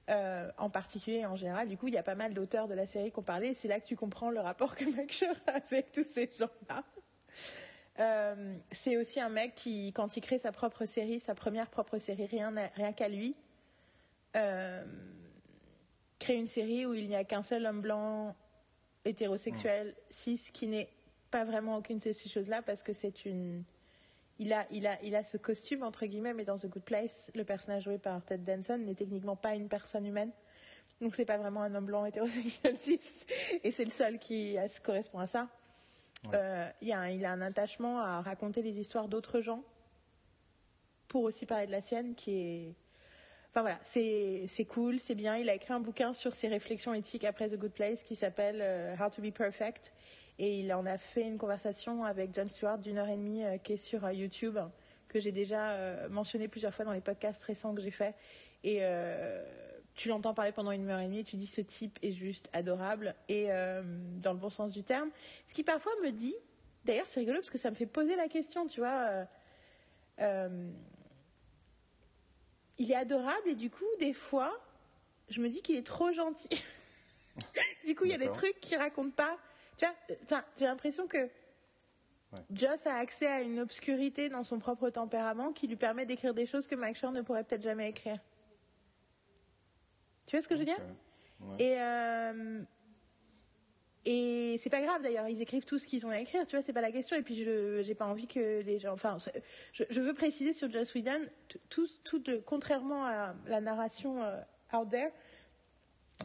En particulier et en général, du coup, il y a pas mal d'auteurs de la série qui ont parlé. C'est là que tu comprends le rapport que Mike Schur a avec tous ces gens-là. Euh, c'est aussi un mec qui, quand il crée sa propre série, sa première propre série, rien, rien qu'à lui, euh, crée une série où il n'y a qu'un seul homme blanc hétérosexuel cis qui n'est pas vraiment aucune de ces choses-là parce que c'est une. Il a, il, a, il a ce costume, entre guillemets, mais dans The Good Place, le personnage joué par Ted Danson n'est techniquement pas une personne humaine. Donc c'est pas vraiment un homme blanc hétérosexuel cis. Et c'est le seul qui a- correspond à ça. Euh, il, a un, attachement à raconter les histoires d'autres gens pour aussi parler de la sienne qui est. Enfin voilà, c'est cool, c'est bien. Il a écrit un bouquin sur ses réflexions éthiques après The Good Place qui s'appelle euh, How to Be Perfect. Et il en a fait une conversation avec John Stewart d'une heure et demie euh, qui est sur YouTube, que j'ai déjà mentionné plusieurs fois dans les podcasts récents que j'ai faits. Tu l'entends parler pendant une heure et demie, tu dis ce type est juste adorable, et euh, dans le bon sens du terme. Ce qui parfois me dit, d'ailleurs c'est rigolo parce que ça me fait poser la question, tu vois. euh, euh, il est adorable et du coup, des fois, je me dis qu'il est trop gentil. du coup, il y a des trucs qu'il raconte pas. Tu vois, j'ai l'impression que Joss a accès à une obscurité dans son propre tempérament qui lui permet d'écrire des choses que Mike Shore ne pourrait peut-être jamais écrire. Tu vois ce que je veux dire. Ouais. Et euh, et c'est pas grave d'ailleurs, ils écrivent tout ce qu'ils ont à écrire, tu vois, c'est pas la question. Et puis je j'ai pas envie que les gens, enfin, je, je veux préciser sur Joss Whedon, tout, tout de- contrairement à la narration euh, out there,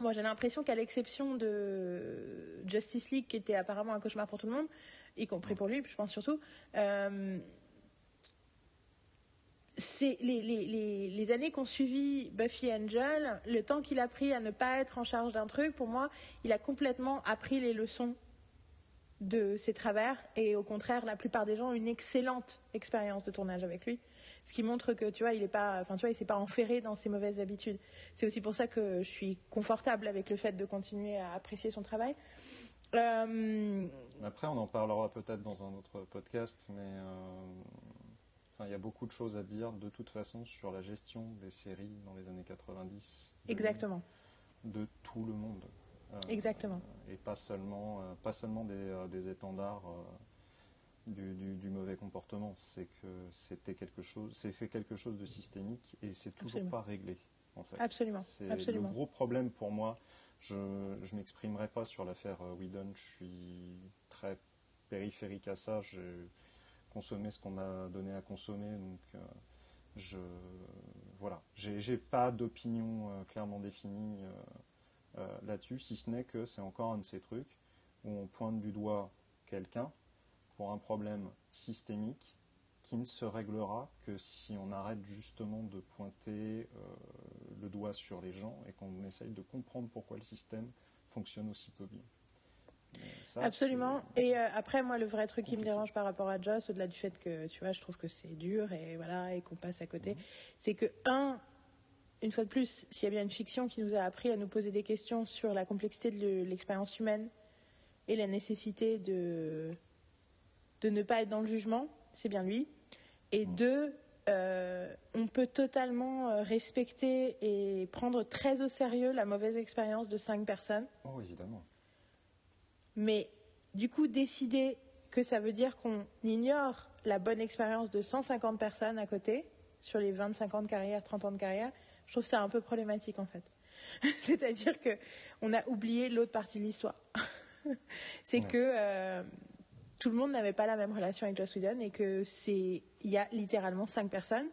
moi j'ai l'impression qu'à l'exception de Justice League, qui était apparemment un cauchemar pour tout le monde, y compris pour lui, je pense surtout. euh, c'est les, les, les, les années qu'ont suivi Buffy Angel, le temps qu'il a pris à ne pas être en charge d'un truc, pour moi, il a complètement appris les leçons de ses travers et au contraire, la plupart des gens ont une excellente expérience de tournage avec lui. Ce qui montre que tu vois, il est pas, enfin tu il s'est pas enferré dans ses mauvaises habitudes. C'est aussi pour ça que je suis confortable avec le fait de continuer à apprécier son travail. Euh, Après, on en parlera peut-être dans un autre podcast, mais euh, enfin, il y a beaucoup de choses à dire de toute façon sur la gestion des séries dans les années 90. de- exactement, De tout le monde. Euh, exactement. Et pas seulement, euh, pas seulement des, euh, des étendards euh, du, du- du mauvais comportement. C'est que c'était quelque chose, c'est quelque chose de systémique et c'est toujours Absolument. pas réglé en fait. Absolument, C'est le gros problème pour moi. Je ne m'exprimerai pas sur l'affaire euh, Whedon. Je suis très périphérique à ça. Consommé ce qu'on m'a donné à consommer, donc euh, je voilà. J'ai pas d'opinion euh, clairement définie euh, là-dessus, si ce n'est que c'est encore un de ces trucs où on pointe du doigt quelqu'un pour un problème systémique qui ne se réglera que si on arrête justement de pointer le doigt sur les gens et qu'on essaye de comprendre pourquoi le système fonctionne aussi peu bien. Ça, Absolument. Et euh, après, moi, le vrai truc qui me dérange par rapport à Joss, au-delà du fait que, tu vois, je trouve que c'est dur et voilà, et qu'on passe à côté, Mhm. c'est que, un, une fois de plus, s'il y a bien une fiction qui nous a appris à nous poser des questions sur la complexité de le- l'expérience humaine et la nécessité de, de ne pas être dans le jugement, c'est bien lui. Et Mhm. deux, euh, on peut totalement euh, respecter et prendre très au sérieux la mauvaise expérience de cinq personnes. Oh, évidemment. Mais du coup, décider que ça veut dire qu'on ignore la bonne expérience de 150 personnes à côté, sur les 25 ans de carrière, 30 ans de carrière, je trouve ça un peu problématique en fait. C'est-à-dire que on a oublié l'autre partie de l'histoire. C'est Ouais. que euh, tout le monde n'avait pas la même relation avec Joss Whedon et que c'est il y a littéralement cinq personnes.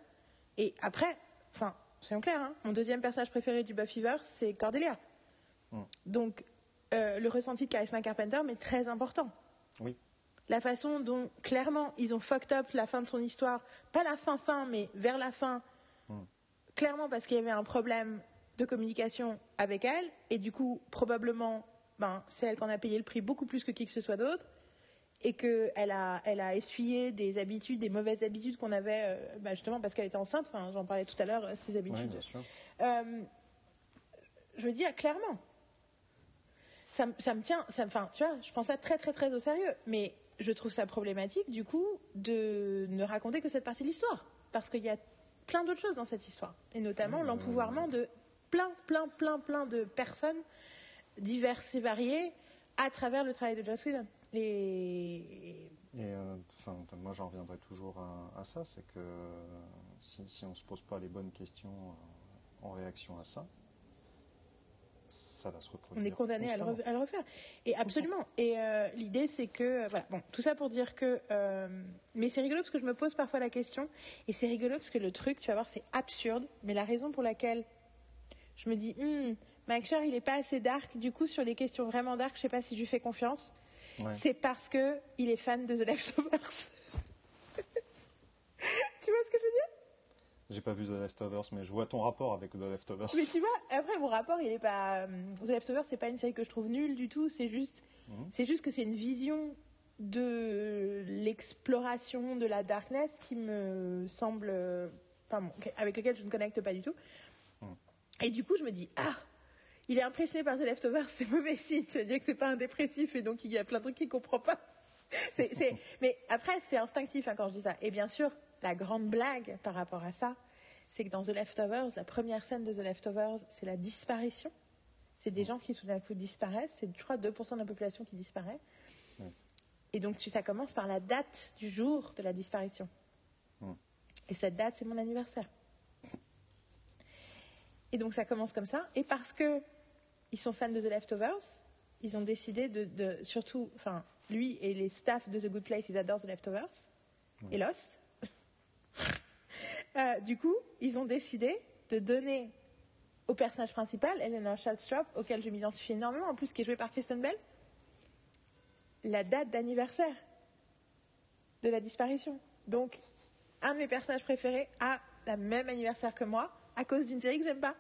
Et après, enfin, soyons clairs, hein, mon deuxième personnage préféré du Buffyverse, c'est Cordelia. Donc, euh, le ressenti de Charisma Carpenter, mais très important. Oui. La façon dont, clairement, ils ont fucked up la fin de son histoire, pas la fin fin, mais vers la fin, Mm. clairement parce qu'il y avait un problème de communication avec elle, et du coup, probablement, ben, c'est elle qui en a payé le prix beaucoup plus que qui que ce soit d'autre, et qu'elle a, elle a essuyé des habitudes, des mauvaises habitudes qu'on avait, euh, bah, justement parce qu'elle était enceinte, enfin, j'en parlais tout à l'heure, euh, Oui, habitudes. bien sûr. Euh, je veux dire clairement, ça, me- ça me tient, ça, me- enfin, tu vois, je prends ça très très très au sérieux, mais je trouve ça problématique du coup de ne raconter que cette partie de l'histoire, parce qu'il y a plein d'autres choses dans cette histoire, et notamment Oui, l'empouvoirment de plein plein plein plein de personnes diverses et variées à travers le travail de Joss Whedon. Et Et euh, enfin, moi, j'en reviendrai toujours à, à ça, c'est que si, si on ne se pose pas les bonnes questions euh, en réaction à ça, ça va se reproduire. On est condamné à le, à refaire. Et absolument. Et euh, l'idée, c'est que. euh, Voilà. Bon, tout ça pour dire que. euh, mais c'est rigolo parce que je me pose parfois la question. Et c'est rigolo parce que le truc, tu vas voir, c'est absurde. Mais la raison pour laquelle je me dis, hmm, Mike Sher, il est pas assez dark. Du coup, sur les questions vraiment dark, je sais pas si je lui fais confiance. Ouais. C'est parce que il est fan de The Leftovers. tu vois ce que je veux dire? J'ai pas vu The Leftovers, mais je vois ton rapport avec The Leftovers. Mais tu vois, après mon rapport, il est pas. euh, The Leftovers, c'est pas une série que je trouve nulle du tout. C'est juste, Mhm. c'est juste que c'est une vision de l'exploration de la darkness qui me semble, euh, enfin, bon, avec laquelle je ne connecte pas du tout. Mhm. Et du coup, je me dis ah. Il est impressionné par The Leftovers, c'est mauvais signe. Ça veut dire que c'est pas un dépressif et donc il y a plein de trucs qu'il comprend pas. C'est- Mais après, c'est instinctif hein, quand je dis ça. Et bien sûr, la grande blague par rapport à ça, c'est que dans The Leftovers, la première scène de The Leftovers, c'est la disparition. C'est des gens qui tout d'un coup disparaissent. C'est, je crois, 2% de la population qui disparaît. Ouais. Et donc, tu, ça commence par la date du jour de la disparition. Et cette date, c'est mon anniversaire. Et donc, ça commence comme ça. Et parce que ils sont fans de The Leftovers, ils ont décidé de, de- surtout, enfin, lui et les staffs de The Good Place, ils adorent The Leftovers et Lost. Euh, du coup, ils ont décidé de donner au personnage principal, Eleanor Shallstrop, auquel je m'identifie énormément, en plus qui est joué par Kristen Bell, la date d'anniversaire de la disparition. Donc, un de mes personnages préférés a le même anniversaire que moi à cause d'une série que j'aime pas.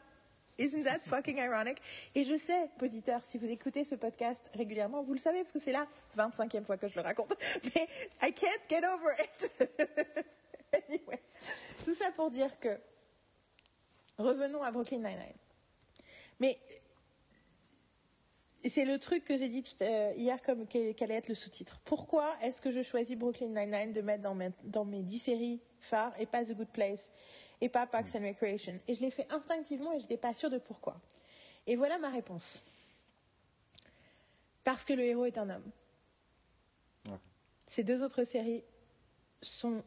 Isn't that fucking ironic? Et je sais, auditeur, si vous écoutez ce podcast régulièrement, vous le savez parce que c'est la 25e fois que je le raconte. Mais I can't get over it. anyway. Tout ça pour dire que revenons à Brooklyn Nine-Nine. Mais c'est le truc que j'ai dit tout- euh, hier comme quel quel allait être le sous-titre. Pourquoi est-ce que je choisis Brooklyn Nine-Nine de mettre dans mes, dans mes 10 séries phares et pas The Good Place et pas Parks and Recreation? Et je l'ai fait instinctivement et je n'étais pas sûre de pourquoi. Et voilà ma réponse. Parce que le héros est un homme. Ouais. Ces deux autres séries sont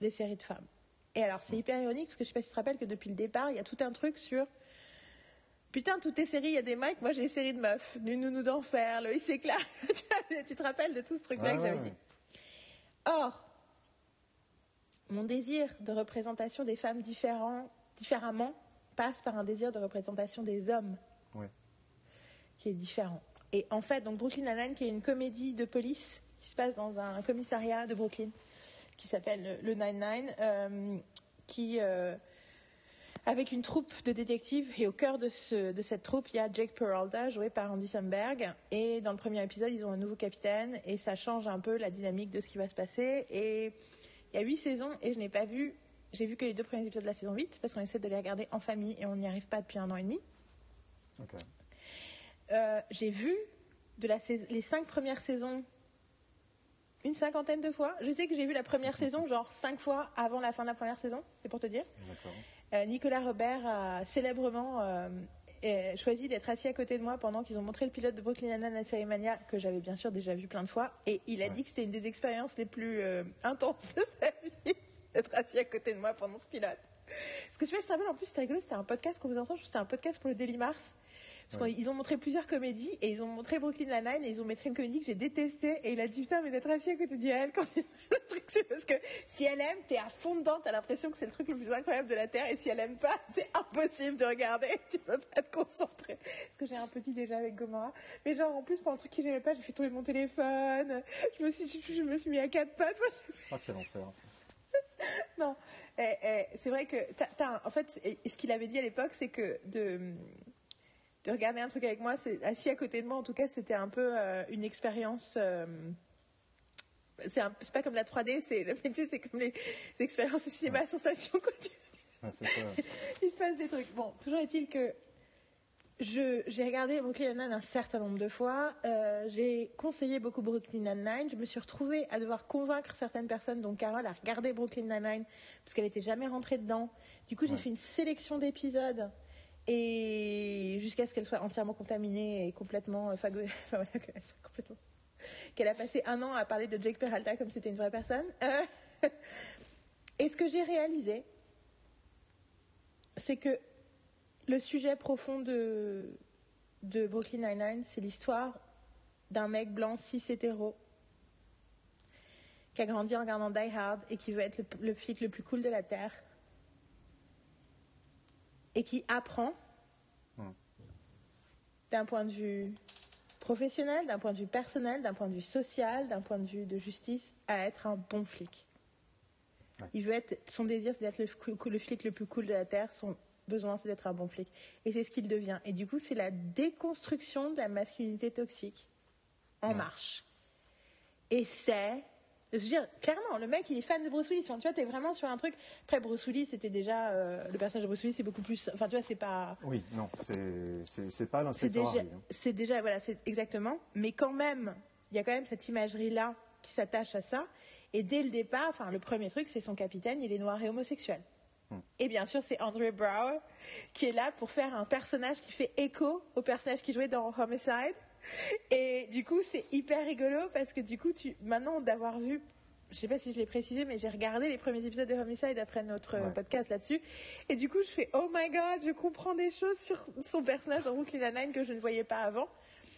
des séries de femmes. Et alors, c'est hyper ironique parce que je sais pas si tu te rappelles que depuis le départ, il y a tout un truc sur Putain, toutes tes séries, il y a des mecs, moi j'ai des séries de meufs. Du nounou d'enfer, le s'éclate. tu, tu te rappelles de tout ce truc-là Ouais, que j'avais dit. Or, mon désir de représentation des femmes différents, différemment passe par un désir de représentation des hommes Ouais. qui est différent. Et en fait, donc Brooklyn Nine-Nine, qui est une comédie de police qui se passe dans un commissariat de Brooklyn, qui s'appelle le Nine-Nine, euh, qui, euh, avec une troupe de détectives, et au cœur de, ce- de cette troupe, il y a Jake Peralta, joué par Andy Samberg. Et dans le premier épisode, ils ont un nouveau capitaine, et ça change un peu la dynamique de ce qui va se passer. Et il y a huit saisons, et je n'ai pas vu, j'ai vu que les deux premiers épisodes de la saison 8, parce qu'on essaie de les regarder en famille, et on n'y arrive pas depuis un an et demi. Ok. Euh, j'ai vu de la sais- les cinq premières saisons une cinquantaine de fois. Je sais que j'ai vu la première saison genre cinq fois avant la fin de la première saison, c'est pour te dire. Euh, Nicolas Robert a célèbrement euh, choisi d'être assis à côté de moi pendant qu'ils ont montré le pilote de Brooklyn Nine-Nine à Mania, que j'avais bien sûr déjà vu plein de fois. Et il a Ouais. dit que c'était une des expériences les plus euh, intenses de sa vie, d'être assis à côté de moi pendant ce pilote. Ce que je sais pas si tu te rappelles, en plus, c'était rigolo, c'était un podcast qu'on faisait ensemble, je c'était un podcast pour le Daily Mars. Parce Ouais. qu'ils ont montré plusieurs comédies et ils ont montré Brooklyn Nine-Nine et ils ont montré une comédie que j'ai détestée. Et il a dit putain mais d'être assis à côté d'elle quand il le truc c'est parce que si elle aime t'es à fond dedans t'as l'impression que c'est le truc le plus incroyable de la terre. Et si elle aime pas c'est impossible de regarder. Tu peux pas te concentrer. Parce que j'ai un petit déjà avec Gomorrah. Mais genre en plus pour un truc qui j'aimais pas j'ai fait tomber mon téléphone. Je me suis je me suis mis à quatre pattes. Ah, quel enfer. non, Eh, eh, c'est vrai que un- en fait, ce qu'il avait dit à l'époque, c'est que de, de regarder un truc avec moi, c'est assis à côté de moi, en tout cas, c'était un peu euh, une expérience. euh, c'est un- c'est pas comme la 3D, c'est le métier, c'est comme les, les expériences de cinéma à sensation. Quoi. Tu- Ouais, c'est ça. Il se passe des trucs. Bon, toujours est-il que je- j'ai regardé Brooklyn Nine-Nine un certain nombre de fois. Euh, j'ai conseillé beaucoup Brooklyn Nine-Nine. Je me suis retrouvée à devoir convaincre certaines personnes, dont Carole, à regarder Brooklyn Nine-Nine parce qu'elle n'était jamais rentrée dedans. Du coup, j'ai Ouais. fait une sélection d'épisodes et jusqu'à ce qu'elle soit entièrement contaminée et complètement euh, fago- enfin, voilà, qu'elle soit complètement qu'elle a passé un an à parler de Jake Peralta comme c'était une vraie personne. Euh, et ce que j'ai réalisé, c'est que le sujet profond de, de Brooklyn Nine-Nine, c'est l'histoire d'un mec blanc cis hétéro qui a grandi en regardant Die Hard et qui veut être le, le flic le plus cool de la Terre et qui apprend d'un point de vue professionnel, d'un point de vue personnel, d'un point de vue social, d'un point de vue de justice, à être un bon flic. Ouais. Il veut être, son désir, c'est d'être le flic le plus cool de la Terre. Son besoin, c'est d'être un bon flic. Et c'est ce qu'il devient. Et du coup, c'est la déconstruction de la masculinité toxique en marche. Et c'est. Je veux dire, clairement, le mec, il est fan de Bruce Willis. Enfin, tu vois, t'es vraiment sur un truc. Après, Bruce Willis, c'était déjà. euh, le personnage de Bruce Willis, c'est beaucoup plus. Enfin, tu vois, c'est pas. Oui, non, c'est c'est- c'est pas C'est l'inspecteur déjà, Harry, hein. c'est déjà, voilà, c'est exactement. Mais quand même, il y a quand même cette imagerie-là qui s'attache à ça. Et dès le départ, enfin, le premier truc, c'est son capitaine, il est noir et homosexuel. Hmm. Et bien sûr, c'est Andre Brower qui est là pour faire un personnage qui fait écho au personnage qui jouait dans Homicide. Et du coup, c'est hyper rigolo parce que du coup, tu, maintenant d'avoir vu, je sais pas si je l'ai précisé, mais j'ai regardé les premiers épisodes de Homicide après notre euh, Ouais. podcast là-dessus. Et du coup, je fais Oh my god, je comprends des choses sur son personnage dans Brooklyn Nine-Nine que je ne voyais pas avant.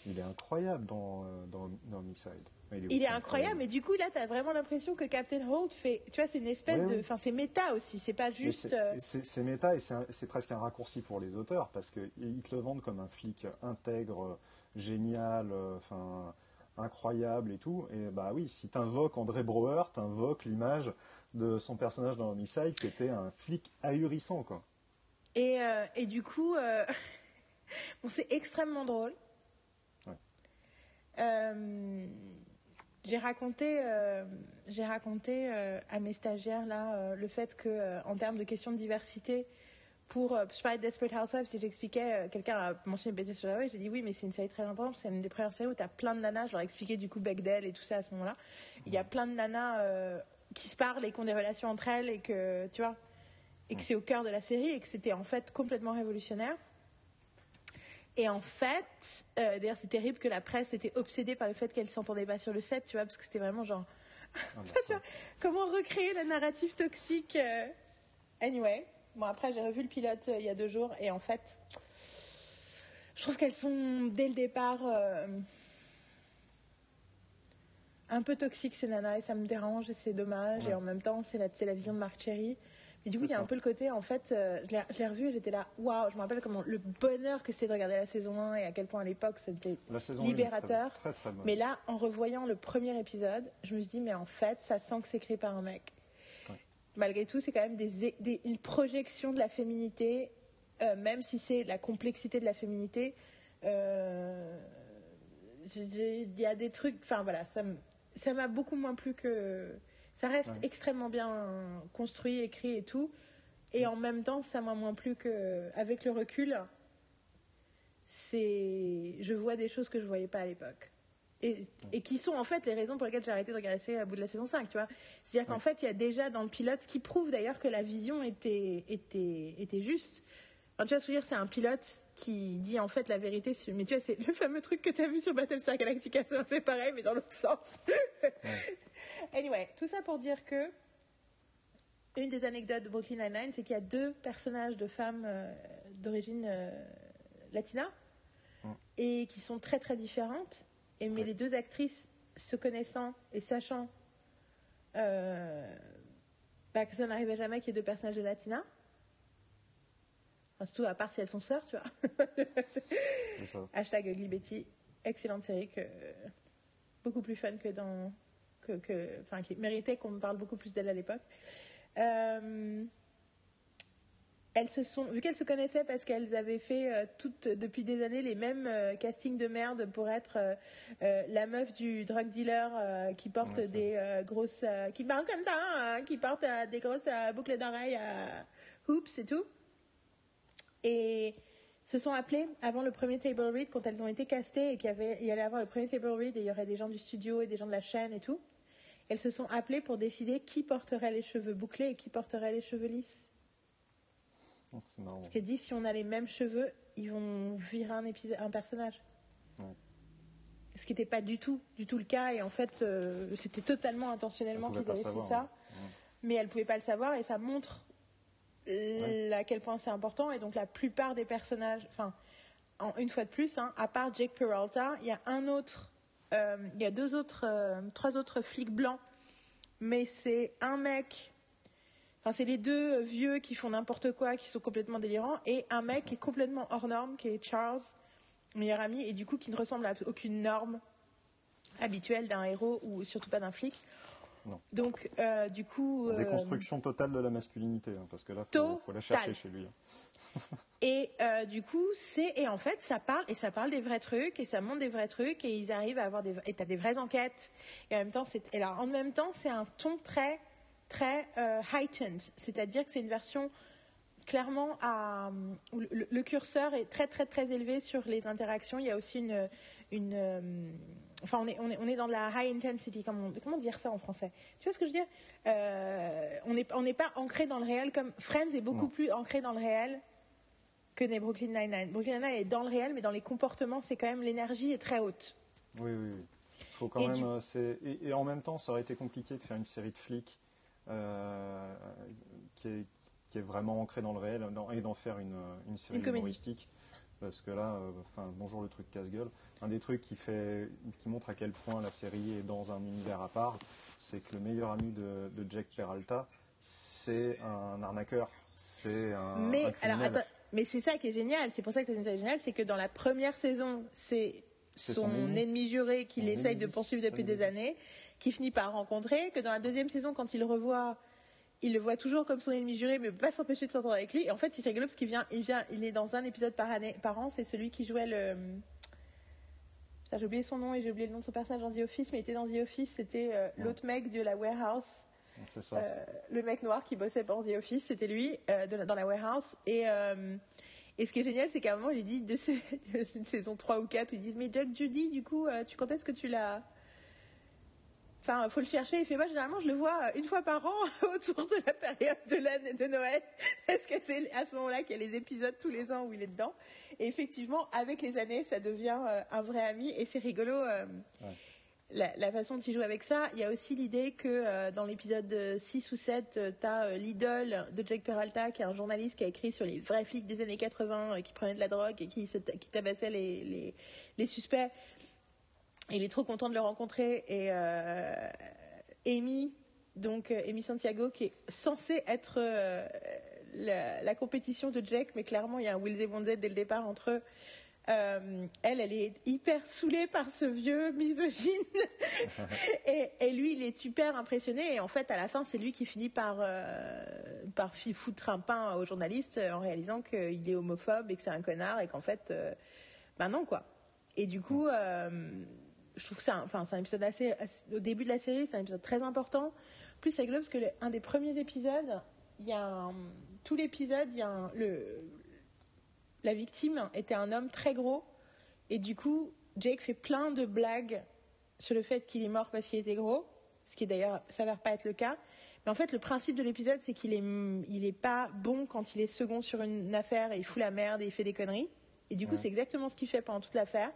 Il est incroyable dans, euh, dans, dans Homicide. Il aussi est incroyable, mais du coup, là, tu as vraiment l'impression que Captain Holt fait. Tu vois, c'est une espèce de. Enfin, c'est méta aussi, c'est pas juste. c'est- euh, C'est méta et c'est presque un raccourci pour les auteurs parce qu'ils te le vendent comme un flic intègre, génial, euh, enfin incroyable et tout. Et bah oui, si t'invoques André Brouwer, t'invoques l'image de son personnage dans Homicide qui était un flic ahurissant quoi. Et, euh, et du coup, euh, bon, c'est extrêmement drôle. Ouais. Euh, j'ai raconté, j'ai raconté à mes stagiaires là le fait que, en termes de questions de diversité, pour euh, je parlais de Desperate Housewives, si j'expliquais, euh, quelqu'un a mentionné Betty sur la j'ai dit oui, mais c'est une série très importante, c'est une des premières séries où tu as plein de nanas. Je leur ai expliqué du coup Bechdel et tout ça à ce moment-là. Il y a plein de nanas euh, qui se parlent et qui ont des relations entre elles et que tu vois et que c'est au cœur de la série et que c'était en fait complètement révolutionnaire. Et en fait, euh, d'ailleurs, c'est terrible que la presse était obsédée par le fait qu'elle s'entendait pas sur le set, tu vois, parce que c'était vraiment genre, Ah, bah, comment recréer le narratif toxique. euh. Anyway, bon après j'ai revu le pilote euh, il y a deux jours et en fait, Je trouve qu'elles sont dès le départ euh, un peu toxiques ces nanas et ça me dérange et c'est dommage Ouais. et en même temps c'est la, la vision de Marc Cherry. Mais du coup il y a un peu le côté en fait, euh, je l'ai- revu et j'étais là, waouh, je me rappelle comment le bonheur que c'est de regarder la saison 1 et à quel point à l'époque c'était La saison 1 est Libérateur. Très, très, très bonne. mais là, en revoyant le premier épisode, je me suis dit, mais en fait, ça sent que c'est écrit par un mec. Malgré tout, c'est quand même des, des- une projection de la féminité, euh, même si c'est la complexité de la féminité. euh, Il y a des trucs, enfin voilà, ça m'a beaucoup moins plu que. Ça reste Ouais. extrêmement bien construit, écrit et tout. Et en même temps, ça m'a moins plu que. Avec le recul, c'est je vois des choses que je voyais pas à l'époque et, et qui sont en fait les raisons pour lesquelles j'ai arrêté de regarder à bout de la saison 5 tu vois. C'est à dire qu'en fait il y a déjà dans le pilote ce qui prouve d'ailleurs que la vision était était était juste. Enfin, tu je veux dire c'est un pilote qui dit en fait la vérité sur- mais tu vois c'est le fameux truc que tu as vu sur Battlestar Galactica ça fait pareil mais dans l'autre sens. Anyway tout ça pour dire que une des anecdotes de Brooklyn Nine-Nine, c'est qu'il y a deux personnages de femmes euh, d'origine euh, latina et qui sont très très différentes. Et mais Ouais. les deux actrices se connaissant et sachant euh, bah, que ça n'arrivait jamais qu'il y ait deux personnages de latina. Enfin, surtout à part si elles sont sœurs, tu vois. Ça. Hashtag Ugly Betty, excellente série que beaucoup plus fun que dans que, que enfin qui méritait qu'on me parle beaucoup plus d'elle à l'époque. Euh, elles se sont vu qu'elles se connaissaient parce qu'elles avaient fait euh, toutes depuis des années les mêmes euh, castings de merde pour être euh, la meuf du drug dealer qui porte Ouais, des grosses qui parle comme ça hein, qui porte des grosses boucles d'oreilles à hoops et tout. Et se sont appelées avant le premier table read quand elles ont été castées et qu'il y allait avoir le premier table read et il y aurait des gens du studio et des gens de la chaîne et tout. Elles se sont appelées pour décider qui porterait les cheveux bouclés et qui porterait les cheveux lisses Oh, C'est marrant. disent si on a les mêmes cheveux ils vont virer un épisode un personnage. Ouais. ce qui n'était pas du tout du tout le cas et en fait euh, c'était totalement intentionnellement qu'ils avaient fait ça. mais elles ne pouvaient pas le savoir et ça montre à quel point c'est important et donc la plupart des personnages enfin en, une fois de plus hein, à part Jake Peralta il y a un autre euh, il y a deux autres euh, trois autres flics blancs mais c'est un mec enfin c'est les deux vieux qui font n'importe quoi qui sont complètement délirants et un mec qui est complètement hors norme qui est Charles meilleur ami et du coup qui ne ressemble à aucune norme habituelle d'un héros ou surtout pas d'un flic Non. donc euh, du coup euh, Déconstruction totale de la masculinité, hein, parce que là, faut, faut la chercher chez lui. hein. Et euh, du coup, c'est et en fait, ça parle et ça parle des vrais trucs et ça montre des vrais trucs et ils arrivent à avoir des et t'as des vraies enquêtes et en même temps c'est et là en même temps c'est un ton très très euh, heightened, c'est-à-dire que c'est une version clairement à où le, le curseur est très très très élevé sur les interactions. Il y a aussi une une euh, enfin on est, on est on est dans de la high intensity comment comment dire ça en français? Tu vois ce que je veux dire? Euh, on n'est on n'est pas ancré dans le réel comme Friends est beaucoup Non. plus ancré dans le réel que Brooklyn Nine-Nine. Brooklyn Nine-Nine est dans le réel, mais dans les comportements, c'est quand même l'énergie est très haute. Oui, oui, oui. Faut quand Et même. du- euh, et en même temps, ça aurait été compliqué de faire une série de flics euh, qui, est, qui est vraiment ancrée dans le réel dans- et d'en faire une, une série Une humoristique. Parce que là, euh, enfin, bonjour le truc casse-gueule. Un des trucs qui fait, qui montre à quel point la série est dans un univers à part, c'est que le meilleur ami de, de Jack Peralta, c'est un arnaqueur, c'est un, mais un alors criminel. attends, mais c'est ça qui est génial. C'est pour ça que c'est génial, c'est que dans la première saison, c'est son, son ennemi. juré qu'il essaye de poursuivre depuis des années, qui finit par rencontrer. Que dans la deuxième saison, quand il le revoit, il le voit toujours comme son ennemi juré, mais peut pas s'empêcher de s'entendre avec lui. Et en fait, c'est rigolo parce qu'il vient, il vient, il est dans un épisode par année, par an. C'est celui qui jouait le Putain, j'ai oublié son nom et j'ai oublié le nom de son personnage dans The Office, mais il était dans The Office, c'était euh, l'autre mec de la warehouse. C'est ça. Euh, le mec noir qui bossait pour The Office, c'était lui, euh, de la- dans la warehouse. Et, et ce qui est génial, c'est qu'à un moment, il lui dit, de saison 3 ou 4, où ils disent Mais Jack Judy, du coup, tu, quand est-ce que tu l'as. Enfin, faut le chercher. Il fait Moi, généralement, je le vois euh, une fois par an autour de la période de l'année de Noël. Est-ce que c'est à ce moment-là qu'il y a les épisodes tous les ans où il est dedans Et effectivement, avec les années, ça devient euh, un vrai ami et c'est rigolo. euh, Ouais. la, la façon dont il joue avec ça. Il y a aussi l'idée que euh, dans l'épisode 6 ou 7, tu as l'idole de Jake Peralta, qui est un journaliste qui a écrit sur les vrais flics des années 80 euh, qui prenaient de la drogue et qui, se qui tabassaient les, les, les suspects. Il est trop content de le rencontrer et euh, Amy, donc euh, Amy Santiago, qui est censée être euh, la, la compétition de Jake, mais clairement il y a un Will Z dès le départ entre eux. Euh, elle, elle est hyper saoulée par ce vieux misogyne. et, et lui, il est super impressionné. Et en fait, à la fin, c'est lui qui finit par, euh, foutre un pain au journaliste euh, en réalisant qu'il est homophobe et que c'est un connard et qu'en fait, euh, ben non, quoi. Et du coup, je trouve que c'est un, enfin, c'est un épisode assez, Au début de la série, c'est un épisode très important. Plus, c'est rigolo parce que un des premiers épisodes, il y a un- tout l'épisode, il y a le, la victime était un homme très gros et du coup Jake fait plein de blagues sur le fait qu'il est mort parce qu'il était gros, ce qui d'ailleurs s'avère pas être le cas. Mais en fait, le principe de l'épisode, c'est qu'il est, il est pas bon quand il est second sur une affaire et il fout la merde et il fait des conneries. Et du coup, Ouais. c'est exactement ce qu'il fait pendant toute l'affaire.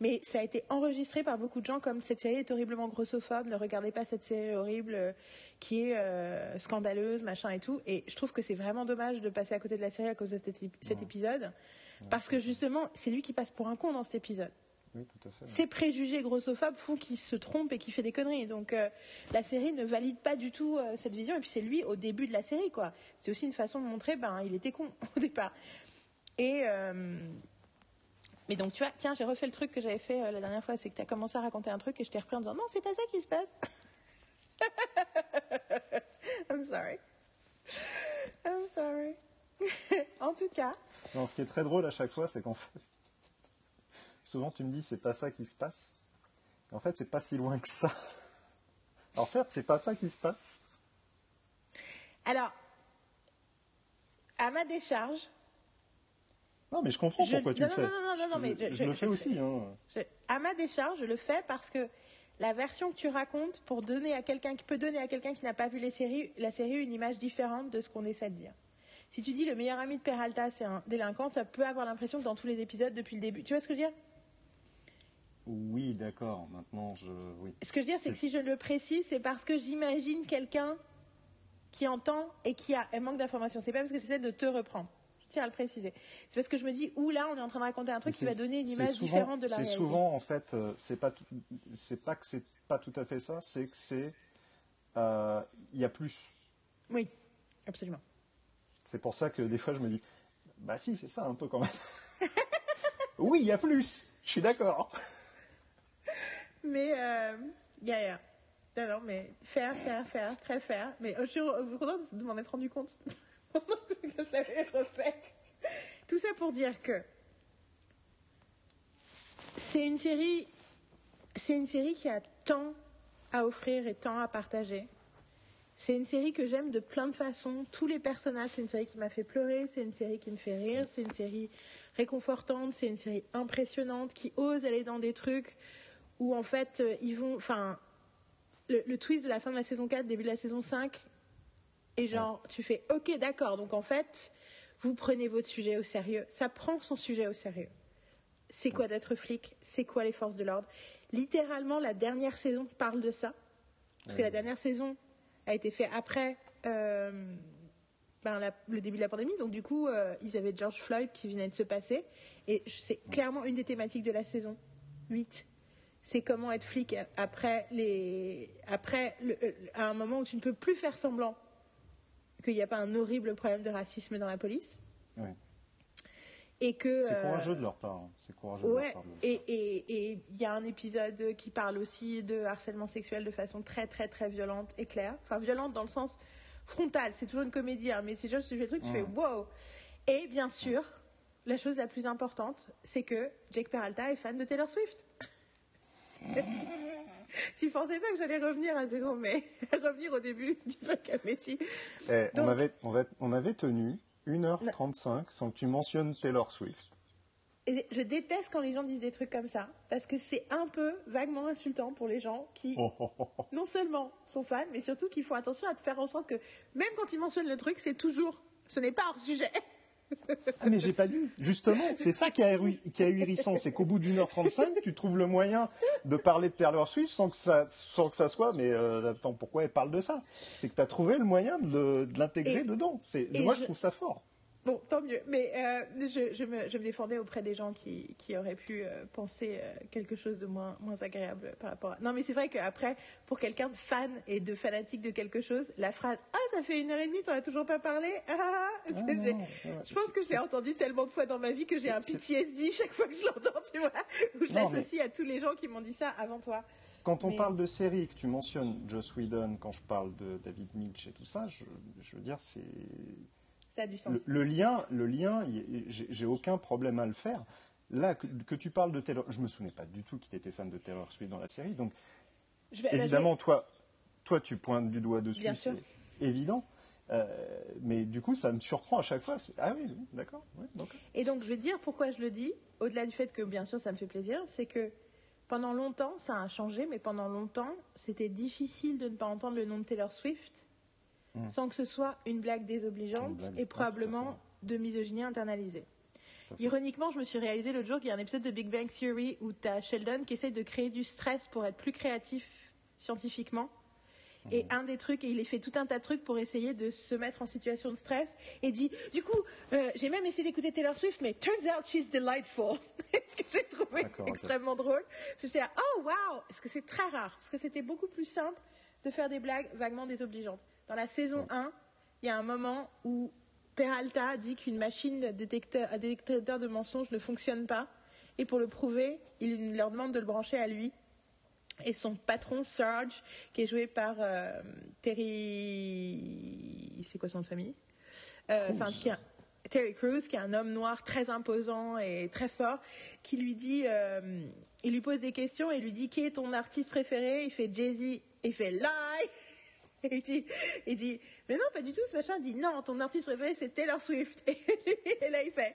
Mais ça a été enregistré par beaucoup de gens comme cette série est horriblement grossophobe, ne regardez pas cette série horrible euh, qui est euh, scandaleuse, machin et tout. Et je trouve que c'est vraiment dommage de passer à côté de la série à cause de cet, épi- cet épisode. Parce que justement, c'est lui qui passe pour un con dans cet épisode. Oui, tout à fait. Ces préjugés grossophobes font qu'il se trompe et qu'il fait des conneries. Donc euh, la série ne valide pas du tout cette vision. Et puis c'est lui au début de la série, quoi. C'est aussi une façon de montrer, ben, il était con au départ. Et euh, mais donc tu vois, tiens, j'ai refait le truc que j'avais fait euh, la dernière fois, c'est que tu as commencé à raconter un truc et je t'ai repris en disant non, c'est pas ça qui se passe. I'm sorry. I'm sorry. en tout cas, Non, ce qui est très drôle à chaque fois, c'est qu'en fait, souvent tu me dis c'est pas ça qui se passe. Et en fait, c'est pas si loin que ça. Alors certes, c'est pas ça qui se passe. alors à ma décharge, Non, mais je comprends Je- pourquoi tu non, le fais. non, non, non, non, mais je- je je- le fais aussi. Hein. À ma décharge, je le fais parce que la version que tu racontes pour donner à quelqu'un qui peut donner à quelqu'un qui n'a pas vu les séries, la série une image différente de ce qu'on essaie de dire. Si tu dis le meilleur ami de Peralta c'est un délinquant, tu peux avoir l'impression que dans tous les épisodes depuis le début. Tu vois ce que je veux dire? Oui, d'accord. Maintenant, je. Oui. Ce que je veux dire, c'est que si je le précise, c'est parce que j'imagine quelqu'un qui entend et qui a un manque d'informations. C'est pas parce que j'essaie de te reprendre. Tiens à le préciser. C'est parce que je me dis, ouh là, on est en train de raconter un truc qui va c'est- donner une c'est image souvent- différente de la C'est réalité. souvent, en fait, euh, c'est pas, c'est pas que c'est pas tout à fait ça, c'est que c'est. euh, Il y a plus. Oui, absolument. C'est pour ça que des fois, je me dis bah si, c'est ça un peu quand même. oui, il y a plus. Je suis d'accord. Mais, euh, yeah, yeah. Non, non, mais faire, faire, faire, très faire. Mais euh, je suis contente de m'en être rendu compte. Tout ça pour dire que c'est une série, c'est une série qui a tant à offrir et tant à partager. C'est une série que j'aime de plein de façons. Tous les personnages, c'est une série qui m'a fait pleurer, c'est une série qui me fait rire, c'est une série réconfortante, c'est une série impressionnante qui ose aller dans des trucs où en fait euh, ils vont. Enfin, le, le twist de la fin de la saison 4, début de la saison 5, et genre, tu fais ok, d'accord, donc en fait, vous prenez votre sujet au sérieux. Ça prend son sujet au sérieux. C'est quoi d'être flic? C'est quoi les forces de l'ordre? Littéralement, la dernière saison parle de ça. Parce que la dernière saison a été faite après euh, ben, la- le début de la pandémie. Donc, du coup, euh, ils avaient George Floyd qui venait de se passer. Et c'est clairement une des thématiques de la saison 8. C'est comment être flic après, les... après le- euh, à un moment où tu ne peux plus faire semblant qu'il n'y a pas un horrible problème de racisme dans la police. Et que. C'est euh, courageux de leur part. hein. C'est courageux de Ouais, leur part. de et il y a un épisode qui parle aussi de harcèlement sexuel de façon très très très violente et claire. Enfin, violente dans le sens frontal, c'est toujours une comédie, hein, mais c'est juste le truc qui fait wow. Et bien sûr, la chose la plus importante, c'est que Jake Peralta est fan de Taylor Swift. tu pensais pas que j'allais revenir à zéro, mais revenir au début du mais si. Eh, on, avait, on, va- on avait tenu 1h35 sans que tu mentionnes Taylor Swift. Et je déteste quand les gens disent des trucs comme ça, parce que c'est un peu vaguement insultant pour les gens qui Oh, oh, oh, non seulement sont fans, mais surtout qu'ils font attention à te faire en sorte que même quand ils mentionnent le truc, c'est toujours, ce n'est pas hors sujet. Ah, mais j'ai pas dit. Justement, c'est ça qui est, ahuri- qui est ahurissant. C'est qu'au bout d'une heure trente-cinq, tu trouves le moyen de parler de Taylor Swift sans que ça, sans que ça soit. Mais euh, attends, pourquoi elle parle de ça? C'est que tu as trouvé le moyen de l'intégrer dedans. C'est, moi, je- je trouve ça fort. Bon, tant mieux. Mais euh, je, je me, je me défendais auprès des gens qui, qui auraient pu euh, penser euh, quelque chose de moins, moins agréable par rapport à... Non, mais c'est vrai qu'après, pour quelqu'un de fan et de fanatique de quelque chose, la phrase « Ah, ça fait une heure et demie, t'en as toujours pas parlé Ah, ah, ah Ah, non, Je pense que j'ai entendu tellement de fois dans ma vie que j'ai un PTSD chaque fois que je l'entends, tu vois, où je mais- l'associe à tous les gens qui m'ont dit ça avant toi. Quand on Mais- parle de série, que tu mentionnes Joss Whedon, quand je parle de David Milch et tout ça, je, je veux dire, c'est Ça a du sens. le, le lien, le lien, j'ai aucun problème à le faire. Là, que, que tu parles de Taylor, je me souvenais pas du tout qu'il était fan de Taylor Swift dans la série, donc Je vais- je vais- évidemment, toi, toi, tu pointes du doigt dessus, Bien c'est sûr. évident. Euh, mais du coup, ça me surprend à chaque fois. Ah oui, oui, d'accord. ouais, d'accord. Et donc, je vais dire pourquoi je le dis, au-delà du fait que, bien sûr, ça me fait plaisir, c'est que pendant longtemps, ça a changé, mais pendant longtemps, c'était difficile de ne pas entendre le nom de Taylor Swift Mm. sans que ce soit une blague désobligeante Une blague, ouais, et probablement de misogynie internalisée. Ironiquement, je me suis réalisé l'autre jour qu'il y a un épisode de Big Bang Theory où tu as Sheldon qui essaye de créer du stress pour être plus créatif scientifiquement. Et Mhm. un des trucs, et il fait tout un tas de trucs pour essayer de se mettre en situation de stress. Et dit, du coup, euh, j'ai même essayé d'écouter Taylor Swift, mais turns out she's delightful. Ce que j'ai trouvé extrêmement drôle? Parce que j'étais là, oh wow, parce que c'est très rare, parce que c'était beaucoup plus simple de faire des blagues vaguement désobligeantes. Dans la saison 1, il y a un moment où Peralta dit qu'une machine détecteur, à détecteur de mensonges ne fonctionne pas. Et pour le prouver, il leur demande de le brancher à lui. Et son patron, Serge, qui est joué par euh, Terry. C'est quoi son nom de famille? Euh, enfin, qui est un- Terry Crews, qui est un homme noir très imposant et très fort, qui lui dit, euh, il lui pose des questions et lui dit qui est ton artiste préféré? Il fait Jay-Z, il fait lie. Il dit, il dit, mais non, pas du tout, ce machin. Il dit, non, ton artiste préféré, c'est Taylor Swift. Et là, il fait,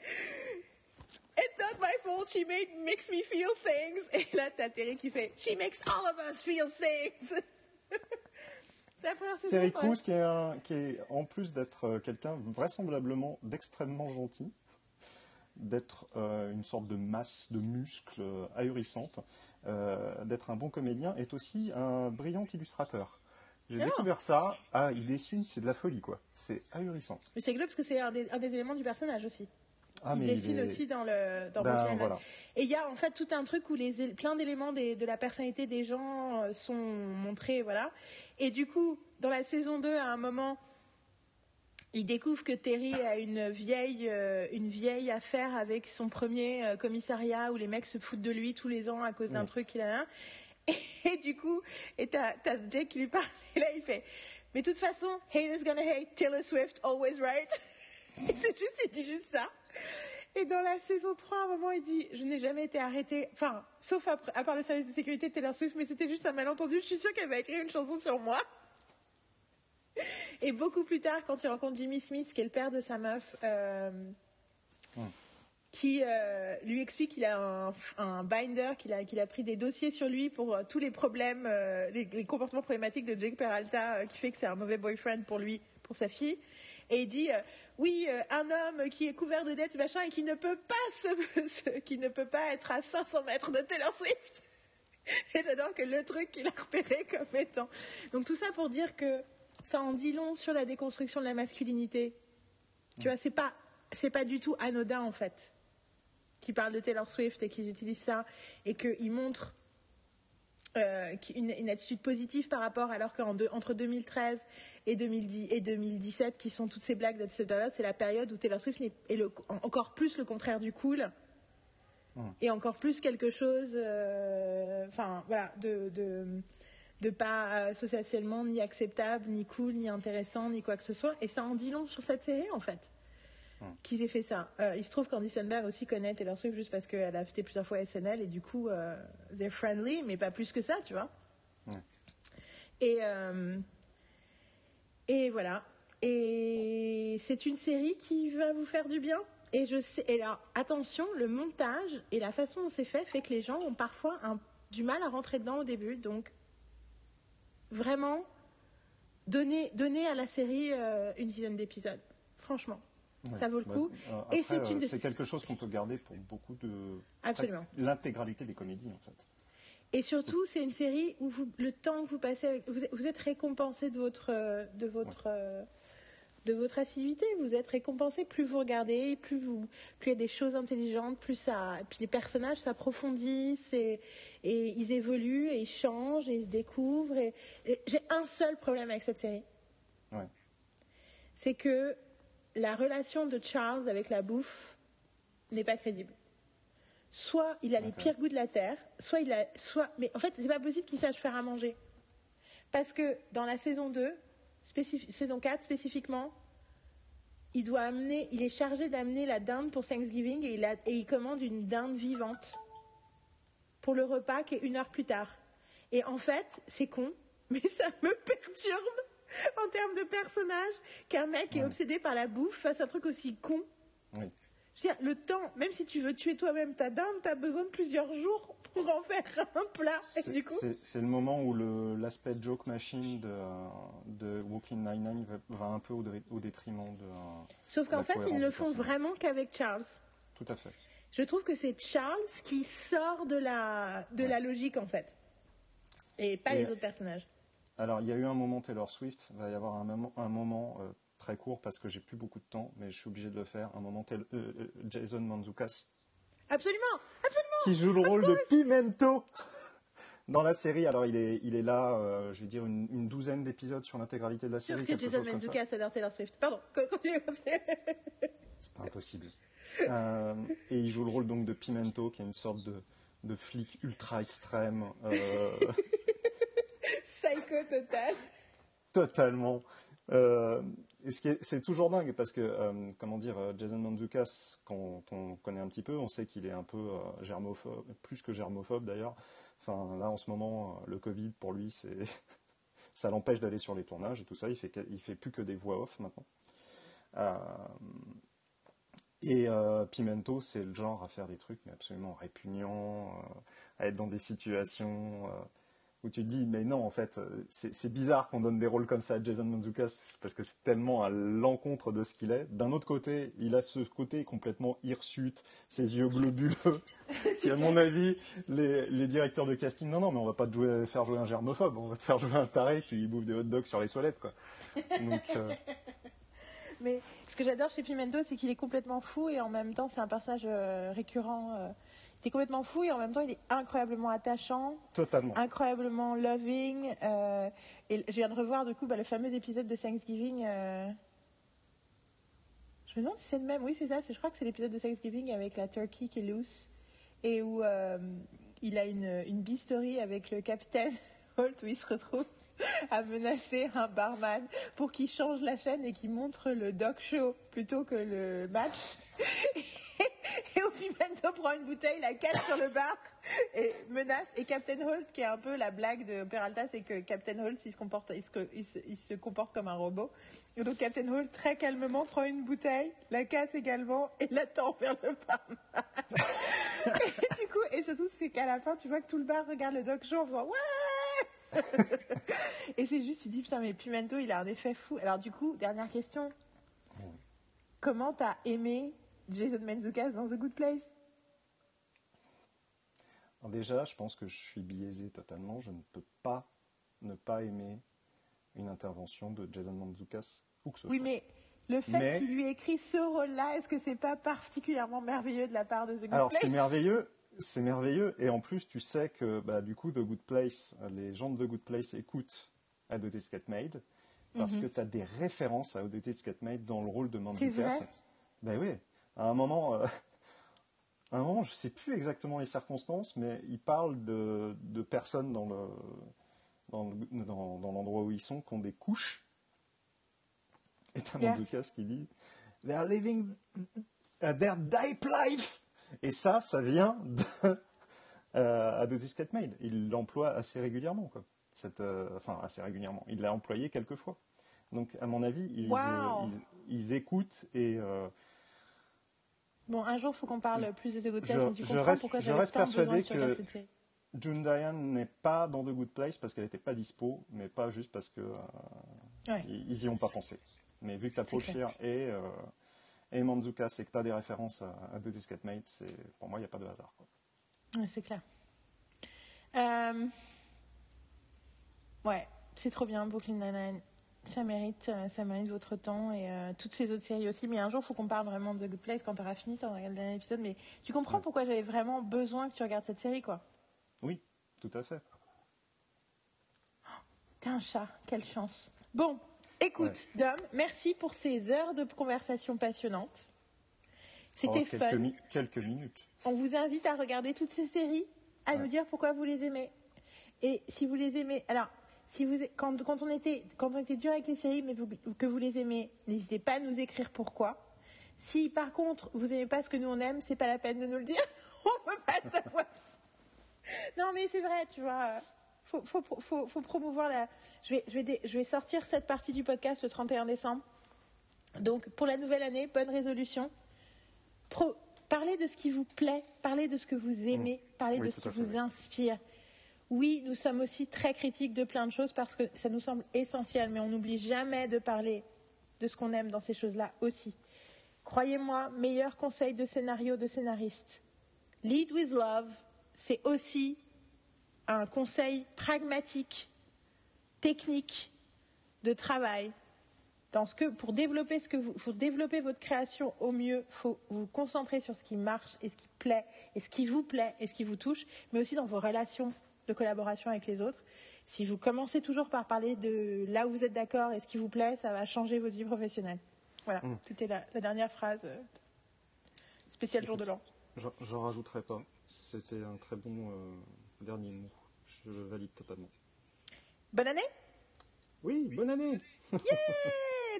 It's not my fault, she made, makes me feel things. Et là, t'as Terry qui fait, She makes all of us feel things. c'est la première saison. Terry. Crews, qui est, un- qui est, en plus d'être euh, quelqu'un vraisemblablement d'extrêmement gentil, d'être euh, une sorte de masse de muscles euh, ahurissante, euh, d'être un bon comédien, est aussi un brillant illustrateur. J'ai découvert ça. Ah, il dessine, c'est de la folie, quoi. C'est ahurissant. Mais c'est glauque parce que c'est un des, un des éléments du personnage aussi. Ah, il dessine aussi dans le dans Ben, voilà. Et il y a en fait tout un truc où les, plein d'éléments de la personnalité des gens euh, sont montrés, voilà. Et du coup, dans la saison 2, à un moment, il découvre que Terry a une vieille, euh, une vieille affaire avec son premier euh, commissariat où les mecs se foutent de lui tous les ans à cause d'un Oui. truc qu'il a. Et, du coup, et t'as t'as Jake qui lui parle, et là il fait Mais de toute façon, haters gonna hate, Taylor Swift always right? Et c'est juste, il dit juste ça. Et dans la saison 3, à un moment, il dit Je n'ai jamais été arrêté, enfin, sauf à part le service de sécurité de Taylor Swift, mais c'était juste un malentendu. Je suis sûre qu'elle va écrire une chanson sur moi. Et beaucoup plus tard, quand il rencontre Jimmy Smith, qui est le père de sa meuf, euh, qui euh, lui explique qu'il a un, binder, qu'il a, qu'il a pris des dossiers sur lui pour euh, tous les problèmes, euh, les, comportements problématiques de Jake Peralta, qui fait que c'est un mauvais boyfriend pour lui, pour sa fille. Et il dit oui, un homme qui est couvert de dettes, machin, et qui ne peut pas se- qui ne peut pas être à 500 mètres de Taylor Swift. Et j'adore que le truc qu'il a repéré comme étant. Donc tout ça pour dire que ça en dit long sur la déconstruction de la masculinité. Tu vois, c'est pas, c'est pas du tout anodin en fait. Qui parlent de Taylor Swift et qu'ils utilisent ça et qu'ils montrent euh, une, une attitude positive par rapport, alors qu'entre 2013 et, 2010, et 2017, qui sont toutes ces blagues de cette période, c'est la période où Taylor Swift est le- encore plus le contraire du cool et encore plus quelque chose, euh, enfin voilà, de, de, de pas euh, socialement ni acceptable, ni cool, ni intéressant, ni quoi que ce soit. Et ça en dit long sur cette série en fait. Qu'ils aient fait ça. Euh, il se trouve qu'Andy Sandberg aussi connaît Taylor Swift juste parce qu'elle a fait plusieurs fois SNL et du coup, euh, they're friendly, mais pas plus que ça, tu vois. Et, euh, et voilà. Et c'est une série qui va vous faire du bien. Et je sais. Et là, attention, le montage et la façon dont c'est fait fait que les gens ont parfois un- du mal à rentrer dedans au début. Donc, vraiment, donnez, donnez à la série euh, une dizaine d'épisodes. Franchement. Ça vaut le Bah, coup. euh, Et c'est une euh, de- c'est quelque chose qu'on peut garder pour beaucoup de. Absolument. L'intégralité des comédies, en fait. Et surtout, c'est une série où vous, le temps que vous passez avec. Vous, êtes- vous êtes récompensé de votre, euh, de, votre, de votre assiduité. Vous êtes récompensé plus vous regardez, plus vous, plus il y a des choses intelligentes, plus ça. Puis les personnages s'approfondissent et, et ils évoluent et ils changent et ils se découvrent. Et, et j'ai un seul problème avec cette série. Ouais. C'est que la relation de Charles avec la bouffe n'est pas crédible. Soit il a les pires goûts de la terre, soit il a, soit, mais en fait c'est pas possible qu'il sache faire à manger, parce que dans la saison 2, spécif- saison 4 spécifiquement, il doit amener, il est chargé d'amener la dinde pour Thanksgiving et il, a- et il commande une dinde vivante pour le repas qui est une heure plus tard. Et en fait, c'est con, mais ça me perturbe en termes de personnage qu'un mec est obsédé par la bouffe fasse un truc aussi con. Oui. Je veux dire, le temps, même si tu veux tuer toi-même ta dinde, tu as besoin de plusieurs jours pour en faire un plat. C'est coup, le moment où l'aspect joke machine de, de Walking Nine-Nine va, va un peu au, dé- au détriment de. sauf qu'en fait, ils ne le font vraiment qu'avec Charles. Tout à fait. Je trouve que c'est Charles qui sort de la, de la logique, en fait. Et pas Et- les autres personnages. Alors, il y a eu un moment Taylor Swift, il va y avoir un moment, un moment euh, très court parce que j'ai plus beaucoup de temps, mais je suis obligé de le faire. Un moment Taylor- euh, euh, Jason Mantzoukas Absolument, absolument. qui joue le rôle de Pimento dans la série. Alors, il est, il est là, euh, je vais dire, une, une douzaine d'épisodes sur l'intégralité de la Sûr série. que quelque Jason. Mantzoukas adore Taylor Swift. Pardon, continue, continue. C'est pas impossible. Euh, et il joue le rôle donc de Pimento, qui est une sorte de, de flic ultra extrême, euh, Psycho total. totalement. Euh, et ce qui est- c'est toujours dingue parce que, euh, comment dire, euh, Jason Mantzoukas, quand on connaît un petit peu, on sait qu'il est un peu germophobe, plus que germophobe d'ailleurs. Enfin, là en ce moment, le Covid pour lui, ça l'empêche d'aller sur les tournages et tout ça. Il fait, fait plus que des voix off maintenant. Et Pimento, c'est le genre à faire des trucs absolument répugnants, à être dans des situations où tu te dis mais non en fait c'est bizarre qu'on donne des rôles comme ça à Jason Mantzoukas parce que c'est tellement à l'encontre de ce qu'il est. D'un autre côté, il a ce côté complètement hirsute, ses yeux globuleux, qui à mon avis les, les directeurs de casting non non mais on va pas te jouer, faire jouer un germophobe, on va te faire jouer un taré qui bouffe des hot dogs sur les toilettes quoi. Donc euh, Mais ce que j'adore chez Pimento, c'est qu'il est complètement fou et en même temps, c'est un personnage euh, récurrent. euh. Il est complètement fou et en même temps, il est incroyablement attachant, totalement. incroyablement loving. euh, et je viens de revoir du coup bah, le fameux épisode de Thanksgiving. euh. Je me demande si c'est le même. Oui, c'est ça. Je crois que c'est l'épisode de Thanksgiving avec la turkey qui est loose et où euh, il a une, une bistory avec le capitaine Holt où il se retrouve à menacer un barman pour qu'il change la chaîne et qu'il montre le dog show plutôt que le match. Et au Pimento prend une bouteille, la casse sur le bar et menace. Et Captain Holt, qui est un peu la blague de Peralta, c'est que Captain Holt, il se, comporte, il, se, il se- il se comporte comme un robot. Et donc Captain Holt, très calmement, prend une bouteille, la casse également et l'attend vers le barman. et du coup, et surtout, c'est qu'à la fin, tu vois que tout le bar regarde le dog show en faisant Ouais Et c'est juste, tu dis, putain, mais Pimento, il a un effet fou. Alors, du coup, dernière question. Comment t'as aimé Jason Mantzoukas dans The Good Place? Déjà, je pense que je suis biaisé totalement. Je ne peux pas ne pas aimer une intervention de Jason Mantzoukas où que ce Oui, soit. mais le fait Mais- qu'il lui écrit ce rôle-là, est-ce que c'est pas particulièrement merveilleux de la part de The Good Alors Place? c'est merveilleux, c'est merveilleux, et en plus tu sais que bah, du coup The Good Place, les gens de The Good Place écoutent Adotted Get Made parce que tu as des références à Adotted Get Made dans le rôle de Mhm. Vrai? Ben oui, à un moment, euh, à un moment, je sais plus exactement les circonstances, mais il parle de, de personnes dans le dans, dans- dans l'endroit où ils sont qui ont des couches. Et t'as Yeah. Mandukas qui dit They are living uh, their dipe life. Et ça, ça vient de euh, Adosis Get Made. Il l'emploie assez régulièrement, quoi. Cette, euh, enfin, assez régulièrement. Il l'a employé quelques fois. Donc, à mon avis, ils, Wow. euh, ils, ils écoutent et euh, Bon, un jour, il faut qu'on parle plus de The Good Je- Place, mais tu je comprends reste- pourquoi j'avais besoin persuadé de que- cette série. June Diane n'est pas dans The Good Place parce qu'elle n'était pas dispo, mais pas juste parce que euh, Ouais. ils ils y ont pas pensé. Mais vu que tu as C'est Paul Scheer et, euh, et Manzuka, c'est que tu as des références à, à The Disquette Mates. Et pour moi, il n'y a pas de hasard. Quoi. Ouais, c'est clair. Euh, Ouais, c'est trop bien, Brooklyn Nine-Nine. Ça mérite, euh, ça mérite votre temps et euh, toutes ces autres séries aussi. Mais un jour, il faut qu'on parle vraiment de Good Place quand tu auras fini, tu auras regardé le dernier épisode. Mais tu comprends Ouais. pourquoi j'avais vraiment besoin que tu regardes cette série, quoi. Oui, tout à fait. T'es un chat, quelle chance. Bon, écoute, Dom, merci pour ces heures de conversation passionnantes. C'était Oh, quelques, fun. mi- quelques minutes. On vous invite à regarder toutes ces séries, à Ouais. nous dire pourquoi vous les aimez. Et si vous les aimez, alors, si vous, quand, quand on était, quand on était dur avec les séries, mais vous- que vous les aimez, n'hésitez pas à nous écrire pourquoi. Si par contre vous n'aimez pas ce que nous on aime, c'est pas la peine de nous le dire. on peut pas le savoir. non, mais c'est vrai, tu vois. Faut, faut, faut, faut promouvoir la. Je vais, je, vais dé- je vais sortir cette partie du podcast le 31 décembre. Donc, pour la nouvelle année, bonne résolution. Pro- parlez de ce qui vous plaît, parlez de ce que vous aimez, parlez Oui, de ce qui vous inspire. Oui, nous sommes aussi très critiques de plein de choses parce que ça nous semble essentiel, mais on n'oublie jamais de parler de ce qu'on aime dans ces choses-là aussi. Croyez-moi, meilleur conseil de scénario de scénariste. Lead with love, c'est aussi un conseil pragmatique, technique, de travail. Dans ce que, pour développer ce que vous, pour votre création au mieux, faut vous concentrer sur ce qui marche et ce qui plaît et ce qui vous plaît et ce qui vous touche, mais aussi dans vos relations de collaboration avec les autres. Si vous commencez toujours par parler de là où vous êtes d'accord et ce qui vous plaît, ça va changer votre vie professionnelle. Voilà, Mm. c'était la, la dernière phrase euh, spéciale jour de l'an. J'en- J'en rajouterai pas. C'était un très bon euh, dernier mot. Je, je valide totalement. Bonne année Oui, bonne année Yeah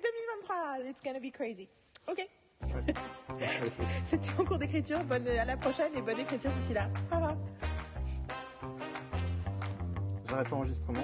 2023 It's gonna be crazy. Ok. Ouais. C'était mon cours d'écriture. Bonne à la prochaine et bonne écriture d'ici là. Au revoir. J'arrête l'enregistrement.